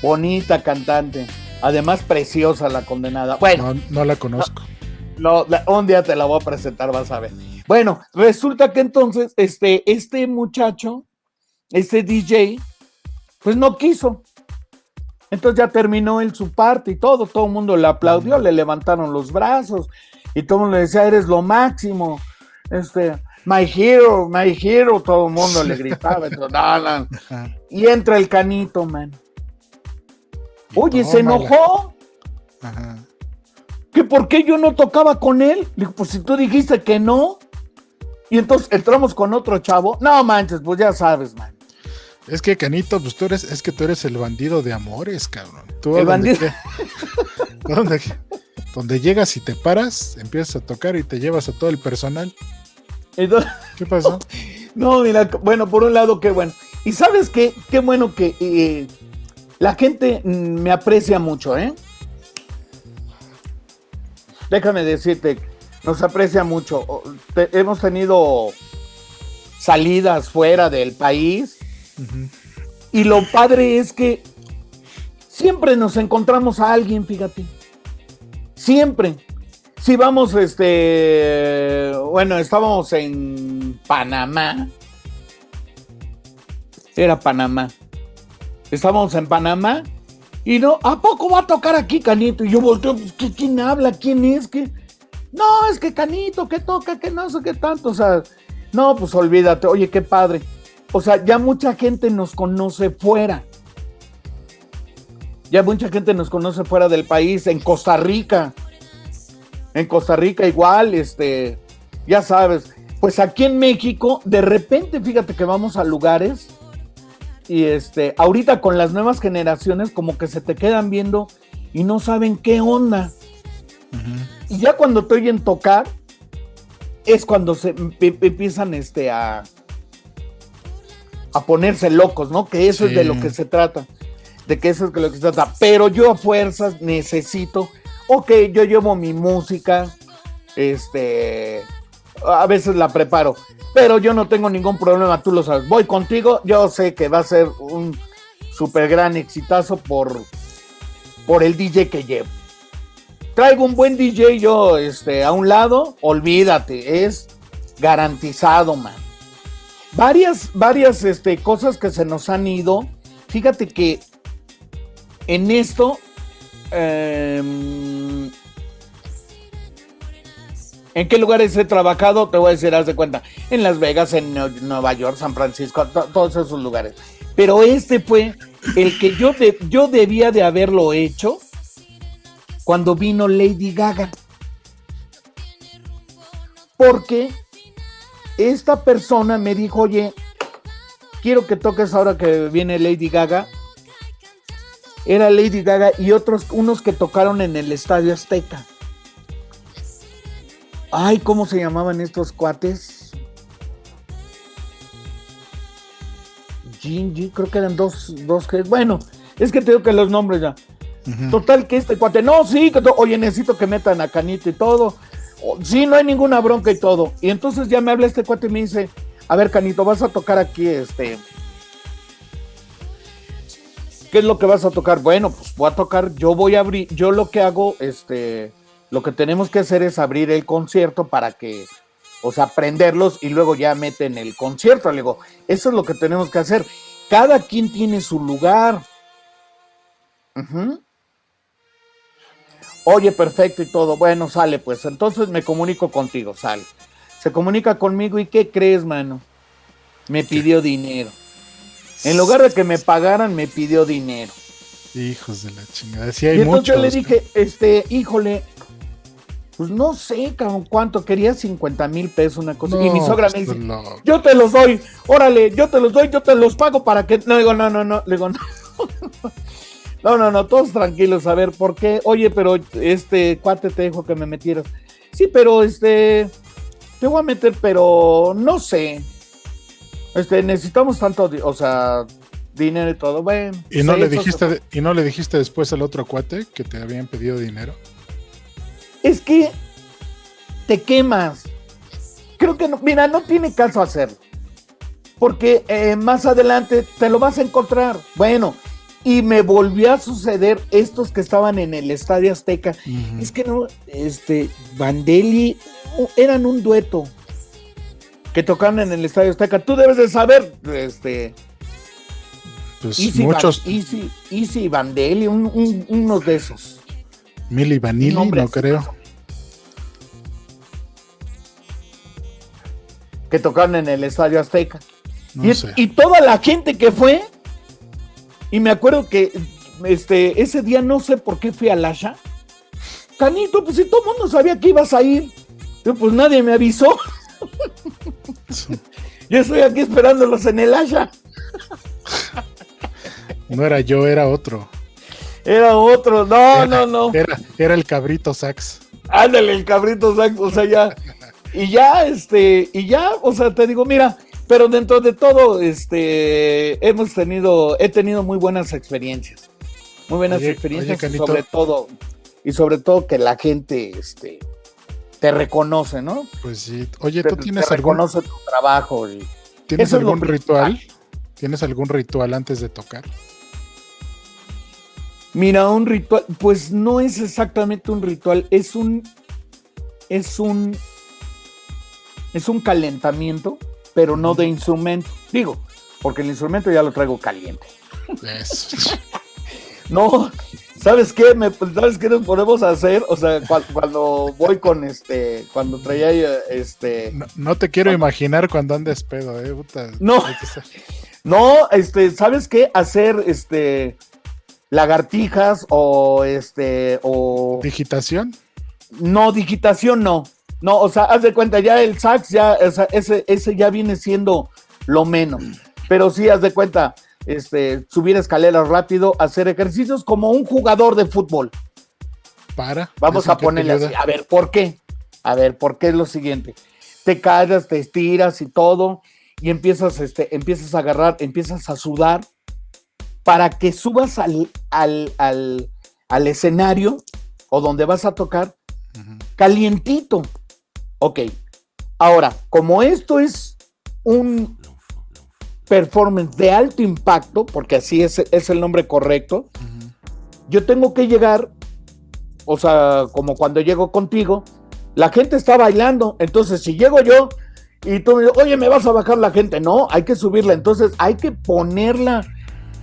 bonita cantante, además preciosa la condenada. Bueno, no, la conozco. No, un día te la voy a presentar, vas a ver. Bueno, resulta que entonces este, este muchacho, este DJ, pues no quiso. Entonces ya terminó él su parte y todo, todo el mundo le aplaudió, le levantaron los brazos y todo el mundo le decía, eres lo máximo. Este, my hero, my hero, todo el mundo le gritaba. [LAUGHS] y entra el canito, man. Oye, se enojó. Ajá. ¿Que por qué yo no tocaba con él? Le digo, pues si tú dijiste que no. Y entonces entramos con otro chavo. No manches, pues ya sabes, man. Es que Canito, pues tú eres, es que tú eres el bandido de amores, cabrón. el bandido. Donde, donde, llegas y te paras, empiezas a tocar y te llevas a todo el personal. ¿Qué pasó? [LAUGHS] No, mira, bueno, por un lado, qué bueno. Y sabes qué, qué bueno que eh, la gente mm, me aprecia mucho, ¿eh? Déjame decirte, nos aprecia mucho. hemos tenido salidas fuera del país y lo padre es que siempre nos encontramos a alguien, fíjate. Siempre. Si vamos, este, bueno, estábamos en Panamá. Era Panamá estábamos en Panamá y no, ¿a poco va a tocar aquí Canito? Y yo volteo, pues, ¿quién habla? ¿Quién es? que No, es que Canito, que toca, que no sé qué tanto. O sea, no, pues olvídate, oye, qué padre. O sea, ya mucha gente nos conoce fuera. Ya mucha gente nos conoce fuera del país, en Costa Rica. En Costa Rica igual, este, ya sabes. Pues aquí en México, de repente, fíjate que vamos a lugares y este, ahorita con las nuevas generaciones como que se te quedan viendo y no saben qué onda. Y ya cuando te oyen tocar, es cuando se empiezan este, a, a ponerse locos, ¿no? Que eso es de lo que se trata. De que eso es de lo que se trata. Pero yo a fuerzas necesito, ok, yo llevo mi música, este, a veces la preparo, pero yo no tengo ningún problema, tú lo sabes. Voy contigo, yo sé que va a ser un super gran exitazo por, por el DJ que llevo. Traigo un buen DJ yo este, a un lado, olvídate, es garantizado, man. Varias, varias este, cosas que se nos han ido. Fíjate que en esto em, ¿En qué lugares he trabajado? Te voy a decir, haz de cuenta. En Las Vegas, en Nueva York, San Francisco, todos esos lugares. Pero este fue el que yo, yo debía de haberlo hecho cuando vino Lady Gaga. Porque esta persona me dijo, oye, quiero que toques ahora que viene Lady Gaga. Era Lady Gaga y otros, unos que tocaron en el Estadio Azteca. Ay, ¿cómo se llamaban estos cuates? Gingy, creo que eran dos, dos que. Bueno, es que tengo que los nombres ya. Total, que este cuate, no, sí, que oye, necesito que metan a Canito y todo. sí, no hay ninguna bronca y todo. Y entonces ya me habla este cuate y me dice, a ver, Canito, vas a tocar aquí, este. ¿Qué es lo que vas a tocar? Bueno, pues voy a tocar, yo voy a abrir, yo lo que hago, este, lo que tenemos que hacer es abrir el concierto para que, o sea, prenderlos y luego ya meten el concierto. Le digo, eso es lo que tenemos que hacer. Cada quien tiene su lugar. Oye, perfecto y todo. Bueno, sale pues. Entonces me comunico contigo, sale. Se comunica conmigo y ¿qué crees, mano? Me pidió dinero. En lugar de que me pagaran, me pidió dinero. Hijos de la chingada. Sí, hay y entonces yo le dije, este, híjole, pues no sé, cuánto quería 50 mil pesos, una cosa. y mi sogra me pues, dice, yo te los doy, órale, yo te los doy, yo te los pago para que. No, digo, no, no, no, le digo, no. [LAUGHS] No, no, no, todos tranquilos, a ver, ¿por qué? Oye, pero este cuate te dijo que me metieras. Sí, pero este, te voy a meter, pero no sé. Este, necesitamos tanto, o sea, dinero y todo. Bueno. ¿Y no, le dijiste, ¿Y no le dijiste después al otro cuate que te habían pedido dinero? Es que te quemas. Creo que no, mira, no tiene caso hacerlo. Porque eh, más adelante te lo vas a encontrar. Bueno, y me volvió a suceder estos que estaban en el Estadio Azteca. Es que no, este, Vandelli eran un dueto que tocaron en el Estadio Azteca. Tú debes de saber, este. Pues muchos. Easy, Easy Vandelli, unos de esos. Mili Vanilli, no creo. Que tocaron en el Estadio Azteca. y, y toda la gente que fue y me acuerdo que este, ese día no sé por qué fui al Asha. Canito, pues si todo el mundo sabía que ibas a ir. Yo, pues nadie me avisó. [LAUGHS] yo estoy aquí esperándolos en el Asha. no era yo, era otro. Era otro, no, no, no. Era, era el cabrito sax. Ándale, el cabrito sax, o sea, ya. Y ya, este, y ya, o sea, te digo, mira, pero dentro de todo, este, hemos tenido, he tenido muy buenas experiencias. Muy buenas experiencias y sobre todo, y sobre todo que la gente, este, te reconoce, ¿no? Pues sí. Oye, ¿tú tienes te algún... reconoce tu trabajo. Y... ¿Tienes algún ritual? ¿Tienes algún ritual antes de tocar? Mira, un ritual, pues no es exactamente un ritual, es un, es un, es un calentamiento pero no de instrumento. Digo, porque el instrumento ya lo traigo caliente. [LAUGHS] no, ¿sabes qué? Me, ¿Sabes qué nos podemos hacer? O sea, cuando, voy con este, cuando traía este... No, te quiero imaginar cuando andes pedo, eh, No, no, este, ¿sabes qué? Hacer, este, lagartijas o, este, o... ¿Digitación? No, digitación no. No, o sea, haz de cuenta, ya el sax, ya, ese, ese ya viene siendo lo menos. Pero sí, haz de cuenta, este, subir escaleras rápido, hacer ejercicios como un jugador de fútbol. Para. Vamos a ponerle así. A ver, ¿por qué? A ver, ¿por qué es lo siguiente? Te callas, te estiras y todo, y empiezas, este, empiezas a agarrar, empiezas a sudar para que subas al, al, al, al escenario o donde vas a tocar calientito. Ok, ahora, como esto es un performance de alto impacto, porque así es, es el nombre correcto, yo tengo que llegar, o sea, como cuando llego contigo, la gente está bailando, entonces si llego yo y tú me dices, oye, me vas a bajar la gente, no, hay que subirla, entonces hay que ponerla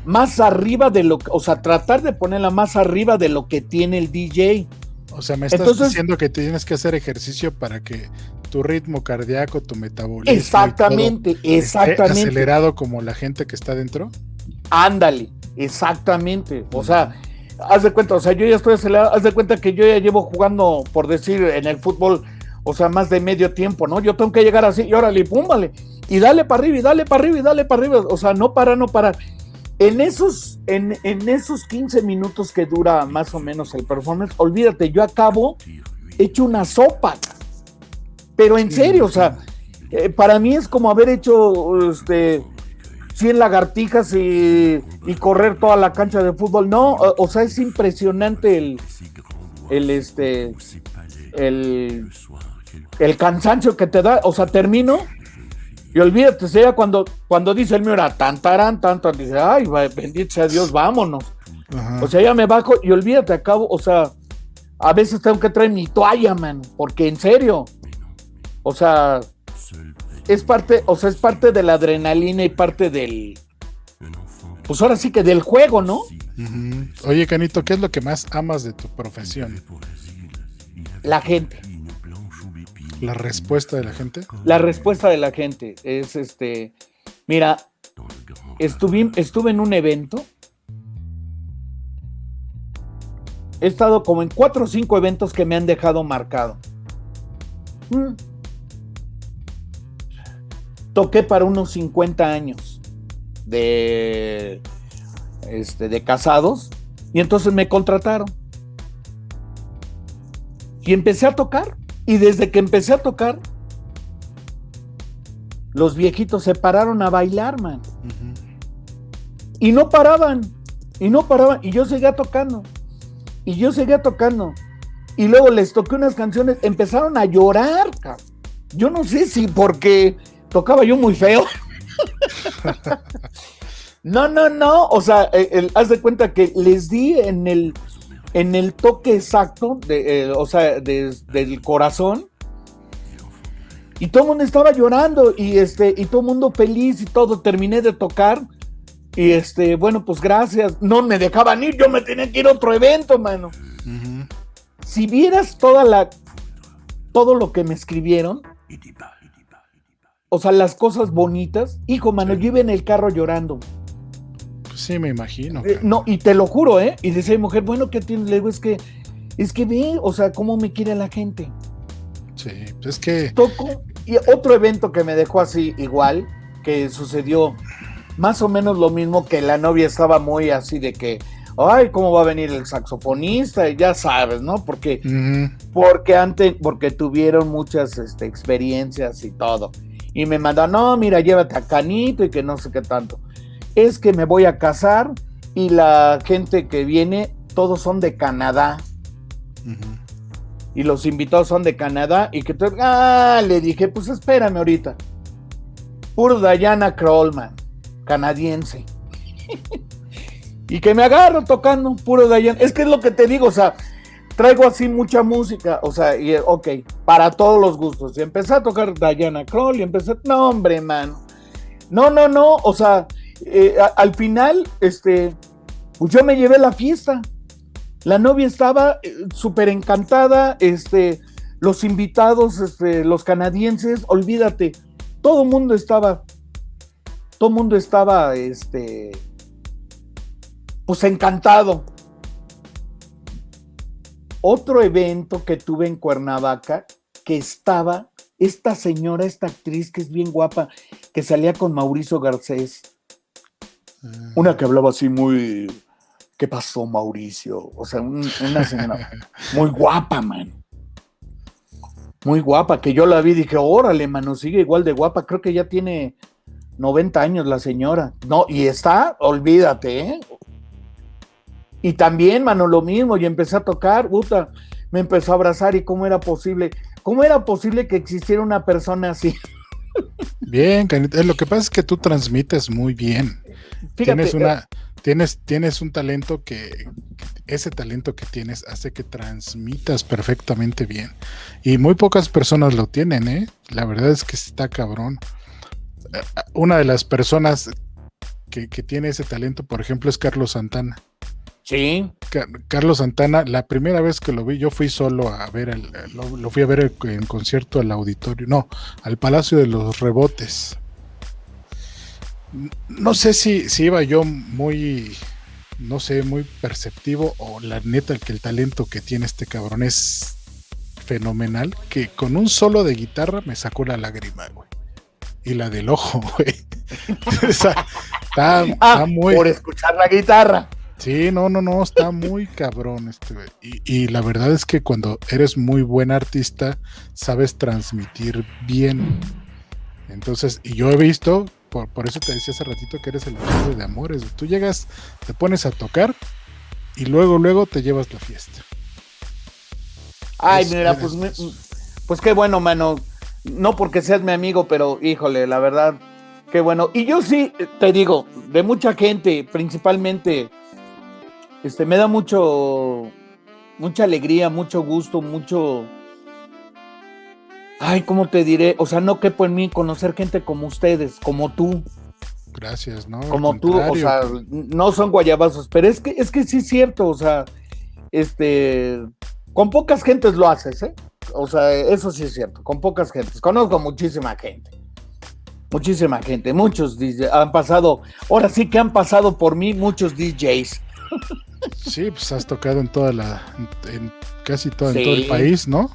más arriba de lo que, o sea, tratar de ponerla más arriba de lo que tiene el DJ. O sea, me estás diciendo que tienes que hacer ejercicio para que tu ritmo cardíaco, tu metabolismo. Exactamente, exactamente. acelerado como la gente que está dentro. Ándale, exactamente. O sea, haz de cuenta, o sea, yo ya estoy acelerado, haz de cuenta que yo ya llevo jugando, por decir, en el fútbol, o sea, más de medio tiempo, ¿no? Yo tengo que llegar así, y órale, pum, vale, y dale para arriba, y dale para arriba, y dale para arriba, o sea, no para, no para. En esos, en, en esos 15 minutos que dura más o menos el performance, olvídate, yo acabo hecho una sopa, pero en serio, o sea, eh, para mí es como haber hecho, este 100 lagartijas y, correr toda la cancha de fútbol. No, o, sea, es impresionante el, el este, el, el cansancio que te da. O sea, termino y olvídate, sea cuando, cuando dice el mío era tan tarán, tanto, dice, ay, bendito sea Dios, vámonos. O sea, ya me bajo y olvídate, acabo, o sea, a veces tengo que traer mi toalla, man, porque en serio, o sea, es parte, o sea, es parte de la adrenalina y parte del. Pues ahora sí que del juego, ¿no? Oye, Canito, ¿qué es lo que más amas de tu profesión? La gente. ¿La respuesta de la gente? La respuesta de la gente es este. Mira, estuve, estuve en un evento. He estado como en cuatro o cinco eventos que me han dejado marcado. Mm toqué para unos 50 años de, este, de casados y entonces me contrataron. Y empecé a tocar. Y desde que empecé a tocar, los viejitos se pararon a bailar, man. Y no paraban. Y no paraban. Y yo seguía tocando. Y yo seguía tocando. Y luego les toqué unas canciones. Empezaron a llorar. Yo no sé si porque tocaba yo muy feo. [LAUGHS] [LAUGHS] no, no, no. O sea, haz de cuenta que les di en el, en el toque exacto, de, eh, o sea, del corazón. Y todo el mundo estaba llorando y este, y todo el mundo feliz y todo. Terminé de tocar. Y este, bueno, pues gracias. No me dejaban ir, yo me tenía que ir a otro evento, mano. Si vieras toda la, todo lo que me escribieron, o sea, las cosas bonitas. Hijo, mano, yo iba en el carro llorando. Pues sí, me imagino. Eh, no, y te lo juro, ¿eh? Y dice, mujer, bueno, ¿qué tiene? Le digo, es que, es que ve, o sea, cómo me quiere la gente. Sí, pues es que. Toco. Y otro evento que me dejó así igual, que sucedió más o menos lo mismo que la novia estaba muy así de que, ay, ¿cómo va a venir el saxofonista? Y ya sabes, ¿no? Porque, porque antes, porque tuvieron muchas este, experiencias y todo y me manda, no, mira, llévate a Canito y que no sé qué tanto. Es que me voy a casar y la gente que viene, todos son de Canadá. Y los invitados son de Canadá y que tú, ah, le dije, pues espérame ahorita. Puro Diana Krollman, canadiense. [LAUGHS] y que me agarro tocando, puro Diana. Es que es lo que te digo, o sea, traigo así mucha música, o sea, y ok, para todos los gustos. Y empecé a tocar Diana Kroll y empecé, no, hombre, mano. No, no, no, o sea, eh, al final, este, pues yo me llevé la fiesta. La novia estaba eh, súper encantada, este, los invitados, este, los canadienses, olvídate, todo el mundo estaba, todo el mundo estaba, este, pues encantado otro evento que tuve en Cuernavaca, que estaba esta señora, esta actriz que es bien guapa, que salía con Mauricio Garcés. Ah. Una que hablaba así muy... ¿Qué pasó, Mauricio? O sea, una señora muy guapa, man. Muy guapa, que yo la vi y dije, órale, mano, sigue igual de guapa. Creo que ya tiene 90 años la señora. No, y está, olvídate, ¿eh? Y también, mano, lo mismo, y empecé a tocar, puta, me empezó a abrazar y cómo era posible, cómo era posible que existiera una persona así. Bien, eh, lo que pasa es que tú transmites muy bien. Tienes una, eh, tienes, tienes un talento que, ese talento que tienes hace que transmitas perfectamente bien. Y muy pocas personas lo tienen, ¿eh? La verdad es que está cabrón. Eh, una de las personas que, que tiene ese talento, por ejemplo, es Carlos Santana. Sí. Carlos Santana, la primera vez que lo vi, yo fui solo a ver, el, lo, fui a ver en concierto al auditorio, no, al Palacio de los Rebotes. No sé si, si iba yo muy, no sé, muy perceptivo o la neta el que el talento que tiene este cabrón es fenomenal, que con un solo de guitarra me sacó la lágrima, güey. Y la del ojo, [LAUGHS] güey. está, ah, muy... Por escuchar la guitarra. Sí, no, no, no, está muy cabrón este, y, y, la verdad es que cuando eres muy buen artista, sabes transmitir bien. Entonces, y yo he visto, por, por eso te decía hace ratito que eres el de amores. Tú llegas, te pones a tocar y luego, luego te llevas la fiesta. Ay, mira, pues, pues qué bueno, mano. No porque seas mi amigo, pero híjole, la verdad, qué bueno. Y yo sí, te digo, de mucha gente, principalmente este, me da mucho, mucha alegría, mucho gusto, mucho... Ay, ¿cómo te diré? O sea, no quepo en mí conocer gente como ustedes, como tú. Gracias, ¿no? Como tú, o sea, no son guayabazos, pero es que, es que sí es cierto, o sea, este, con pocas gentes lo haces, ¿eh? O sea, eso sí es cierto, con pocas gentes. Conozco muchísima gente. Muchísima gente, muchos DJs han pasado, ahora sí que han pasado por mí muchos DJs. [LAUGHS] Sí, pues has tocado en toda la, en casi todo, en todo el país, ¿no?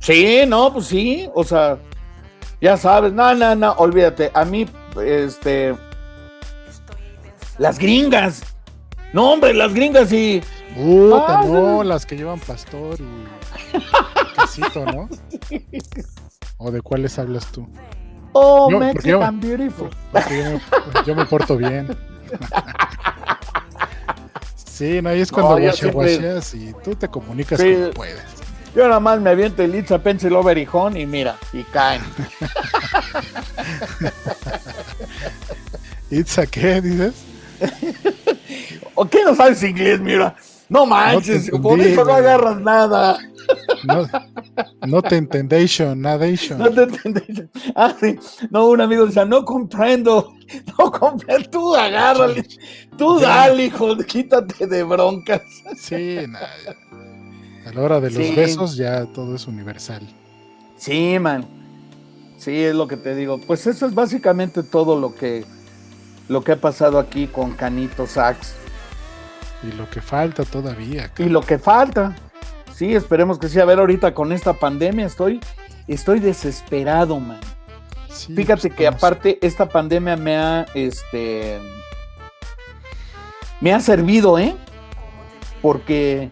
Sí, no, pues sí, o sea, ya sabes, no, no, no, olvídate, a mí, este, las gringas, no, hombre, las gringas y... Puta, no, las que llevan pastor y [LAUGHS] quesito, ¿no? ¿O de cuáles hablas tú? Oh, Mexican beautiful. yo me porto bien. [LAUGHS] Sí, no, ahí es cuando no, y tú te comunicas como puedes. Yo nada más me aviento el Itza Pencil Over y y mira, y caen. [LAUGHS] ¿Itza qué dices? [LAUGHS] ¿O qué no sabes inglés, mira? No manches, por eso no agarras nada. No, no te entendation, nadation. No te entendation. Ah, sí. No, un amigo decía, no comprendo. No comprendo. Tú agárrale. Tú dale, hijo. Quítate de broncas. Sí, nada. La hora de los besos ya todo es universal. Sí, man. Sí, es lo que te digo. Pues eso es básicamente todo lo que, lo que ha pasado aquí con Canito Sax. Y lo que falta todavía. Y lo que falta. Sí, esperemos que sí. A ver, ahorita con esta pandemia estoy, estoy desesperado, man. Fíjate pues, que aparte esta pandemia me ha, este, me ha servido, ¿eh? Porque,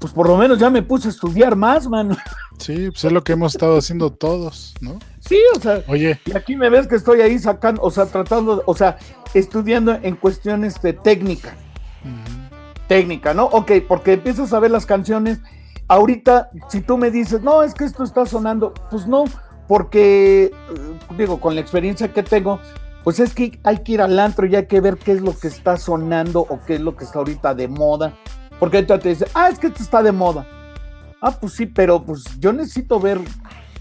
pues por lo menos ya me puse a estudiar más, man. Sí, pues es lo que hemos estado haciendo todos, ¿no? Sí, o sea, oye, y aquí me ves que estoy ahí sacando, o sea, tratando, o sea, estudiando en cuestiones de técnica técnica, ¿no? Ok, porque empiezas a ver las canciones. Ahorita, si tú me dices, no, es que esto está sonando, pues no, porque, eh, digo, con la experiencia que tengo, pues es que hay que ir al antro y hay que ver qué es lo que está sonando o qué es lo que está ahorita de moda. Porque ahorita te dice, ah, es que esto está de moda. Ah, pues sí, pero pues yo necesito ver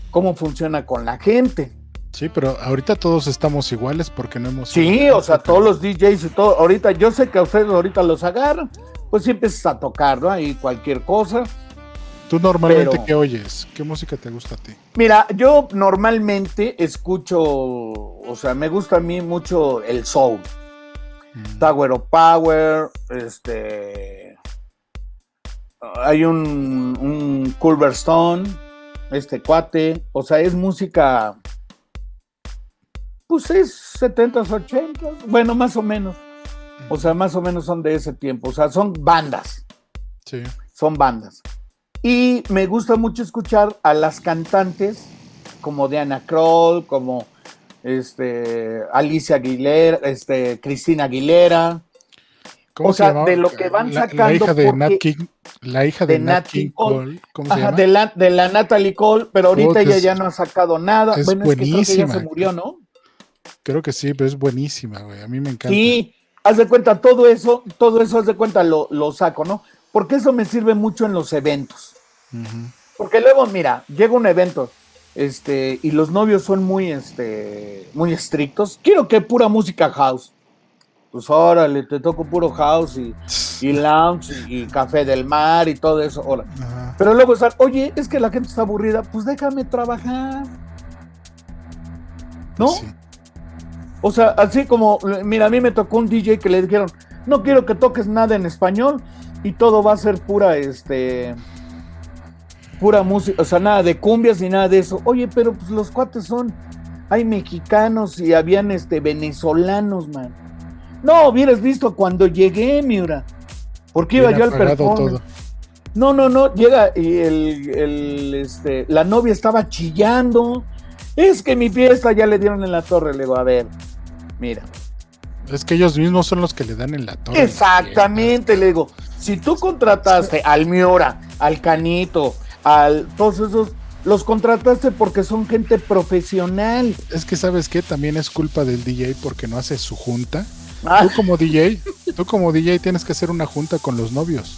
cómo funciona con la gente. Sí, pero ahorita todos estamos iguales porque no hemos... Sí, o sea, todos los DJs y todo, ahorita yo sé que a ustedes ahorita los agarran, pues sí empiezas a tocar, ¿no? Y cualquier cosa. ¿Tú normalmente qué oyes? ¿Qué música te gusta a ti? Mira, yo normalmente escucho, o sea, me gusta a mí mucho el soul. Mm. Tower of Power, este... Hay un, un Culverstone, este cuate, o sea, es música, pues es 70s, 80s, bueno, más o menos. O sea, más o menos son de ese tiempo. O sea, son bandas. Sí. Son bandas. Y me gusta mucho escuchar a las cantantes como Diana Kroll, como este, Alicia Aguilera, este, Cristina Aguilera. ¿Cómo o sea, de lo que van sacando. La hija de Nat King, la hija de, Nat King Cole. ¿Cómo se llama? De, la, de la Natalie Cole, pero ahorita ella ya no ha sacado nada. Es bueno, buenísima. Es que creo que ella se murió, ¿no? Creo que sí, pero es buenísima, güey. A mí me encanta. Sí, haz de cuenta, todo eso, todo eso, haz de cuenta, lo, lo saco, ¿no? Porque eso me sirve mucho en los eventos. Porque luego, mira, llega un evento, este, y los novios son muy, este, muy estrictos. Quiero que pura música house. Pues órale, te toco puro house y, y lounge y, café del mar y todo eso. Pero luego estar, oye, es que la gente está aburrida, pues déjame trabajar. ¿No? Pues o sea, así como, mira, a mí me tocó un DJ que le dijeron, no quiero que toques nada en español y todo va a ser pura, este, pura música, o sea, nada de cumbias ni nada de eso. Oye, pero pues los cuates son, hay mexicanos y habían, este, venezolanos, man. No, hubieras visto cuando llegué, Miura, porque iba yo al performance. No, no, no, llega y el, el, este, la novia estaba chillando. Es que mi fiesta ya le dieron en la torre. Le digo, a ver, mira. Es que ellos mismos son los que le dan en la torre. Exactamente, le digo. Si tú contrataste al Miora, al Canito, al todos esos, los contrataste porque son gente profesional. Es que sabes que también es culpa del DJ porque no hace su junta. Ah. Tú como DJ, tú como DJ tienes que hacer una junta con los novios.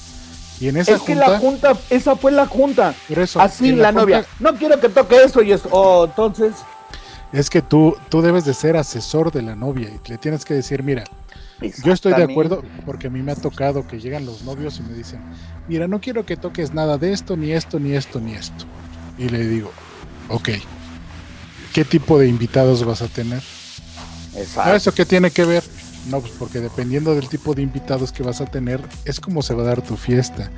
Y en esa es que la junta, esa fue la junta. Así la, novia, no quiero que toque eso y eso. Oh, entonces. Es que tú, tú debes de ser asesor de la novia y le tienes que decir, mira, yo estoy de acuerdo porque a mí me ha tocado que llegan los novios y me dicen, mira, no quiero que toques nada de esto, ni esto, ni esto, ni esto. Y le digo, ok, ¿qué tipo de invitados vas a tener? Exacto. ¿Eso qué tiene que ver? No, pues porque dependiendo del tipo de invitados que vas a tener, es como se va a dar tu fiesta.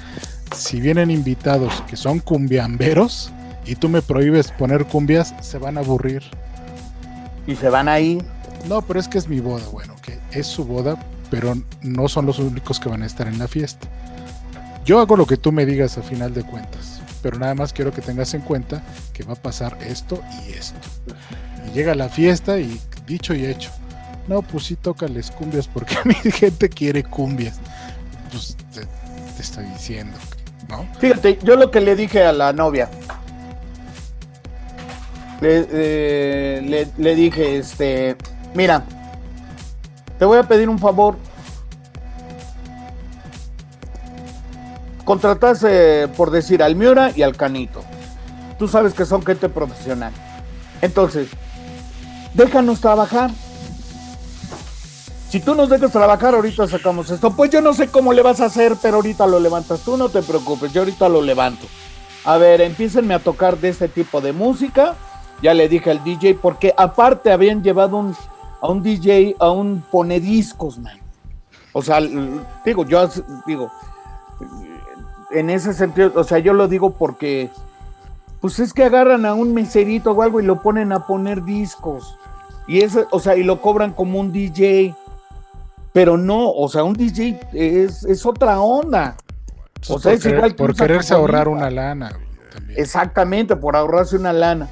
Si vienen invitados que son cumbiamberos y tú me prohíbes poner cumbias, se van a aburrir. Y se van ahí. No, pero es que es mi boda, bueno, que es su boda, pero no son los únicos que van a estar en la fiesta. Yo hago lo que tú me digas a final de cuentas, pero nada más quiero que tengas en cuenta que va a pasar esto y esto. Y llega la fiesta y dicho y hecho, no, pues sí, tócales cumbias porque [LAUGHS] mi gente quiere cumbias. Pues te, estoy diciendo, ¿no? Fíjate, yo lo que le dije a la novia, le, eh, le, dije, este, mira, te voy a pedir un favor. Contratase, por decir, al Miura y al Canito. Tú sabes que son gente profesional. Entonces, déjanos trabajar. Si tú nos dejas trabajar, ahorita sacamos esto. Pues yo no sé cómo le vas a hacer, pero ahorita lo levantas. Tú no te preocupes, yo ahorita lo levanto. A ver, empiecenme a tocar de este tipo de música. Ya le dije al DJ, porque aparte habían llevado a un DJ a un ponediscos, man. O sea, digo, yo digo, en ese sentido, o sea, yo lo digo porque, pues es que agarran a un meserito o algo y lo ponen a poner discos. Y eso, o sea, y lo cobran como un DJ. Pero no, o sea, un DJ es, otra onda. O sea, es igual por quererse ahorrar una lana. Exactamente, por ahorrarse una lana.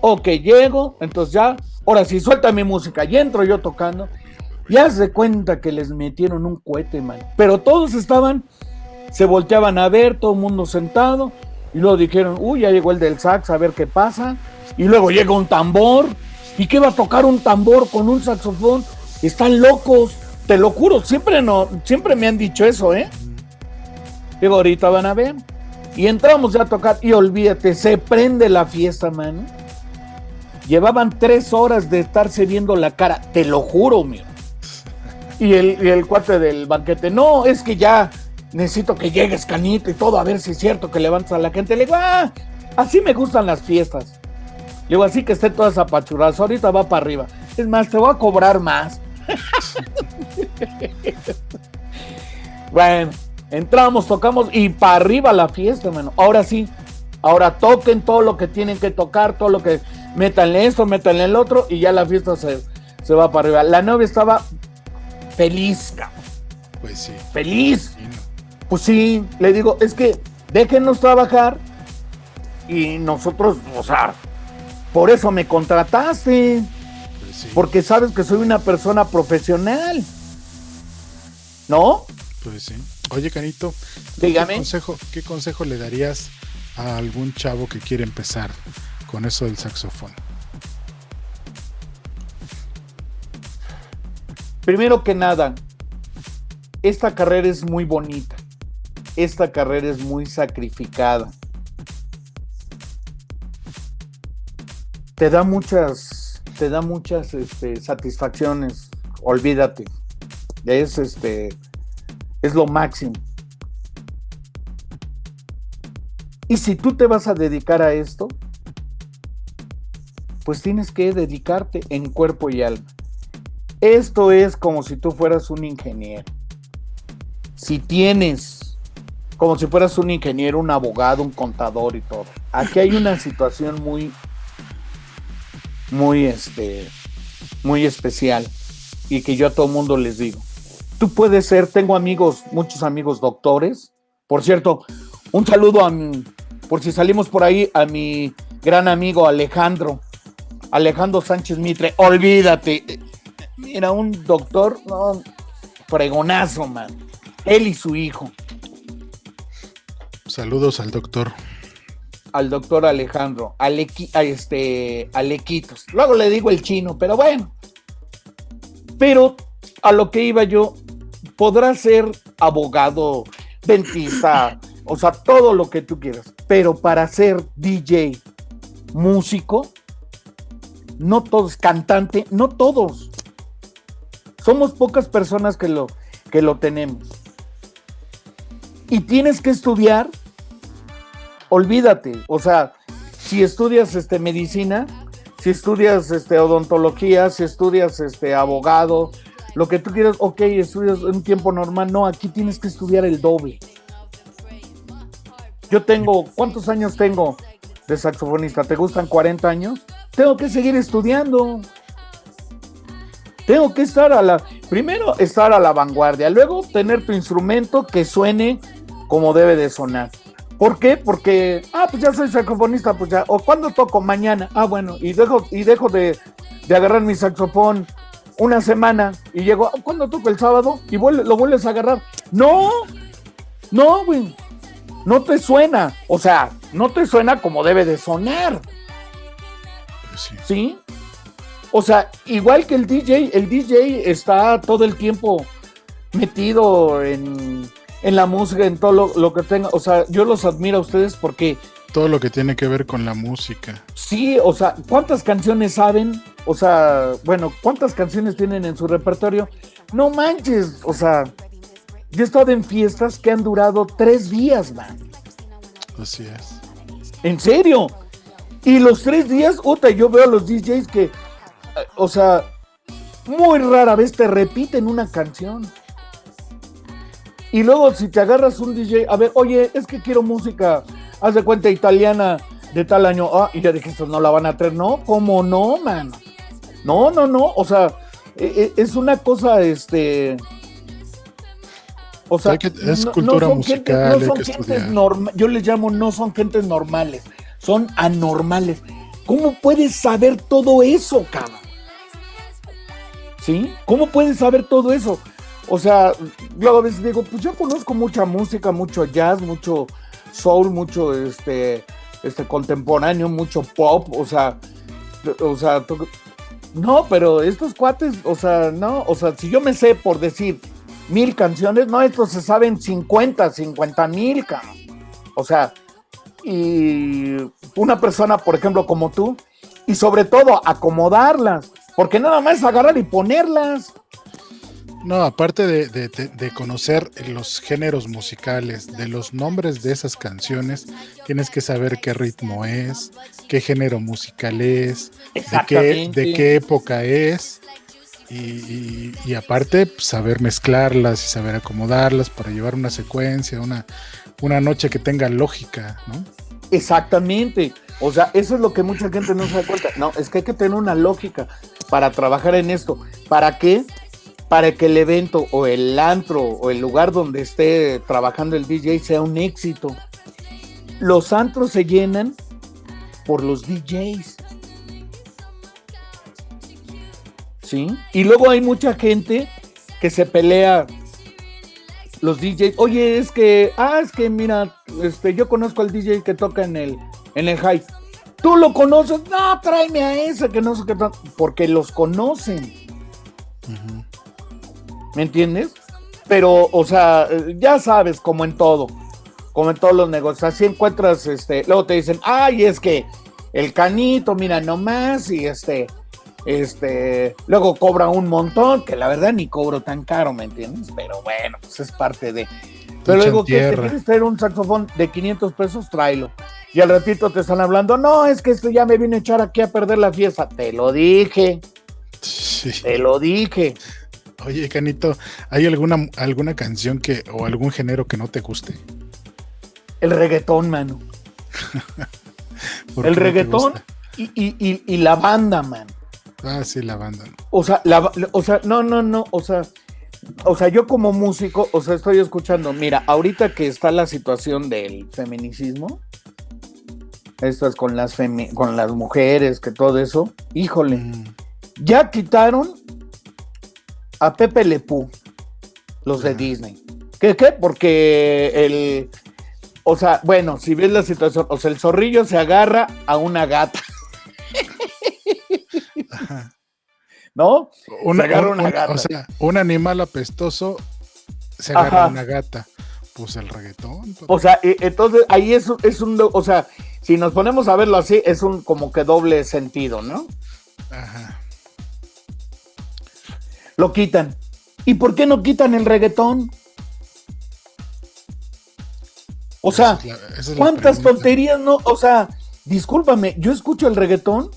Ok, llego, entonces ya, ahora sí, suelta mi música, y entro yo tocando. Ya se cuenta que les metieron un cohete, man. Pero todos estaban, se volteaban a ver, todo el mundo sentado. Y luego dijeron, uy, ya llegó el del sax, a ver qué pasa. Y luego llega un tambor. ¿Y qué va a tocar un tambor con un saxofón? Están locos. Te lo juro, siempre, no, siempre me han dicho eso, ¿eh? Digo, ahorita van a ver. Y entramos ya a tocar y olvídate, se prende la fiesta, mano. Llevaban tres horas de estarse viendo la cara, te lo juro, mío. Y el, el cuate del banquete, no, es que ya necesito que llegues, canito, y todo, a ver si es cierto que levantas a la gente. Le digo, ah, así me gustan las fiestas. Le digo, así que esté todas apachuradas, ahorita va para arriba. Es más, te voy a cobrar más. [LAUGHS] bueno, entramos, tocamos y para arriba la fiesta, hermano. Ahora sí, ahora toquen todo lo que tienen que tocar, todo lo que métanle esto, métanle el otro y ya la fiesta se, se va para arriba. La novia estaba feliz, Pues sí. Feliz. Pues sí, le digo, es que déjenos trabajar y nosotros, o sea, por eso me contrataste. Porque sabes que soy una persona profesional. ¿No? Pues sí. Oye, Canito, Dígame. ¿qué consejo, ¿qué consejo le darías a algún chavo que quiere empezar con eso del saxofón? Primero que nada, esta carrera es muy bonita. Esta carrera es muy sacrificada. Te da muchas te da muchas este, satisfacciones, olvídate. Es este es lo máximo. Y si tú te vas a dedicar a esto, pues tienes que dedicarte en cuerpo y alma. Esto es como si tú fueras un ingeniero. si tienes, como si fueras un ingeniero, un abogado, un contador y todo, aquí hay una situación muy, muy, este, muy especial y que yo a todo mundo les digo. Tú puedes ser, tengo amigos, muchos amigos doctores. Por cierto, un saludo a mi, por si salimos por ahí, a mi gran amigo Alejandro, Alejandro Sánchez Mitre. Olvídate, mira, un doctor, no, fregonazo, man. Él y su hijo. Saludos al doctor. Al doctor Alejandro, Alequi, a este, Alequitos. Luego le digo el chino, pero bueno. Pero a lo que iba yo, podrá ser abogado, dentista, o sea, todo lo que tú quieras. Pero para ser DJ, músico, no todos, cantante, no todos. Somos pocas personas que lo, que lo tenemos. Y tienes que estudiar, olvídate, o sea, si estudias este, medicina, si estudias este, odontología, si estudias este, abogado, lo que tú quieras, ok, estudias un tiempo normal, no, aquí tienes que estudiar el doble. Yo tengo, ¿cuántos años tengo de saxofonista? ¿Te gustan 40 años? Tengo que seguir estudiando. Tengo que estar a la, primero estar a la vanguardia, luego tener tu instrumento que suene como debe de sonar. ¿Por qué? Porque, ah, pues ya soy saxofonista, pues ya, o cuando toco mañana, ah, bueno, y dejo, y dejo de, agarrar mi saxofón una semana y llego, ah, ¿cuándo toco el sábado? Y lo vuelves a agarrar. No, no, güey, no te suena, o sea, no te suena como debe de sonar. Sí. ¿Sí? O sea, igual que el DJ, el DJ está todo el tiempo metido en en la música, en todo lo, que tenga. O sea, yo los admiro a ustedes porque... Todo lo que tiene que ver con la música. Sí, o sea, ¿cuántas canciones saben? O sea, bueno, ¿cuántas canciones tienen en su repertorio? No manches, o sea, yo he estado en fiestas que han durado tres días, man. Así es. ¿En serio? Y los tres días, otra, yo veo a los DJs que, o sea, muy rara vez te repiten una canción. Y luego si te agarras un DJ, a ver, oye, es que quiero música, haz de cuenta italiana de tal año, ah, y ya dijiste, no la van a traer, no, ¿cómo no, man? No, no, no, o sea, e, e, es una cosa, este... O sea, es cultura musical. no son gentes normales, yo les llamo, no son gentes normales, son anormales. ¿Cómo puedes saber todo eso, cabrón? ¿Sí? ¿Cómo puedes saber todo eso? O sea, yo a veces digo, pues yo conozco mucha música, mucho jazz, mucho soul, mucho este, este contemporáneo, mucho pop, o sea, o sea, no, pero estos cuates, o sea, no, o sea, si yo me sé por decir mil canciones, no, estos se saben 50, 50 mil, o sea, y una persona, por ejemplo, como tú, y sobre todo acomodarlas, porque nada más agarrar y ponerlas. No, aparte de, conocer los géneros musicales, de los nombres de esas canciones, tienes que saber qué ritmo es, qué género musical es, de qué, de qué época es. Y, aparte pues, saber mezclarlas y saber acomodarlas para llevar una secuencia, una, una noche que tenga lógica, ¿no? Exactamente. O sea, eso es lo que mucha gente no se da cuenta. No, es que hay que tener una lógica para trabajar en esto. ¿Para qué? Para que el evento o el antro o el lugar donde esté trabajando el DJ sea un éxito. Los antros se llenan por los DJs. ¿Sí? Y luego hay mucha gente que se pelea los DJs. Oye, es que, ah, es que mira, este, yo conozco al DJ que toca en el, en el high. ¿Tú lo conoces? No, tráeme a ese que no sé qué. Porque los conocen. ¿Me entiendes? Pero, o sea, ya sabes, como en todo, como en todos los negocios, así encuentras, este, luego te dicen, ay, es que el canito, mira nomás, y este, este, luego cobra un montón, que la verdad ni cobro tan caro, ¿me entiendes? Pero bueno, pues es parte de... Pero luego que te quieres traer un saxofón de 500 pesos, tráelo. Y al ratito te están hablando, no, es que esto ya me viene a echar aquí a perder la fiesta. Te lo dije. Te lo dije. Oye, Canito, ¿hay alguna, alguna canción que o algún género que no te guste? El reggaetón, mano. [LAUGHS] el reggaetón y, la banda, man. Ah, sí, la banda. O sea, la, o sea, no, no, no, o sea, o sea, yo como músico, o sea, estoy escuchando, mira, ahorita que está la situación del feminicismo, esto es con las, con las mujeres, que todo eso, híjole, mm. ya quitaron a Pepe Lepú, los de Disney. ¿Qué, qué? Porque el, o sea, bueno, si ves la situación, o sea, el zorrillo se agarra a una gata. ¿No? Una, se agarra una gata. O sea, un animal apestoso se agarra a una gata. Pues el reggaetón. O sea, e, entonces ahí es, es un, o sea, si nos ponemos a verlo así, es un como que doble sentido, ¿no? Ajá. Lo quitan. ¿Y por qué no quitan el reggaetón? O sea, ¿cuántas tonterías no? O sea, discúlpame, yo escucho el reggaetón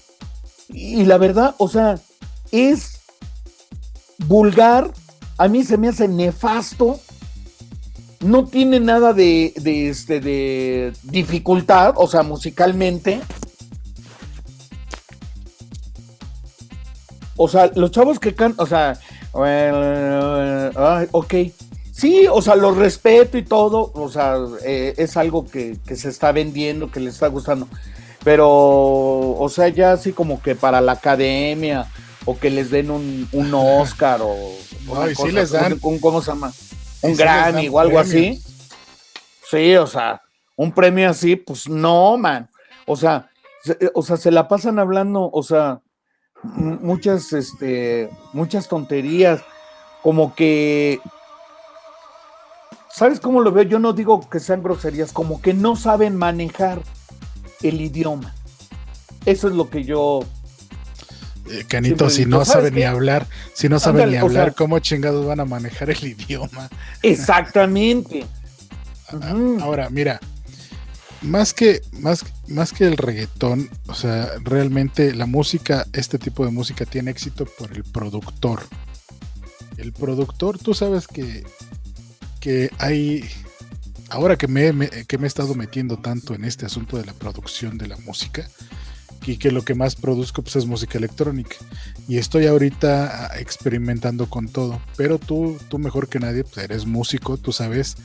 y la verdad, o sea, es vulgar, a mí se me hace nefasto, no tiene nada de, de, este, de dificultad, o sea, musicalmente. O sea, los chavos que cantan, o sea, ok, Sí, o sea, lo respeto y todo, o sea, eh, es algo que, se está vendiendo, que le está gustando, pero, o sea, ya así como que para la academia, o que les den un, Oscar, o [LAUGHS] sí les dan. Un, ¿cómo se llama? Un Grammy o algo así. Sí, o sea, un premio así, pues no, man. O sea, o sea, se la pasan hablando, o sea, muchas, este, muchas tonterías, como que ¿Sabes cómo lo veo? Yo no digo que sean groserías, como que no saben manejar el idioma. Eso es lo que yo. Eh, Canito, si no saben ni hablar, si no saben ni hablar, ¿cómo chingados van a manejar el [LAUGHS] idioma? Exactamente. Ahora, mira, más que, más, más que el reggaetón, o sea, realmente la música, este tipo de música tiene éxito por el productor. El productor, tú sabes que que hay, ahora que me, que me he estado metiendo tanto en este asunto de la producción de la música, y que lo que más produzco pues, es música electrónica. Y estoy ahorita ah, experimentando con todo. Pero tú, tú mejor que nadie, pues eres músico, tú sabes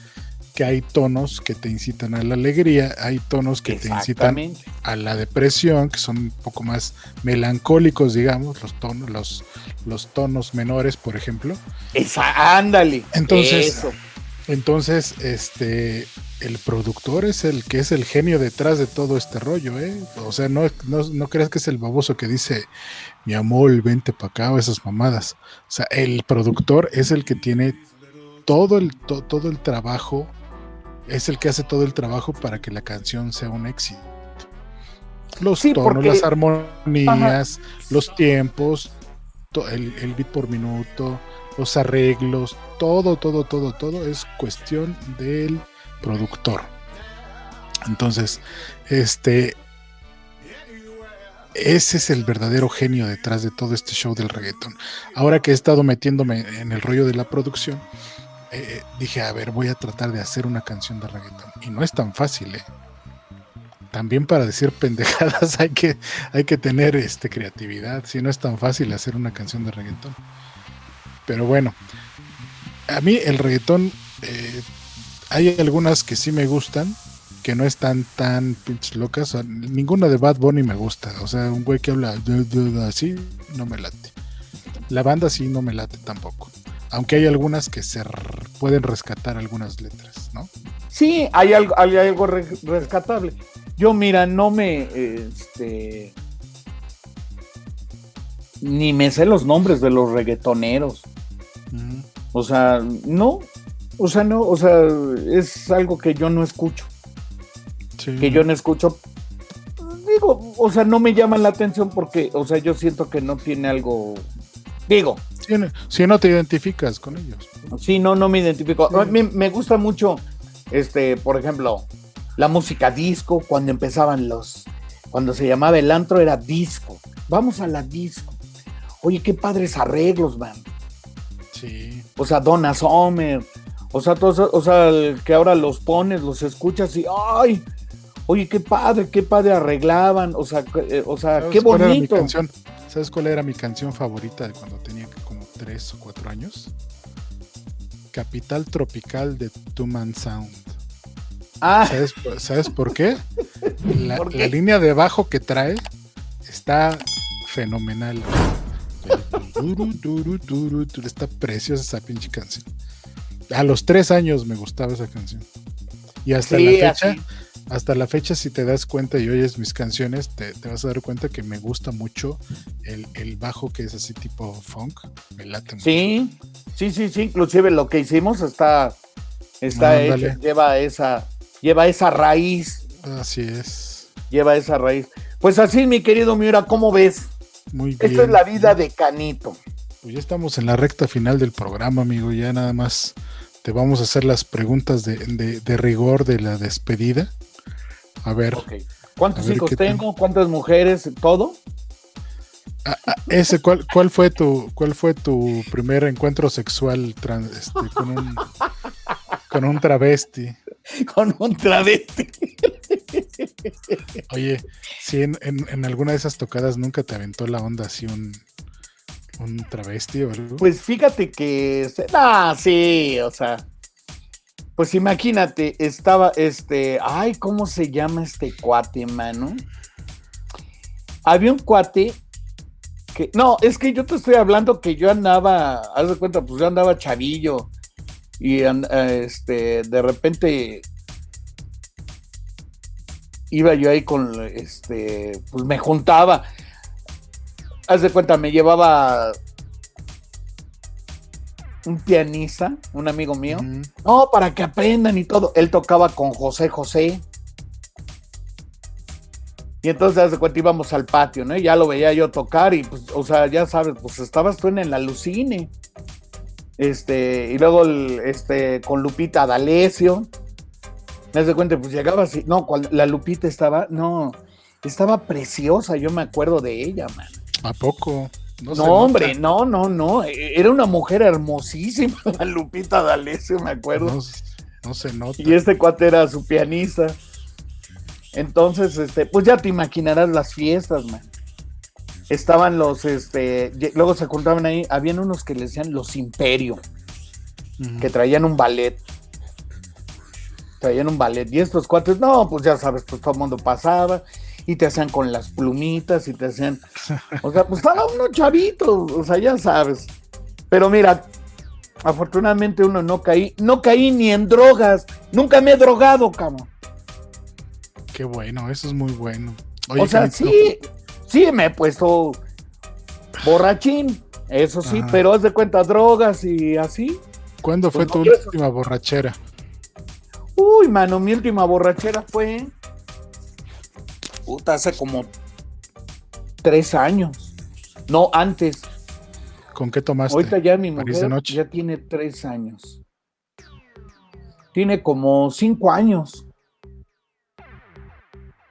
que hay tonos que te incitan a la alegría, hay tonos que te incitan a la depresión, que son un poco más melancólicos, digamos, los tonos, los, los tonos menores, por ejemplo. Esa, ándale. Entonces, entonces, este, el productor es el que es el genio detrás de todo este rollo, ¿eh? O sea, no, no, creas que es el baboso que dice, mi amor, vente para acá o esas mamadas. O sea, el productor es el que tiene todo el, todo el trabajo, es el que hace todo el trabajo para que la canción sea un éxito. Los tonos, las armonías, los tiempos, el, el beat por minuto, los arreglos, todo, todo, todo, todo es cuestión del productor. Entonces, este, ese es el verdadero genio detrás de todo este show del reggaeton. Ahora que he estado metiéndome en el rollo de la producción, eh, dije, a ver, voy a tratar de hacer una canción de reggaeton. Y no es tan fácil, ¿eh? También para decir [LAUGHS] pendejadas hay que, hay que tener este, creatividad. Si no es tan fácil hacer una canción de reggaeton. Pero bueno, a mí el reggaetón, eh, hay algunas que sí me gustan, que no están tan pinches locas. ninguna de Bad Bunny me gusta. O sea, un güey que habla así, no me late. La banda sí no me late tampoco. Aunque hay algunas que se pueden rescatar algunas letras, ¿no? Sí, hay algo, hay algo rescatable. Yo, mira, no me. Este, ni me sé los nombres de los reggaetoneros. O sea, no, o sea, no, o sea, es algo que yo no escucho. Que yo no escucho. Digo, o sea, no me llama la atención porque, o sea, yo siento que no tiene algo. Digo. Si no te identificas con ellos. Sí, no, no me identifico. A mí me gusta mucho, este, por ejemplo, la música disco, cuando empezaban los. Cuando se llamaba el antro era disco. Vamos a la disco. Oye, qué padres arreglos, man. Sí. O sea, Donna Summer. O sea, todos, o sea, que ahora los pones, los escuchas y ¡ay! Oye, qué padre, qué padre arreglaban. O sea, eh, o sea, qué bonito. ¿Sabes cuál era mi canción favorita de cuando tenía 3 o 4 años? Capital Tropical de Two Man Sound. Ah, ¿Sabes, por- ¿sabes por qué? [LAUGHS] La, ¿Por qué? la línea de bajo que trae está fenomenal. Está preciosa esa pinche canción. A los tres años me gustaba esa canción. Y hasta Sí, la fecha, así. Hasta la fecha, si te das cuenta y oyes mis canciones, te, te vas a dar cuenta que me gusta mucho el, el bajo que es así tipo funk. Me late mucho. sí, sí, sí, sí. Inclusive lo que hicimos está, está hecho, lleva esa, lleva esa raíz, Así es. lleva esa raíz. Pues así, mi querido Miura, ¿cómo ves? Muy bien. Esto es la vida de Canito. Pues ya estamos en la recta final del programa, amigo. Ya nada más te vamos a hacer las preguntas de, de- de rigor de la despedida. A ver. ¿Cuántos A hijos tengo? ¿Cuántas mujeres? ¿Todo? a- a- ese, ¿cuál, cuál fue tu cuál fue tu primer encuentro sexual tran- este, con un con un travesti? [LAUGHS] Con un travesti. [LAUGHS] Oye, si en, en- en alguna de esas tocadas nunca te aventó la onda así un un travesti o algo. Pues fíjate que. Ah, sí, o sea. Pues imagínate, estaba este. Ay, ¿cómo se llama este cuate, mano? Había un cuate que. No, es que yo te estoy hablando que yo andaba. Haz de cuenta, pues yo andaba chavillo. Y eh, este, de repente. Iba yo ahí con. Este. Pues me juntaba. Haz de cuenta, me llevaba un pianista, un amigo mío. No, para que aprendan y todo. Él tocaba con José José. Y entonces, de cuenta, íbamos al patio, ¿no? Y ya lo veía yo tocar y, pues, o sea, ya sabes, pues estabas tú en el alucine. Este, y luego, el- este, con Lupita D'Alessio. Me de cuenta, pues llegaba así. No, cuando la Lupita estaba, no, estaba preciosa, yo me acuerdo de ella, man. ¿A poco? No, se hombre, nota. no, no, no. e- Era una mujer hermosísima, [LAUGHS] la Lupita D'Alessio, me acuerdo. No, no se nota. Y este cuate era su pianista. Entonces, este, pues ya te imaginarás las fiestas, man. Estaban los, este, luego se juntaban ahí, habían unos que le decían los Imperio, que traían un ballet. Traían un ballet. Y estos cuates, no, pues ya sabes, pues todo el mundo pasaba y te hacían con las plumitas y te hacían. O sea, pues estaba uno chavito, o sea, ya sabes. Pero mira, afortunadamente uno no caí, no caí ni en drogas. Nunca me he drogado, cabrón. Qué bueno, eso es muy bueno. Oye, o sea, Canito, sí, sí me he puesto borrachín, eso sí, Ajá. pero haz de cuenta drogas y así. ¿Cuándo fue pues tu no, yo eso- última borrachera? Uy, mano, mi última borrachera fue. Puta, hace como tres años. No, antes. ¿Con qué tomaste? Ahorita ya mi mujer noche. ya tiene tres años. Tiene como cinco años.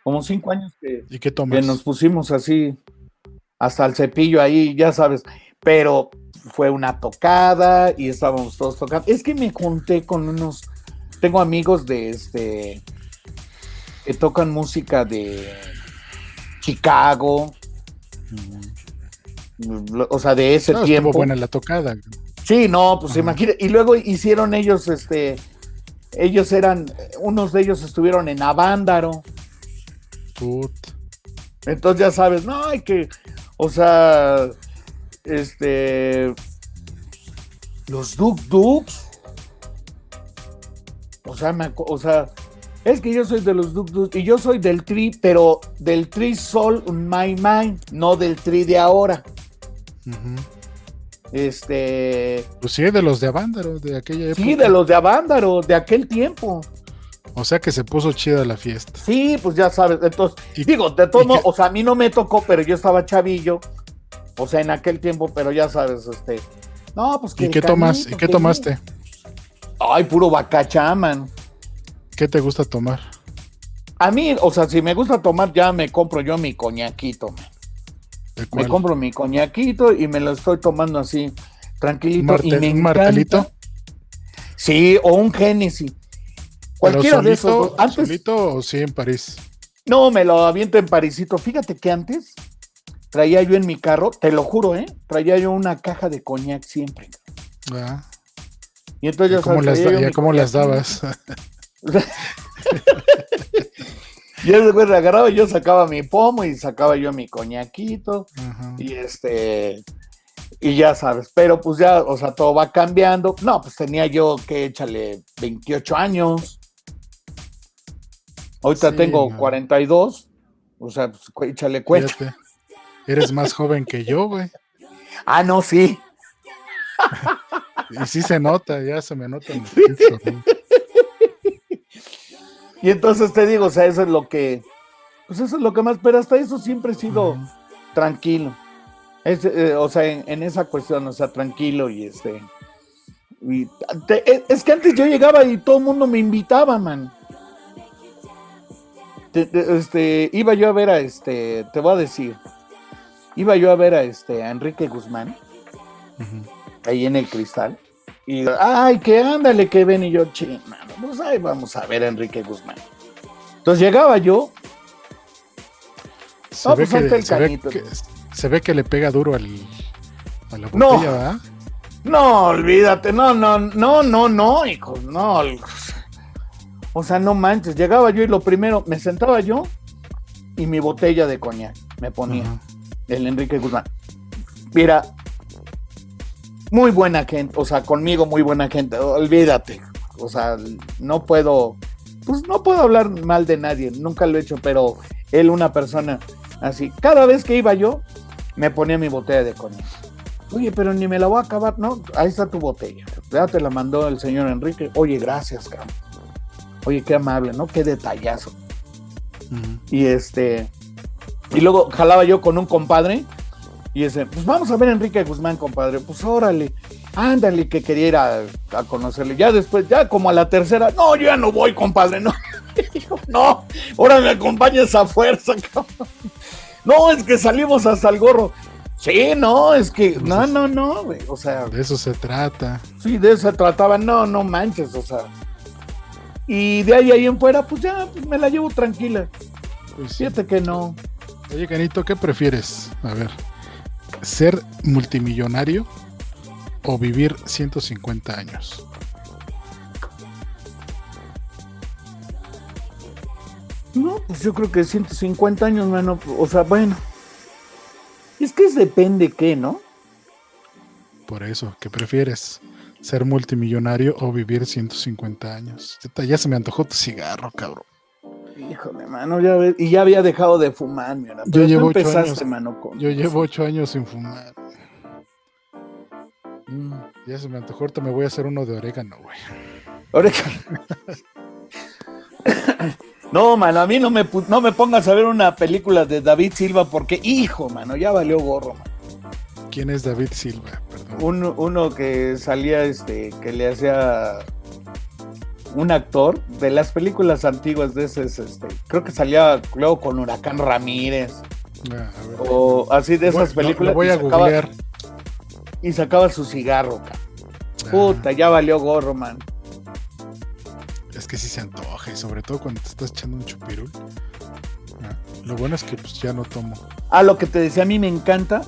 Como cinco años que, ¿Y qué que tomas? nos pusimos así hasta el cepillo ahí, ya sabes. Pero fue una tocada y estábamos todos tocando. Es que me junté con unos. Tengo amigos de este. Que tocan música de Chicago. O sea, de ese No, tiempo. buena la tocada. Sí, no, pues Ajá. imagínate. Y luego hicieron ellos, este, ellos eran, unos de ellos estuvieron en Avándaro. Put. Entonces ya sabes, no hay que, o sea, este, los Duk Duks. O sea, me o sea, es que yo soy de los Duk Duks y yo soy del Tri, pero del Tri Sol My Mind, no del Tri de ahora. Este, Pues sí, de los de Avándaro, de aquella época. sí, de los de Avándaro, de aquel tiempo. O sea que se puso chida la fiesta. Sí, pues ya sabes. Entonces, Y- digo, de modos, que- o sea, a mí no me tocó, pero yo estaba chavillo. O sea, en aquel tiempo, pero ya sabes, este. No, pues que. ¿Y qué tomas? ¿Y qué tomaste? Ay, puro bacachá, man. ¿Qué te gusta tomar? A mí, o sea, si me gusta tomar, ya me compro yo mi coñaquito, man. ¿De Me compro mi coñaquito y me lo estoy tomando así. tranquilito. y Martel- me un martelito. Sí, o un Genesis. Cualquiera de esos. Antes, solito o sí en París. no, me lo aviento en Parisito. Fíjate que antes traía yo en mi carro, te lo juro, ¿eh? Traía yo una caja de coñac siempre. Ah, Y entonces ya ¿Cómo, sabes, las, da- ya cómo las dabas? [LAUGHS] [LAUGHS] Y ese güey agarraba, yo sacaba mi pomo y sacaba yo mi coñaquito. Ajá. Y este, y ya sabes, pero pues ya, o sea, todo va cambiando. No, pues tenía yo que échale 28 años. Ahorita Sí, tengo no. 42. O sea, pues échale cuenta. Fíjate. Eres más joven que yo, güey. Ah, no, sí. Y sí se nota, ya se me nota. [LAUGHS] en el. Y entonces te digo, o sea, eso es lo que, pues eso es lo que más, pero hasta eso siempre he sido tranquilo. Es, eh, o sea, en, en esa cuestión, o sea, tranquilo y este. y te- es- que antes yo llegaba y todo el mundo me invitaba, man. Te- te- este, iba yo a ver a este, te voy a decir, iba yo a ver a este, a Enrique Guzmán, ahí en el cristal. Y, ay, que ándale, que ven. Y yo, ching, pues ahí vamos a ver a Enrique Guzmán. Entonces llegaba yo, Se, No, ve pues que, el se, ve canito. que, se ve que le pega duro al, a la No. botella, ¿verdad? no, olvídate, no, no, no, no, no, hijo, no. O sea, no manches, llegaba yo y lo primero, me sentaba yo y mi botella de coñac me ponía, el Enrique Guzmán. Mira, muy buena gente, o sea, conmigo muy buena gente, olvídate, o sea, no puedo, pues no puedo hablar mal de nadie, nunca lo he hecho, pero él una persona así, cada vez que iba yo, me ponía mi botella de coñac. Oye, pero ni me la voy a acabar, no, ahí está tu botella, ya te la mandó el señor Enrique, oye, gracias, cabrón. Oye, qué amable, ¿no? Qué detallazo. Y este. Y luego jalaba yo con un compadre. Y ese, pues vamos a ver a Enrique Guzmán, compadre. Pues órale, ándale, que quería ir a, a conocerle. Ya después, ya como a la tercera, no, yo ya no voy, compadre, no. [LAUGHS] No, ahora me acompañas a fuerza, cabrón. No, es que salimos hasta el gorro. Sí, no, es que, no, no, no, güey. O sea, De eso se trata. Sí, de eso se trataba, no, no manches, o sea. Y de ahí ahí en fuera, pues ya pues me la llevo tranquila. Pues sí. Fíjate que no. Oye, Canito, ¿qué prefieres? A ver, ¿ser multimillonario o vivir 150 años? No, pues yo creo que 150 años, mano. O sea, bueno. Es que es depende qué, ¿no? Por eso, ¿qué prefieres? ¿Ser multimillonario o vivir 150 años? Ya se me antojó tu cigarro, cabrón. Híjole, mano, ya ves. Y ya había dejado de fumar, mira. Tú llevo ocho empezaste, años. mano, con. Yo llevo ocho años sin fumar. Mm. Ya se me antojó, ahorita me voy a hacer uno de orégano, güey. Que- [LAUGHS] No, mano, a mí no me, no me pongas a ver una película de David Silva porque, hijo, mano, ya valió gorro, mano. ¿Quién es David Silva? Perdón. uno, uno que salía, este, que le hacía un actor de las películas antiguas de ese, este, creo que salía luego con Huracán Ramírez Ah, o así de esas Voy- películas voy y, a sacaba, googlear. y sacaba su cigarro. Ah, puta, ya valió gorro, man. es que sí se antoja, y sobre todo cuando te estás echando un chupirul. Ah, lo bueno es que pues ya no tomo. Ah, lo que te decía, a mí me encanta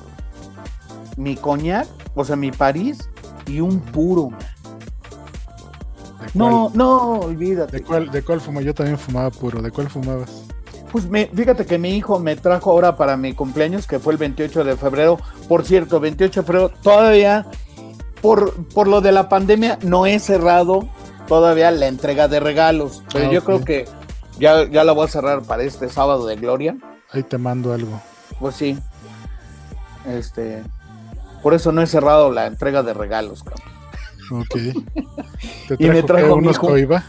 mi coñac, o sea, mi París y un puro, man. ¿De cuál, No, no, olvídate. ¿De cuál, ¿De cuál fuma? Yo también fumaba puro. ¿De cuál fumabas? Pues me, fíjate que mi hijo me trajo ahora para mi cumpleaños, que fue el 28 de febrero. Por cierto, 28 de febrero, todavía, por, por lo de la pandemia, no he cerrado todavía la entrega de regalos. Pero Ah, yo creo que ya, ya la voy a cerrar para este sábado de Gloria. Ahí te mando algo. Pues sí. Este. Por eso no he cerrado la entrega de regalos, cabrón. Ok. ¿Te Y me trajo, mi unos hijo. coiba?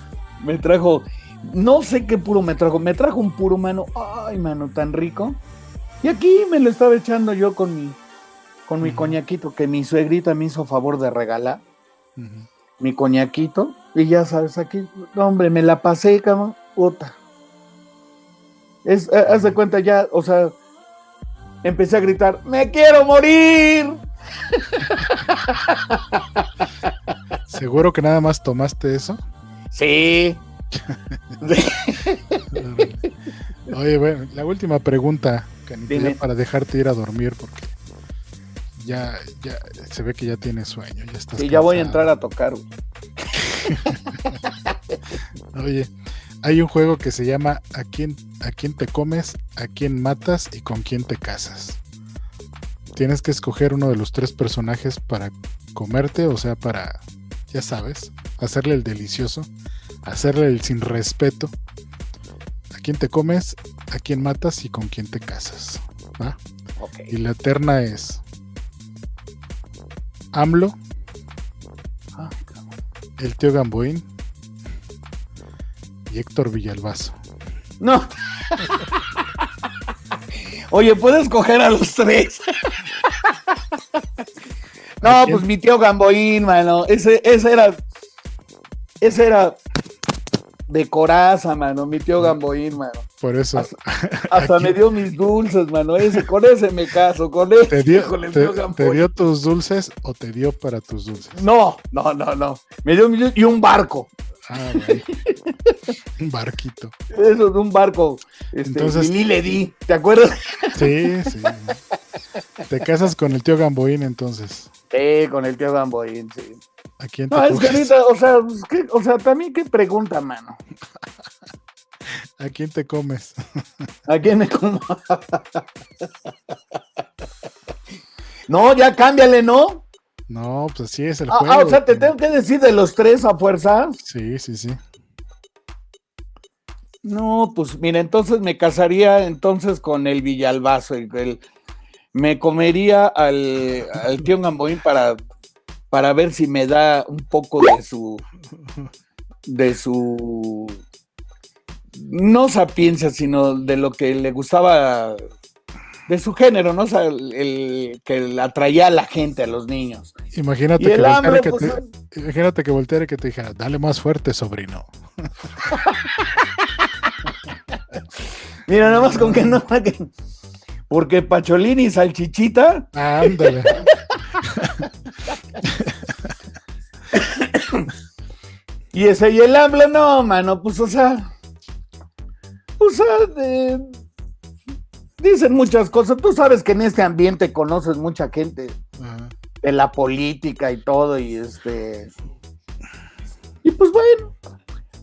Me trajo, no sé qué puro me trajo, me trajo un puro mano, ay mano, tan rico. Y aquí me lo estaba echando yo con mi, con mi Ujú. coñaquito que mi suegrita me hizo favor de regalar, mi coñaquito. Y ya sabes, aquí, hombre, me la pasé, cabrón, puta. Es, eh, haz de cuenta ya, o sea, empecé a gritar, ¡me quiero morir! [LAUGHS] ¿Seguro que nada más tomaste eso? Sí. [LAUGHS] Oye, bueno, la última pregunta, ya para dejarte ir a dormir, porque ya, ya se ve que ya tienes sueño, ya estás Sí, ya voy a entrar a tocar. [LAUGHS] Oye, hay un juego que se llama ¿A quién, ¿A quién te comes? ¿A quién matas? ¿Y con quién te casas? Tienes que escoger uno de los tres personajes para comerte, o sea, para, ya sabes, hacerle el delicioso, hacerle el sin respeto. ¿A quién te comes? ¿A quién matas? ¿Y con quién te casas? Y la eterna es AMLO, Ah, el tío Gamboín y Héctor Villalbazo. No. [LAUGHS] Oye, puedes coger a los tres. [LAUGHS] ¿A No, pues mi tío Gamboín, mano. Ese, ese era. Ese era de coraza, mano. Mi tío Gamboín, mano. Por eso. Hasta [LAUGHS] me dio mis dulces, mano. Ese, con ese me caso, con ese. ¿Te dio, con el te- tío te dio tus dulces o te dio para tus dulces? No, no, no, no. Me dio mis- y un barco. Ah. [LAUGHS] Un barquito. Eso de un barco. Este, Entonces- y ni le di. ¿Te acuerdas? Sí, sí. [LAUGHS] Te casas con el tío Gamboín entonces. Sí, con el tío Gamboín, sí. ¿A quién te No, es que ahorita, o sea, pues, ¿qué? o sea, también qué pregunta, mano. ¿A quién te comes? ¿A quién me como? [LAUGHS] no, ya cámbiale, ¿no? No, pues así es el Ah, juego. ah, o sea, te tengo que decir de los tres a fuerza. Sí, sí, sí. No, pues mira, entonces me casaría entonces con el Villalbazo. el- el- me comería al, al tío Gamboín para, para ver si me da un poco de su de su no sapiencia, sino de lo que le gustaba de su género, ¿no? O sea, el, el que atraía a la gente, a los niños. Imagínate que, hambre, que pues, te, imagínate que volteara y que te dijera, dale más fuerte, sobrino. [LAUGHS] Mira, nada más con que no. [LAUGHS] que- Porque Pacholín y Salchichita, Ándale. y ese y el habla, no, mano, pues o sea. O sea, de- dicen muchas cosas. Tú sabes que en este ambiente conoces mucha gente Ajá. de la política y todo, y este. Y pues bueno,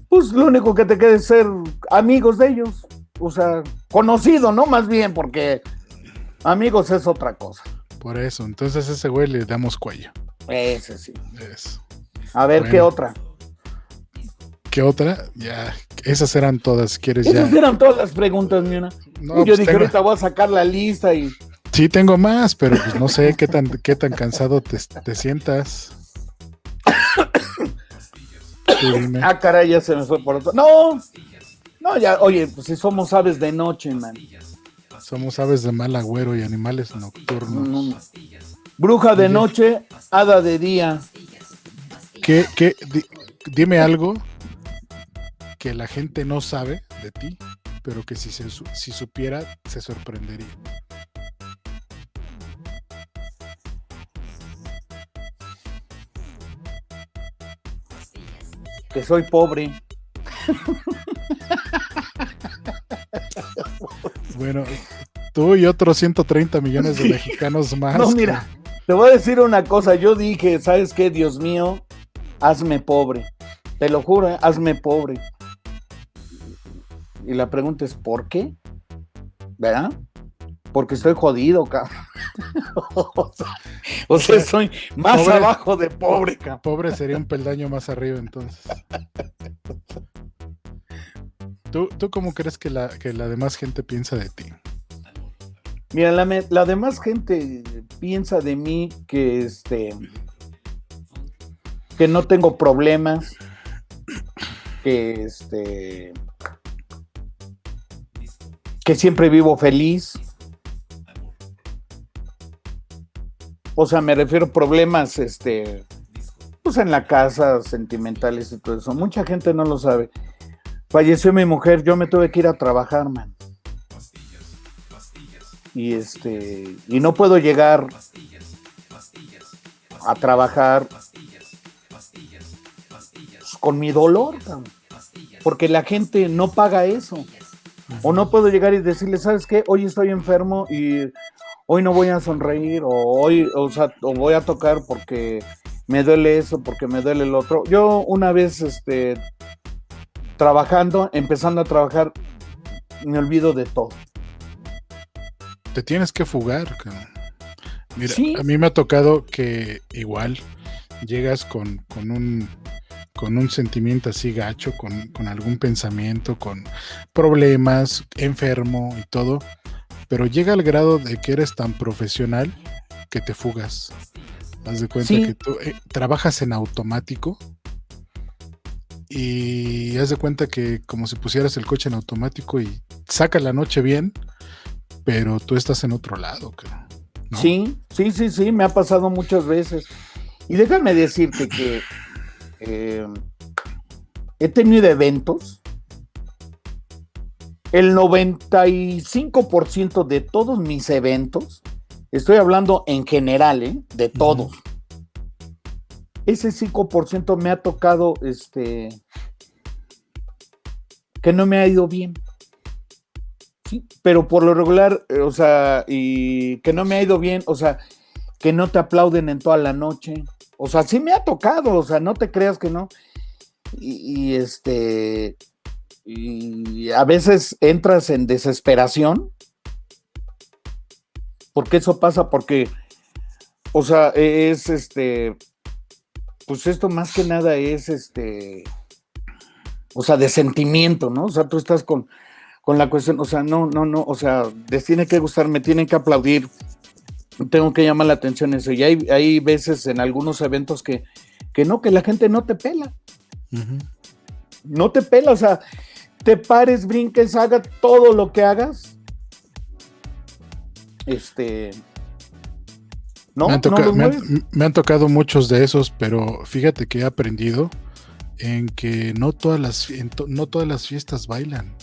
pues lo único que te queda es ser amigos de ellos. O sea, conocido, ¿no? Más bien, porque amigos es otra cosa. Por eso, entonces a ese güey le damos cuello. Ese sí. Eso. A ver, ¿qué otra? ¿Qué otra? Ya, esas eran todas, quieres ya. Esas eran todas las preguntas, Miona. No, Yo pues dije, tengo- ahorita voy a sacar la lista y. Sí, tengo más, pero pues no sé qué tan, qué tan cansado te, te sientas. Ah, caray, ya se me fue por otro. No, no, ya, oye, pues si somos aves de noche, man. Somos aves de mal agüero y animales nocturnos. No. Bruja de noche, hada de día. ¿Qué, qué, di- dime algo que la gente no sabe de ti, pero que si, se, si supiera se sorprendería. Que soy pobre. [LAUGHS] Bueno, tú y otros 130 millones de mexicanos más. No, mira, te voy a decir una cosa. Yo dije, ¿sabes qué? Dios mío, hazme pobre. Te lo juro, ¿eh? hazme pobre. Y la pregunta es, ¿por qué? ¿Verdad? Porque estoy jodido, cabrón. [LAUGHS] o sea, o sea, soy más Pobre. abajo de pobre, cabrón. Pobre sería un peldaño más arriba entonces. [LAUGHS] ¿Tú, ¿Tú cómo crees que la, que la demás gente piensa de ti? Mira, la, la demás gente piensa de mí que este que no tengo problemas, que este que siempre vivo feliz. O sea, me refiero a problemas este pues en la casa, sentimentales y todo eso. Mucha gente no lo sabe. Falleció mi mujer, yo me tuve que ir a trabajar, man y este y no puedo llegar a trabajar con mi dolor, porque la gente no paga eso. O no puedo llegar y decirle, ¿sabes qué? Hoy estoy enfermo y hoy no voy a sonreír, o hoy, o, sea, o voy a tocar porque me duele eso, porque me duele el otro. Yo una vez, este, trabajando, empezando a trabajar, me olvido de todo. Te tienes que fugar. Mira, a mí me ha tocado que igual llegas con, con un con un sentimiento así gacho, con, con, algún pensamiento, con problemas, enfermo y todo, pero llega al grado de que eres tan profesional que te fugas. Haz de cuenta que tú eh, trabajas en automático y haz de cuenta que como si pusieras el coche en automático y saca la noche bien, pero tú estás en otro lado. Sí, sí, sí, sí, me ha pasado muchas veces. Y déjame decirte que eh, he tenido eventos. El 95% de todos mis eventos, estoy hablando en general, ¿eh? de todos, ese 5% me ha tocado, este, que no me ha ido bien. Sí, pero por lo regular, eh, o sea, y que no me ha ido bien, o sea, que no te aplauden en toda la noche. O sea, sí me ha tocado, o sea, no te creas que no. Y, y este, y a veces entras en desesperación, porque eso pasa, porque, o sea, es este, pues esto más que nada es este, o sea, de sentimiento, ¿no? O sea, tú estás con, con la cuestión, o sea, no, no, no, o sea, les tiene que gustar, me tienen que aplaudir, tengo que llamar la atención eso. Y hay, hay veces en algunos eventos que, que no, que la gente no te pela. No te pela, o sea, te pares, brinques, haga todo lo que hagas. Este, me, han tocado muchos de esos, pero fíjate que he aprendido en que no todas las, no todas las fiestas bailan.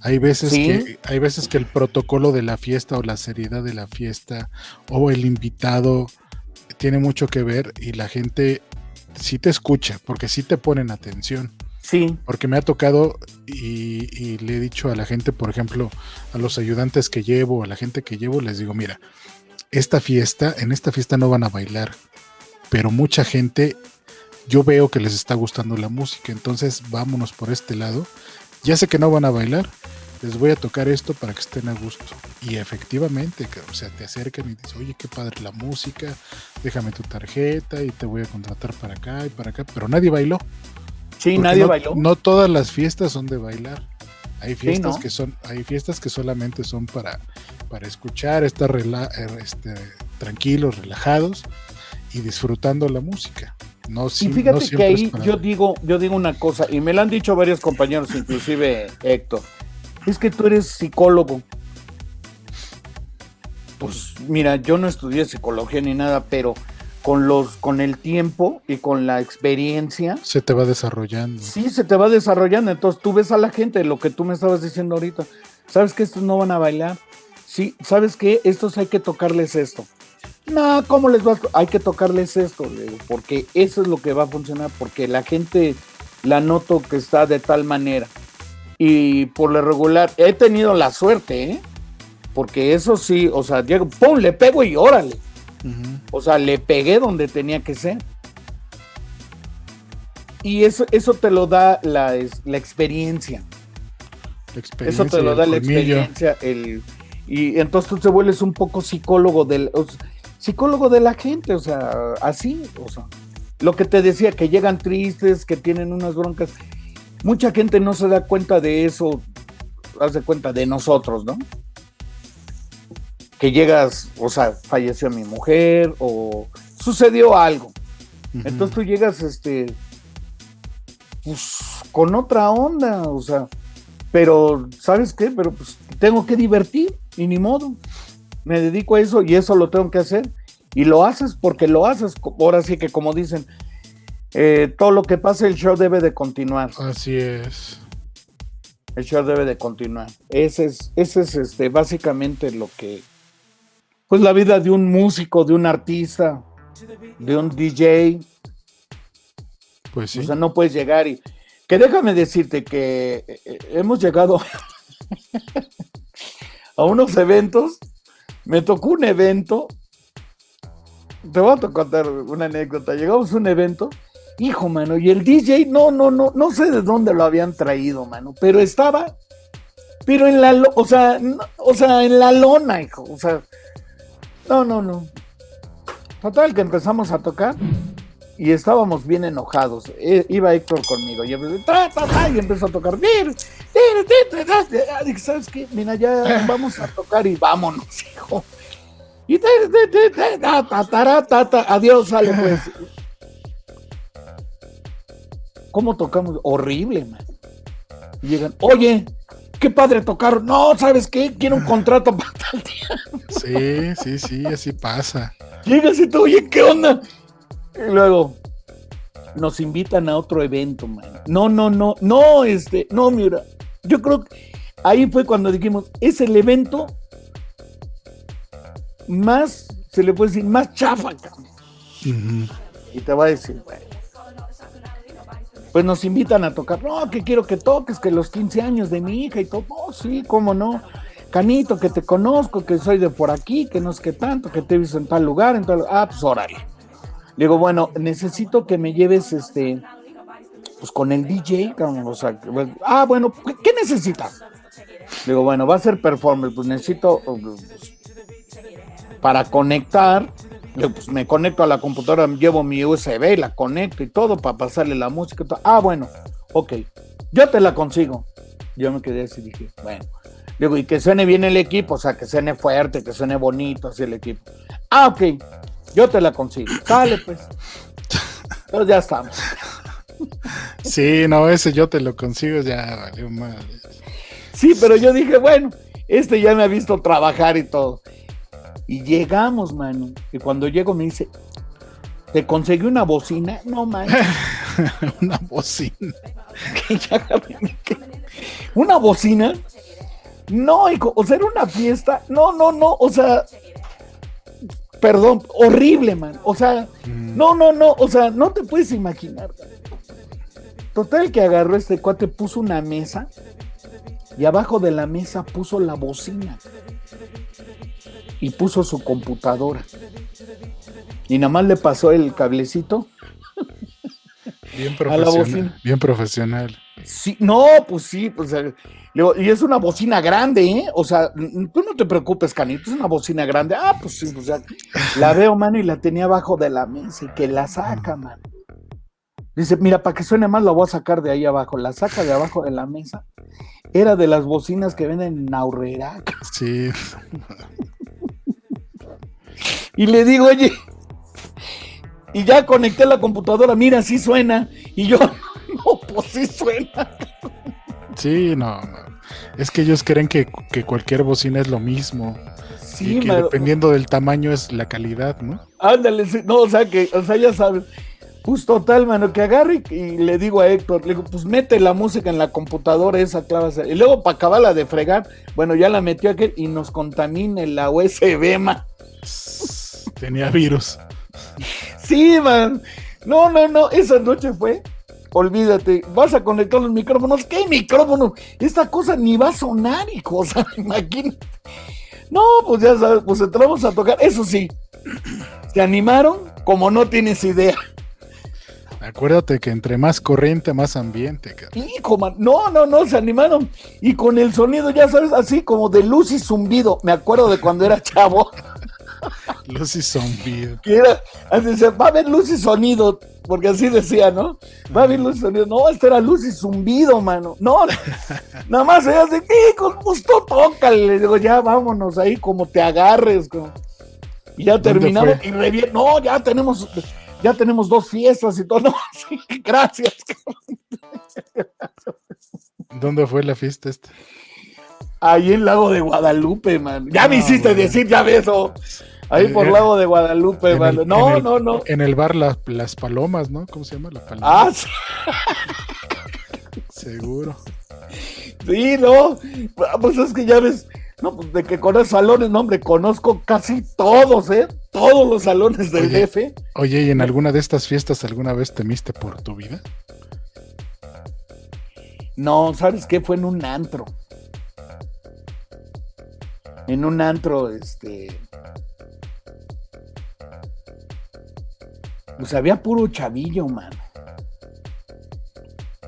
Hay veces, que, hay veces que el protocolo de la fiesta o la seriedad de la fiesta o el invitado tiene mucho que ver y la gente sí te escucha, porque sí te ponen atención. Sí. Porque me ha tocado y, y, le he dicho a la gente, por ejemplo, a los ayudantes que llevo, a la gente que llevo, les digo, mira, esta fiesta, en esta fiesta no van a bailar, pero mucha gente, yo veo que les está gustando la música, entonces vámonos por este lado. Ya sé que no van a bailar, les voy a tocar esto para que estén a gusto. Y efectivamente, o sea, te acercan y dicen, oye, qué padre la música, déjame tu tarjeta y te voy a contratar para acá y para acá, pero nadie bailó. Sí, nadie bailó. No todas las fiestas son de bailar. Hay fiestas que son, hay fiestas que solamente son para, para escuchar, estar er, este, tranquilos, relajados y disfrutando la música. No, y fíjate que ahí yo digo, yo digo una cosa, y me lo han dicho varios compañeros, inclusive Héctor, es que tú eres psicólogo. Pues mira, yo no estudié psicología ni nada, pero con los con el tiempo y con la experiencia se te va desarrollando. Sí, se te va desarrollando. Entonces tú ves a la gente, lo que tú me estabas diciendo ahorita. ¿Sabes que estos no van a bailar? Sí, ¿sabes qué? Estos hay que tocarles esto. No, ¿cómo les va? A... Hay que tocarles esto, porque eso es lo que va a funcionar, porque la gente la noto que está de tal manera. Y por lo regular, he tenido la suerte, ¿eh? Porque eso sí, o sea, llego, ¡pum! Le pego y órale. O sea, le pegué donde tenía que ser. Y eso, eso te lo da la, la experiencia. Eso te lo da la experiencia. El, y entonces tú te vuelves un poco psicólogo del, psicólogo de la gente, o sea, así, o sea, lo que te decía, que llegan tristes, que tienen unas broncas. Mucha gente no se da cuenta de eso, hace cuenta de nosotros, ¿no? que llegas, o sea, falleció mi mujer o sucedió algo. Entonces tú llegas, este, pues con otra onda, o sea, pero, ¿sabes qué? Pero pues tengo que divertir y ni modo. Me dedico a eso y eso lo tengo que hacer. Y lo haces porque lo haces. Ahora sí que como dicen, eh, todo lo que pasa, el show debe de continuar. Así es. El show debe de continuar. Ese es, ese es este, básicamente lo que, pues la vida de un músico, de un artista, de un DJ. Pues sí. O sea, no puedes llegar y. Que déjame decirte que eh, eh, hemos llegado [LAUGHS] [LAUGHS] a unos eventos. Me tocó un evento. Te voy a contar una anécdota. Llegamos a un evento. Hijo, mano, y el DJ, no, no, no, no sé de dónde lo habían traído, mano, pero estaba, pero en la, o sea, o sea, en la lona, hijo, o sea, no, no, no. Total, que empezamos a tocar y estábamos bien enojados. E- iba Héctor conmigo y empezó, y a tocar. "Dir, dir, dir, dir, dir". Ah, ¿sabes qué? Mira, ya [LAUGHS] vamos a tocar y vámonos, hijo. Y adiós, sale pues. [LAUGHS] ¿Cómo tocamos? Horrible, man. Y llegan, oye, qué padre tocar. No, ¿sabes qué? Quiero un contrato para tal día. Sí, sí, sí, así pasa. Llegas y tú, oye, ¿qué onda? Y luego nos invitan a otro evento, man. No, no, no, no, este, no, mira. Yo creo que ahí fue cuando dijimos, es el evento más, se le puede decir, más chafa, cabrón. Ujú. Y te va a decir. Pues nos invitan a tocar. No, que quiero que toques, que los 15 años de mi hija y todo. No, sí, cómo no. Canito, que te conozco, que soy de por aquí, que no es que tanto, que te he visto en tal lugar, en tal Ah, pues órale. Le digo, bueno, necesito que me lleves este. Pues con el DJ, o sea, pues, ah, bueno, ¿qué, necesitas? Le digo, bueno, va a ser performance, pues necesito pues, para conectar, pues me conecto a la computadora, llevo mi USB, la conecto y todo para pasarle la música. y todo. Ah, bueno, ok, yo te la consigo. Yo me quedé así, dije, bueno. Digo, y que suene bien el equipo, o sea, que suene fuerte, que suene bonito así el equipo. Ah, ok, yo te la consigo. Sale, pues. Entonces ya estamos. Sí, no, ese yo te lo consigo, ya valió madre. Sí, pero yo dije, bueno, este ya me ha visto trabajar y todo. Y llegamos, mano. Y cuando llego me dice, ¿te conseguí una bocina? No, man. [LAUGHS] Una bocina. [LAUGHS] ¿Una bocina? No, hijo, o sea, era una fiesta. No, no, no, o sea, perdón, horrible, man. O sea, Mm. no, no, no, o sea, no te puedes imaginar. Total que agarró este cuate, puso una mesa y abajo de la mesa puso la bocina y puso su computadora. Y nada más le pasó el cablecito Bien A la profesional. bocina. Bien profesional. Sí, no, pues sí, pues eh, y es una bocina grande, ¿eh? O sea, tú no te preocupes, Canito, es una bocina grande. Ah, pues sí, pues ya. La veo, mano, y la tenía abajo de la mesa y que la saca, mano. Dice, mira, para que suene más, la voy a sacar de ahí abajo. La saca de abajo de la mesa. Era de las bocinas que venden en Aurrera. Sí. [LAUGHS] Y le digo, oye, y ya conecté la computadora, mira, sí suena. Y yo, [LAUGHS] no, pues sí suena. Sí, no. Es que ellos creen que, que cualquier bocina es lo mismo. Sí, y que dependiendo del tamaño es la calidad, ¿no? Ándale, sí, no, o sea que, o sea, ya sabes. Pues total, mano, que agarre y, y le digo a Héctor, le digo, pues mete la música en la computadora esa clave. Y luego para acabarla de fregar, bueno, ya la metió aquel y nos contamina la USB, man. Tenía virus. [LAUGHS] Sí, man. No, no, no, esa noche fue. Olvídate, vas a conectar los micrófonos. ¿Qué micrófono? Esta cosa ni va a sonar, hijo. O sea, [LAUGHS] imagínate. No, pues ya sabes, pues entramos a tocar. Eso sí, [CLEARS THROAT] se animaron como no tienes idea. Acuérdate que entre más corriente, más ambiente, cara. Hijo, man. No, no, no, se animaron. Y con el sonido, ya sabes, así como de luz y zumbido. Me acuerdo de cuando era chavo. [LAUGHS] [LAUGHS] Luz y zombido. era, así decía, va a haber luz y sonido, porque así decía, ¿no? Va a haber luz y sonido. No, esto era luz y zumbido, mano. No, [LAUGHS] nada más ella así, "Sí, con gusto, tócale. Le digo, ya vámonos ahí, como te agarres. como- Y ya ¿Dónde terminamos fue? y No, ya tenemos, ya tenemos dos fiestas y todo. [LAUGHS] No, sí, gracias. ¿Dónde fue la fiesta esta? Ahí en Lago de Guadalupe, man. Ya me No, hiciste bueno. decir, ya ves, oh. Ahí por Eh, Lago de Guadalupe, el- No, el- no, no. En el bar La- Las Palomas, ¿no? ¿Cómo se llama? La Paloma. Ah, sí. [LAUGHS] Seguro. Sí, no. Ah, Pues es que ya ves, No, pues de que con salones, no, hombre, conozco casi todos, ¿eh? Todos los salones del Oye, DF. Oye, ¿y en alguna de estas fiestas alguna vez temiste por tu vida? No, ¿sabes qué? Fue en un antro. En un antro, este. Pues había puro chavillo, man.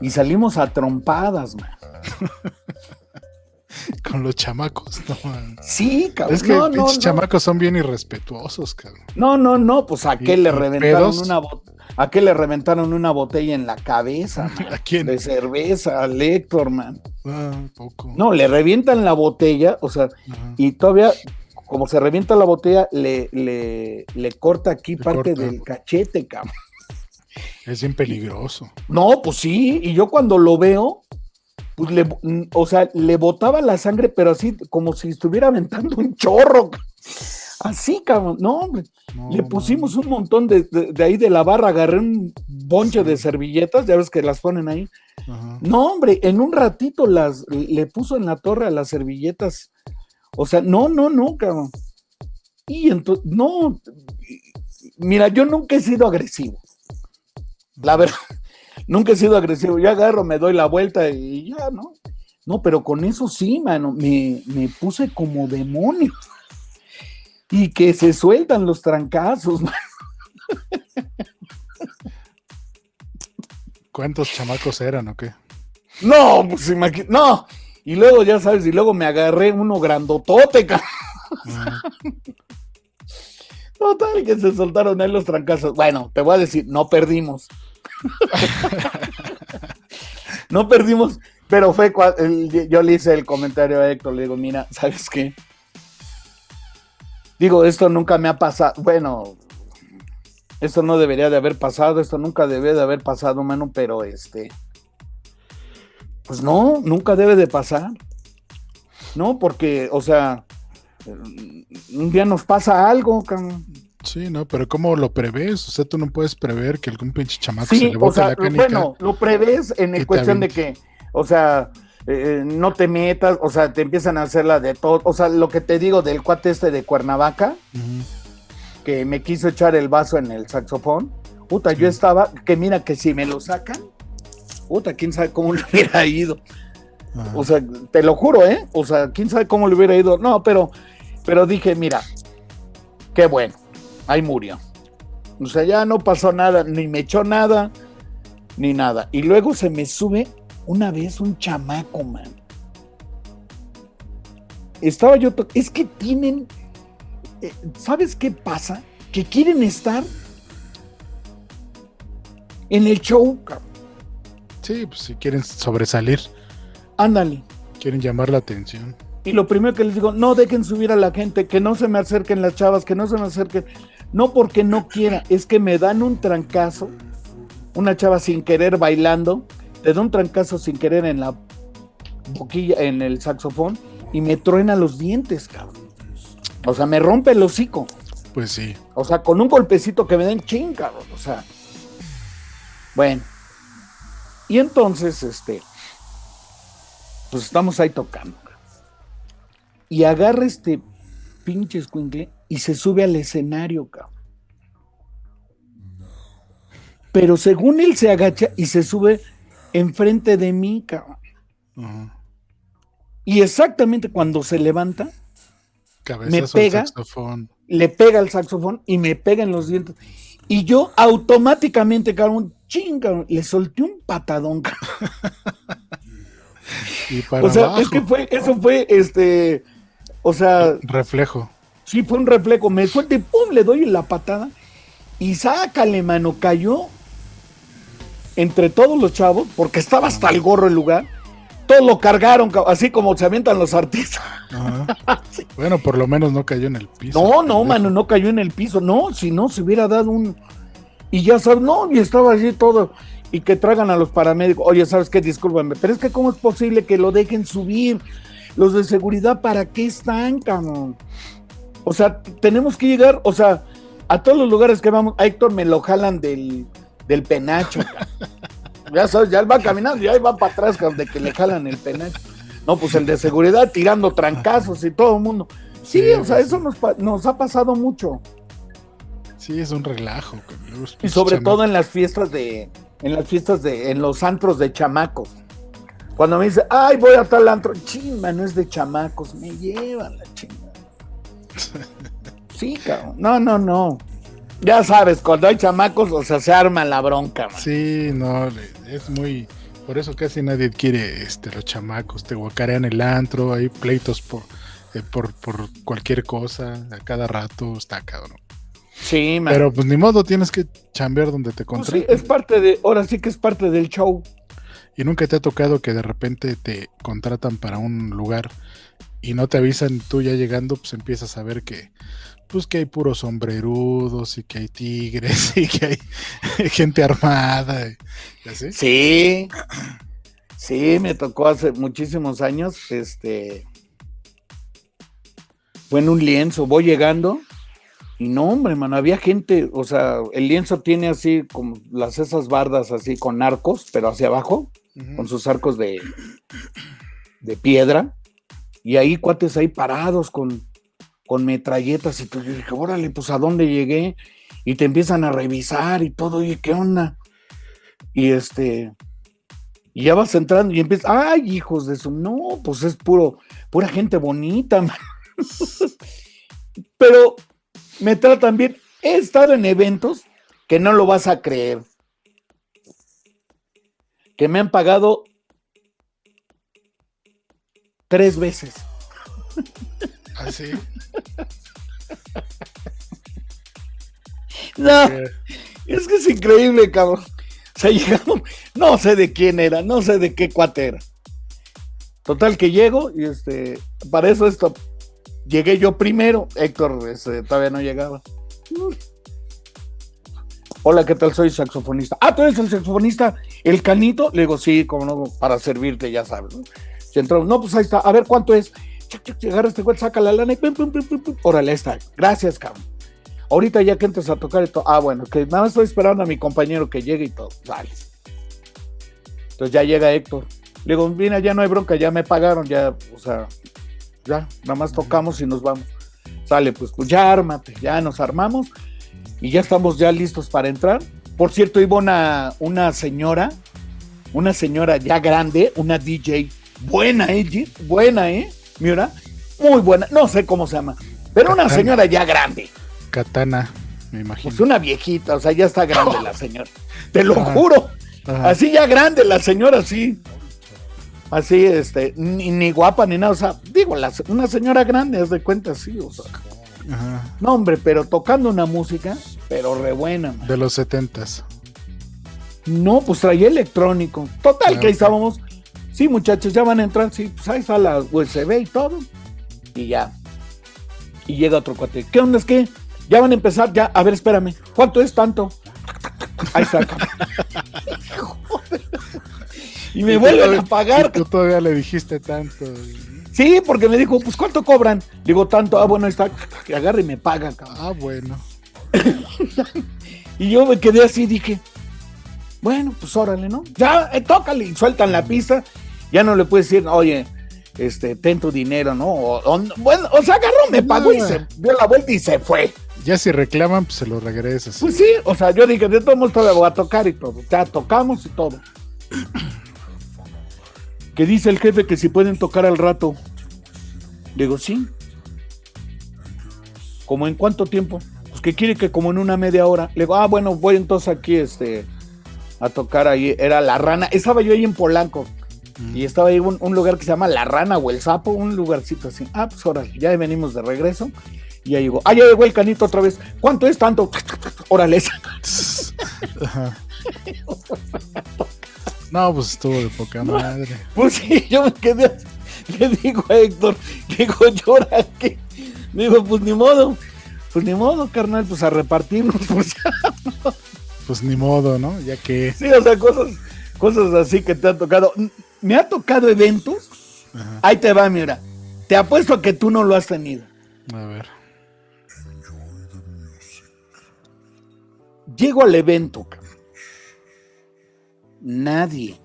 Y salimos a trompadas, man. [LAUGHS] Con los chamacos, no. man. Sí, cabrón. Es que no, no, no. chamacos son bien irrespetuosos, cabrón. No, no, no, pues a qué ¿Y- le reventaron pedos? una a qué le reventaron una botella en la cabeza, [LAUGHS] man? ¿A quién? de cerveza al Héctor, man. Ah, poco. No, le revientan la botella, o sea, Ajá. y todavía, como se revienta la botella, le, le, le corta aquí Le parte corta. del cachete, cabrón. Es bien peligroso. No, pues sí, y yo cuando lo veo, pues le, o sea, le botaba la sangre, pero así como si estuviera aventando un chorro. Así, cabrón. No, hombre. No, Le pusimos un montón de, de- de ahí de la barra, agarré un bonche de servilletas, ya ves que las ponen ahí. Ajá. No, hombre, en un ratito las le puso en la torre a las servilletas. O sea, no, no, no, cabrón. Y entonces, no. Mira, yo nunca he sido agresivo. La verdad, [LAUGHS] nunca he sido agresivo. Yo agarro, me doy la vuelta y ya, ¿no? No, pero con eso sí, mano, me, me puse como demonio. Y que se sueltan los trancazos, [LAUGHS] man. ¿Cuántos chamacos eran o qué? No, pues no. Y luego, ya sabes, y luego me agarré uno grandotote, cabrón. Ajá. Total, que se soltaron ahí los trancazos. Bueno, te voy a decir, no perdimos. [LAUGHS] no perdimos, pero fue cuando yo le hice el comentario a Héctor, le digo, mira, ¿sabes qué? Digo, esto nunca me ha pasado, bueno, esto no debería de haber pasado, esto nunca debe de haber pasado, mano, pero este, pues no, nunca debe de pasar. No, porque, o sea, un día nos pasa algo, cabrón. Sí, no, pero ¿cómo lo prevés? O sea, tú no puedes prever que algún pinche chamaco se le o bote sea, la canica. bueno, lo prevés en cuestión de que, o sea, eh, no te metas, o sea, te empiezan a hacer la de todo, o sea, lo que te digo del cuate este de Cuernavaca, que me quiso echar el vaso en el saxofón, puta, yo estaba, que mira que si me lo sacan, puta, quién sabe cómo [LAUGHS] le hubiera ido, Ajá. o sea, te lo juro, ¿eh? O sea, quién sabe cómo le hubiera ido, no, pero, pero dije, mira, qué bueno, ahí murió. O sea, ya no pasó nada, ni me echó nada, ni nada. Y luego se me sube una vez un chamaco, man. Estaba yo, es que tienen, eh, ¿sabes qué pasa? Que quieren estar en el show, cabrón. Sí, pues si quieren sobresalir, ándale. quieren llamar la atención. Y lo primero que les digo, no dejen subir a la gente, que no se me acerquen las chavas, que no se me acerquen. No porque no quiera, es que me dan un trancazo. Una chava sin querer bailando, te da un trancazo sin querer en la boquilla, en el saxofón, y me truena los dientes, cabrón. O sea, me rompe el hocico. Pues sí. O sea, con un golpecito que me den ching, cabrón. O sea. Bueno. Y entonces, este. Pues estamos ahí tocando. Y agarra este pinche escuincle y se sube al escenario, cabrón. Pero según él se agacha y se sube enfrente de mí, cabrón. Y exactamente cuando se levanta, Cabezazo pega. al saxofón. le pega el saxofón y me pega en los dientes. Y yo automáticamente, cabrón, ching, cabrón, le solté un patadón. [LAUGHS] Y para O sea, abajo. es que fue, eso fue, este, o sea, Reflejo. sí fue un reflejo. Me suelta y pum, le doy la patada. Y sácale, mano, cayó entre todos los chavos, porque estaba hasta el gorro el lugar. Todos lo cargaron, así como se avientan los artistas. [LAUGHS] Bueno, por lo menos no cayó en el piso. No, no, pendejo. mano, no cayó en el piso. No, si no, se hubiera dado un. Y ya sabes, no, y estaba allí todo. Y que traigan a los paramédicos. Oye, ¿sabes qué? Discúlpame, pero es que, ¿cómo es posible que lo dejen subir? Los de seguridad, ¿para qué están, cabrón? O sea, tenemos que llegar, o sea, a todos los lugares que vamos. A Héctor me lo jalan del, del penacho. [LAUGHS] Ya sabes, ya él va caminando y ahí va para atrás, cabrón, de que le jalan el penacho. No, pues el de seguridad tirando trancazos y todo el mundo. Sí, Sí, o sea, eso nos, nos ha pasado mucho. Sí, es un relajo. los Y sobre chamacos. todo en las fiestas de, en las fiestas de, en los antros de chamacos. Cuando me dice, ay, voy a tal antro, chima, no es de chamacos, me llevan la chingada. [LAUGHS] Sí, cabrón. No, no, no. Ya sabes, cuando hay chamacos, o sea, se arma la bronca, man. Sí, no, es muy. Por eso casi nadie quiere este, los chamacos. Te guacarean el antro, hay pleitos por, eh, por, por cualquier cosa, a cada rato está cabrón. Sí, man. Pero pues ni modo, tienes que chambear donde te Pues sí, contraten. es parte de, ahora sí que es parte del show. Y nunca te ha tocado que de repente te contratan para un lugar y no te avisan tú ya llegando, pues empiezas a ver que pues que hay puros sombrerudos y que hay tigres [LAUGHS] y que hay [LAUGHS] gente armada. Sí. Sí, me tocó hace muchísimos años. Este. Fue en un lienzo. Voy llegando. Y no, hombre, mano, había gente. O sea, el lienzo tiene así como las esas bardas así con arcos, pero hacia abajo, con sus arcos de, de piedra. Y ahí cuates ahí parados con, con metralletas. Y tú yo dije, órale, pues a dónde llegué. Y te empiezan a revisar y todo. Y qué onda. Y este. Y ya vas entrando y empiezas, ay, hijos de su, no, pues es puro, pura gente bonita, [LAUGHS] man". Pero me tratan bien. He estado en eventos que no lo vas a creer. Que me han pagado tres veces. Ah, sí. [LAUGHS] No, es que es increíble, cabrón. O sea, [LAUGHS] llegamos, no sé de quién era, no sé de qué cuate era. Total que llego y este, para eso esto, llegué yo primero, Héctor este, todavía no llegaba. Hola, ¿qué tal? Soy saxofonista. Ah, tú eres el saxofonista, el canito. Le digo, sí, como no, para servirte, ya sabes. ¿no? Y entró, no, pues ahí está, a ver cuánto es. Agarra este güey, saca la lana y pum, pum, pum, pum, pum. Órale, está. Gracias, cabrón. Ahorita ya que entres a tocar y todo. Ah, bueno, que nada más estoy esperando a mi compañero que llegue y todo. Sale. Entonces ya llega Héctor. Le digo, mira, ya no hay bronca, ya me pagaron, ya, o sea, ya, nada más tocamos y nos vamos. Sale, pues, pues ya ármate, ya nos armamos y ya estamos ya listos para entrar. Por cierto, iba una, una señora, una señora ya grande, una DJ, buena, ¿eh? Buena, ¿eh? Mira, muy buena, no sé cómo se llama, pero una señora ya grande. Katana, me imagino. Pues una viejita, o sea, ya está grande la señora. Te lo juro. Así ya grande la señora, sí. Así, este, ni, ni guapa ni nada. O sea, digo, la una señora grande, haz de cuenta, sí. O sea, Ajá. no, hombre, pero tocando una música, pero re buena, man. De los setentas. No, pues traía electrónico. Total, Ah, que ahí estábamos. Sí, muchachos, ya van a entrar. Sí, pues ahí está la USB y todo. Y ya. Y llega otro cuate. ¿Qué onda es que? Ya van a empezar, ya. A ver, espérame. ¿Cuánto es tanto? Ahí saca. [LAUGHS] y me vuelven a pagar. Y tú todavía le dijiste tanto. Sí, porque me dijo, pues ¿cuánto cobran? Digo, tanto, ah, bueno, ahí está, que agarre y me paga, cabrón. Ah, bueno. [LAUGHS] Y yo me quedé así, dije, bueno, pues órale, ¿no? Ya, eh, tócale, y sueltan la pista, ya no le puedes decir, oye, este, ten tu dinero, ¿no? O, o- bueno, o sea, agarró, me pagó y se dio la vuelta y se fue. Ya si reclaman, pues se lo regresas. Pues sí, o sea, yo dije, de todos modos todavía voy a tocar y todo. Ya tocamos y todo. Que dice el jefe que si pueden tocar al rato. Digo, sí. ¿Como en cuánto tiempo? Pues que quiere que como en una media hora. Le digo, ah, bueno, voy entonces aquí este, a tocar ahí. Era La Rana. Estaba yo ahí en Polanco. Y estaba ahí un, un lugar que se llama La Rana o El Sapo, un lugarcito así. Ah, pues órale, ya venimos de regreso. Y ya llegó. Ah, ya llegó el canito otra vez. ¿Cuánto es tanto? [LAUGHS] Órale. [LAUGHS] [LAUGHS] No, pues estuvo de poca madre. [LAUGHS] Pues sí, yo me quedé. así. Le digo a Héctor, digo, llora que. Me digo, pues ni modo. Pues ni modo, carnal, pues a repartirnos. [LAUGHS] Pues Pues ni modo, ¿no? Ya que. sí, o sea, cosas, cosas así que te han tocado. Me ha tocado eventos. Ajá. Ahí te va, mira. Te apuesto a que tú no lo has tenido. A ver. Llego al evento. cabrón. Nadie.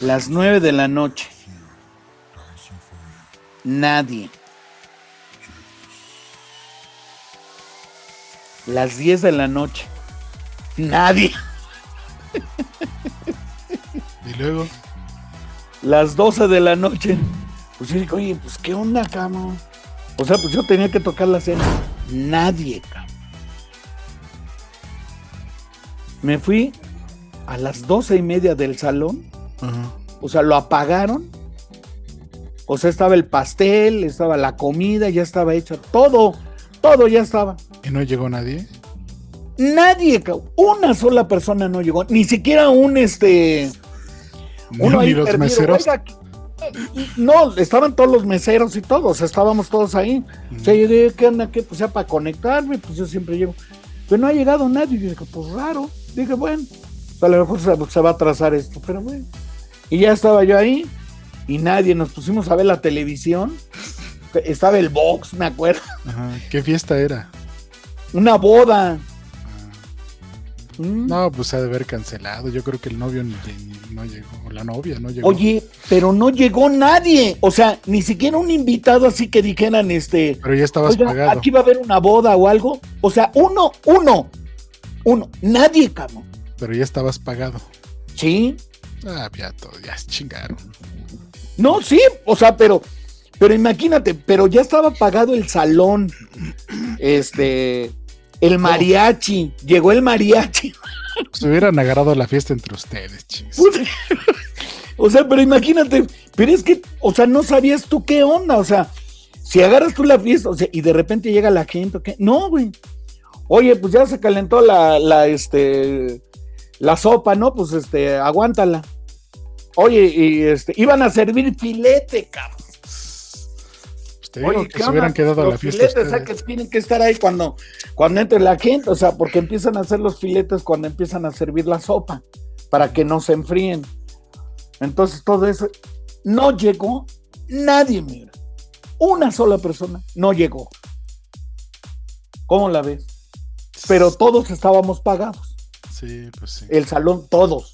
Las nueve de la noche. Nadie. Las 10 de la noche. Nadie. Y luego, Las 12 de la noche. Pues yo digo, oye, pues qué onda, cabrón. O sea, pues yo tenía que tocar la cena. Nadie, cabrón. Me fui a las doce y media del salón. O sea, lo apagaron. O sea, estaba el pastel, estaba la comida, ya estaba hecha. Todo, todo ya estaba. y no llegó nadie. Nadie. Una sola persona no llegó. Ni siquiera un este. Uno ahí los perdido, meseros. "Oiga, No, estaban todos los meseros y todos, estábamos todos ahí. O sea, yo dije, ¿qué onda? ¿Qué? Pues ya para conectarme, pues yo siempre llego. Pero no ha llegado nadie. Y yo dije, pues raro. Dije, bueno, pues a lo mejor se, se va a atrasar esto, pero bueno. Y ya estaba yo ahí y nadie, nos pusimos a ver la televisión. Estaba el box, me acuerdo. Ajá, ¿Qué fiesta era? Una boda. Mm. No, pues se ha de haber cancelado. Yo creo que el novio ni, ni- no llegó. O la novia no llegó. Oye, pero no llegó nadie. O sea, ni siquiera un invitado así que dijeran, este, Pero ya estabas pagado. aquí va a haber una boda o algo. O sea, uno, uno, uno, nadie, cabrón. Pero ya estabas pagado. Sí, Ah, ya todo, ya chingaron. no, sí, o sea, pero, pero imagínate, pero ya estaba pagado el salón, este, el mariachi, llegó el mariachi. Se hubieran agarrado la fiesta entre ustedes, chis. O sea, pero imagínate, pero es que, o sea, no sabías tú qué onda, o sea, si agarras tú la fiesta, o sea, y de repente llega la gente, ¿qué? No, güey. Oye, pues ya se calentó la, la, este, la sopa, ¿no? Pues, este, aguántala. Oye, y este, iban a servir filete, cabrón. Pues te digo Oye, que ¿qué se hubieran quedado a la Los fiesta. filetes, o sea, ustedes. que tienen que estar ahí cuando, cuando entre la gente, o sea, porque empiezan a hacer los filetes cuando empiezan a servir la sopa, para que no se enfríen. Entonces todo eso, no llegó nadie, mira. Una sola persona no llegó. ¿Cómo la ves? Pero todos estábamos pagados. Sí, pues sí. El salón, todos.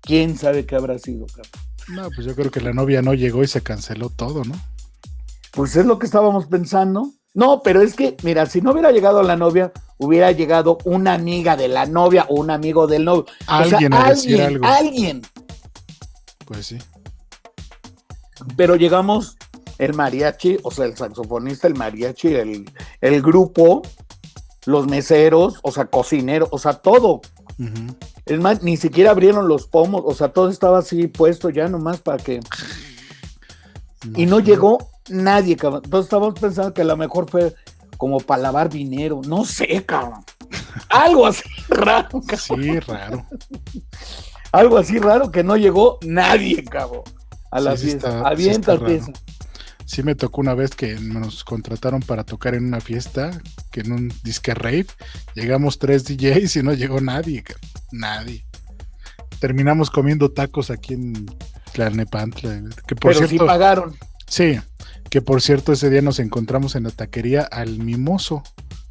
¿Quién sabe qué habrá sido, cabrón? No, pues yo creo que la novia no llegó y se canceló todo, ¿no? Pues es lo que estábamos pensando. No, pero es que, mira, si no hubiera llegado la novia, hubiera llegado una amiga de la novia o un amigo del novio. Alguien o sea, a decir alguien, algo. alguien. Pues sí. Pero llegamos el mariachi, o sea, el saxofonista, el mariachi, el, el grupo, los meseros, o sea, cocineros, o sea, todo. Es más, ni siquiera abrieron los pomos, o sea, todo estaba así puesto ya nomás para que... Y no llegó nadie, cabrón. Entonces estábamos pensando que a lo mejor fue como para lavar dinero. No sé, cabrón. [LAUGHS] Algo así raro, cabrón. Sí, raro. Algo así raro que no llegó nadie, cabrón. A la Sí, fiesta. está. Sí me tocó una vez que nos contrataron para tocar en una fiesta, que en un disque rave, llegamos tres DJs y no llegó nadie, nadie. Terminamos comiendo tacos aquí en Tlalnepantla, que por Pero sí cierto, pagaron. sí, que por cierto ese día nos encontramos en la taquería al Mimoso,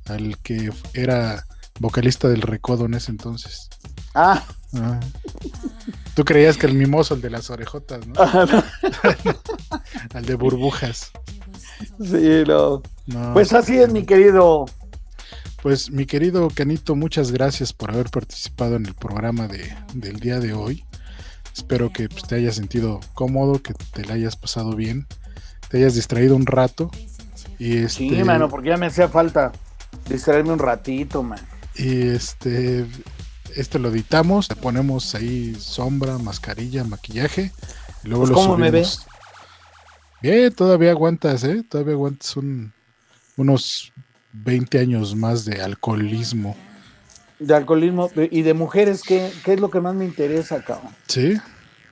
al que era vocalista del Recodo en ese entonces. Ah, Ah. Tú creías que el Mimoso, el de las orejotas, ¿no? [LAUGHS] Al de burbujas. sí, no. No. Pues así es, mi querido. Pues mi querido Canito, muchas gracias por haber participado en el programa de, del día de hoy. Espero que pues, te hayas sentido cómodo, que te la hayas pasado bien, te hayas distraído un rato. Y este, Sí, mano, porque ya me hacía falta distraerme un ratito, man. y este, este lo editamos, le ponemos ahí sombra, mascarilla, maquillaje, y luego Pues, lo ¿cómo me subimos. Bien, todavía aguantas, ¿eh? Todavía aguantas un- unos 20 años más de alcoholismo. De alcoholismo y de mujeres, ¿qué, qué es lo que más me interesa, cabrón? Sí,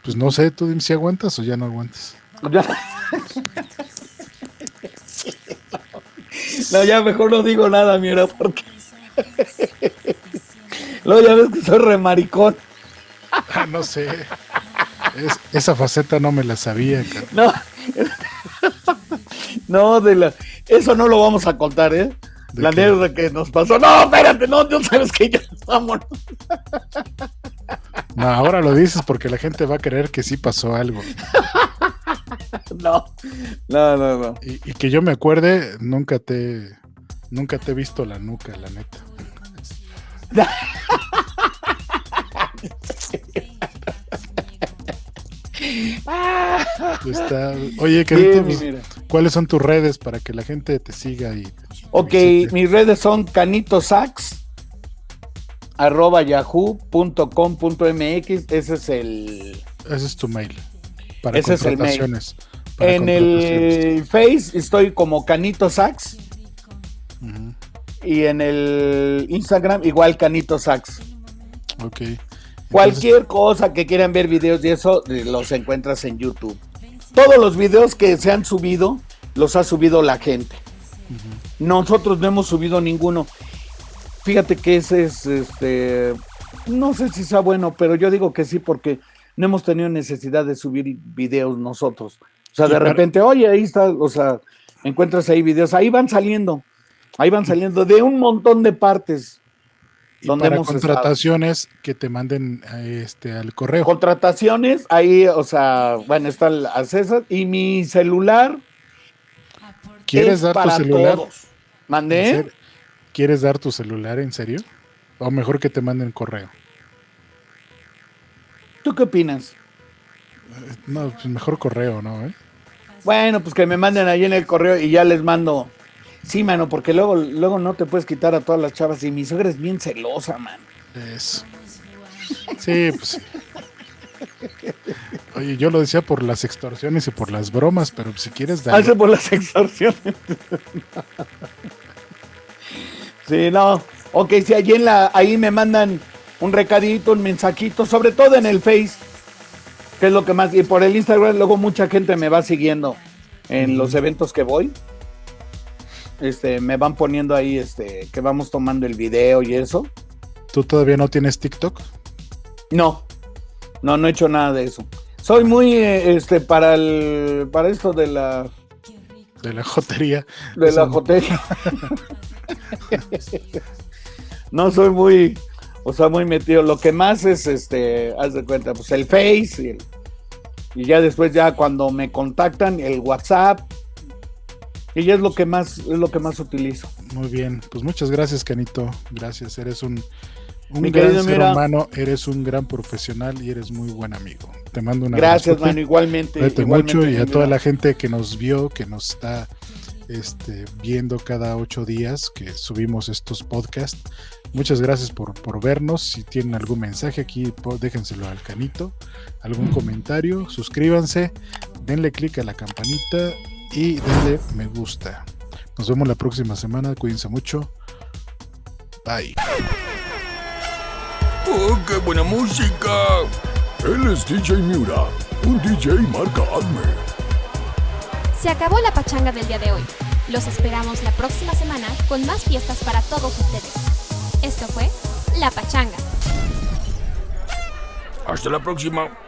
pues no sé, tú dime si aguantas o ya no aguantas. [LAUGHS] No, ya mejor no digo nada, mira, porque. Luego ya ves que soy remaricón. Ah, no sé. Es- esa faceta no me la sabía. cabrón. No. No, de la. Eso no lo vamos a contar, ¿eh? ¿De La anécdota que nos pasó. No, espérate, no, tú sabes que ya vámonos. No, ahora lo dices porque la gente va a creer que sí pasó algo. No, no, no, no. Y, y que yo me acuerde, nunca te, nunca te he visto la nuca, la neta. [LAUGHS] Está- Oye, Carito. ¿cuáles son tus redes para que la gente te siga y Ok, visite? mis redes son canitosax arroba yahoo.com.mx ese es el ese es tu mail para Ese es el mail. contrataciones. para en el Face estoy como canitosax Ujú, y en el Instagram igual canitosax Ok. cualquier cosa que quieran ver videos y eso los encuentras en YouTube. Todos los videos que se han subido los ha subido la gente. Nosotros no hemos subido ninguno. Fíjate que ese es este no sé si sea bueno pero yo digo que sí porque no hemos tenido necesidad de subir videos nosotros. O sea de repente oye ahí está o sea encuentras ahí videos ahí van saliendo ahí van saliendo de un montón de partes Y donde para hemos contrataciones que te manden eh, este al correo. contrataciones ahí o sea bueno está el a César y mi celular ¿Quieres es dar tu celular? todos. ¿En mandé? ¿Quieres dar tu celular en serio? O mejor que te manden correo. ¿Tú qué opinas? No, pues mejor correo, ¿no? ¿Eh? Bueno, pues que me manden ahí en el correo y ya les mando. Sí, mano, porque luego, luego no te puedes quitar a todas las chavas y mi suegra es bien celosa, man. Eso. Sí, pues. Oye, yo lo decía por las extorsiones y por las bromas, pero si quieres dar. Hace por las extorsiones. sí, no. Ok, si allí en la, ahí me mandan un recadito, un mensajito, sobre todo en el Face, que es lo que más, y por el Instagram luego mucha gente me va siguiendo en los eventos que voy. Este, me van poniendo ahí, este, que vamos tomando el video y eso. ¿Tú todavía no tienes TikTok? No, no, no he hecho nada de eso. Soy muy, eh, este, para el, para esto de la, De la jotería. de Eso la jotería. [LAUGHS] no soy muy, o sea, muy metido. Lo que más es, este, haz de cuenta, pues el Face y, el- y ya después ya cuando me contactan el WhatsApp y ya es lo que más, es lo que más utilizo. Muy bien. Pues muchas gracias, Canito. Gracias. Eres un, un Mi gran querido ser Mira. humano, eres un gran profesional y eres muy buen amigo. Te mando un Gracias, mano, igualmente. Cuídate mucho y a mira. toda la gente que nos vio, que nos está este, viendo cada ocho días que subimos estos podcasts. Muchas gracias por, por vernos. Si tienen algún mensaje aquí, déjenselo al canito, algún comentario, suscríbanse, denle click a la campanita y denle me gusta. Nos vemos la próxima semana. Cuídense mucho. Bye. ¡Oh, qué buena música! Él es DJ Miura, un DJ marca Acme. Se acabó la pachanga del día de hoy. Los esperamos la próxima semana con más fiestas para todos ustedes. Esto fue La Pachanga. Hasta la próxima.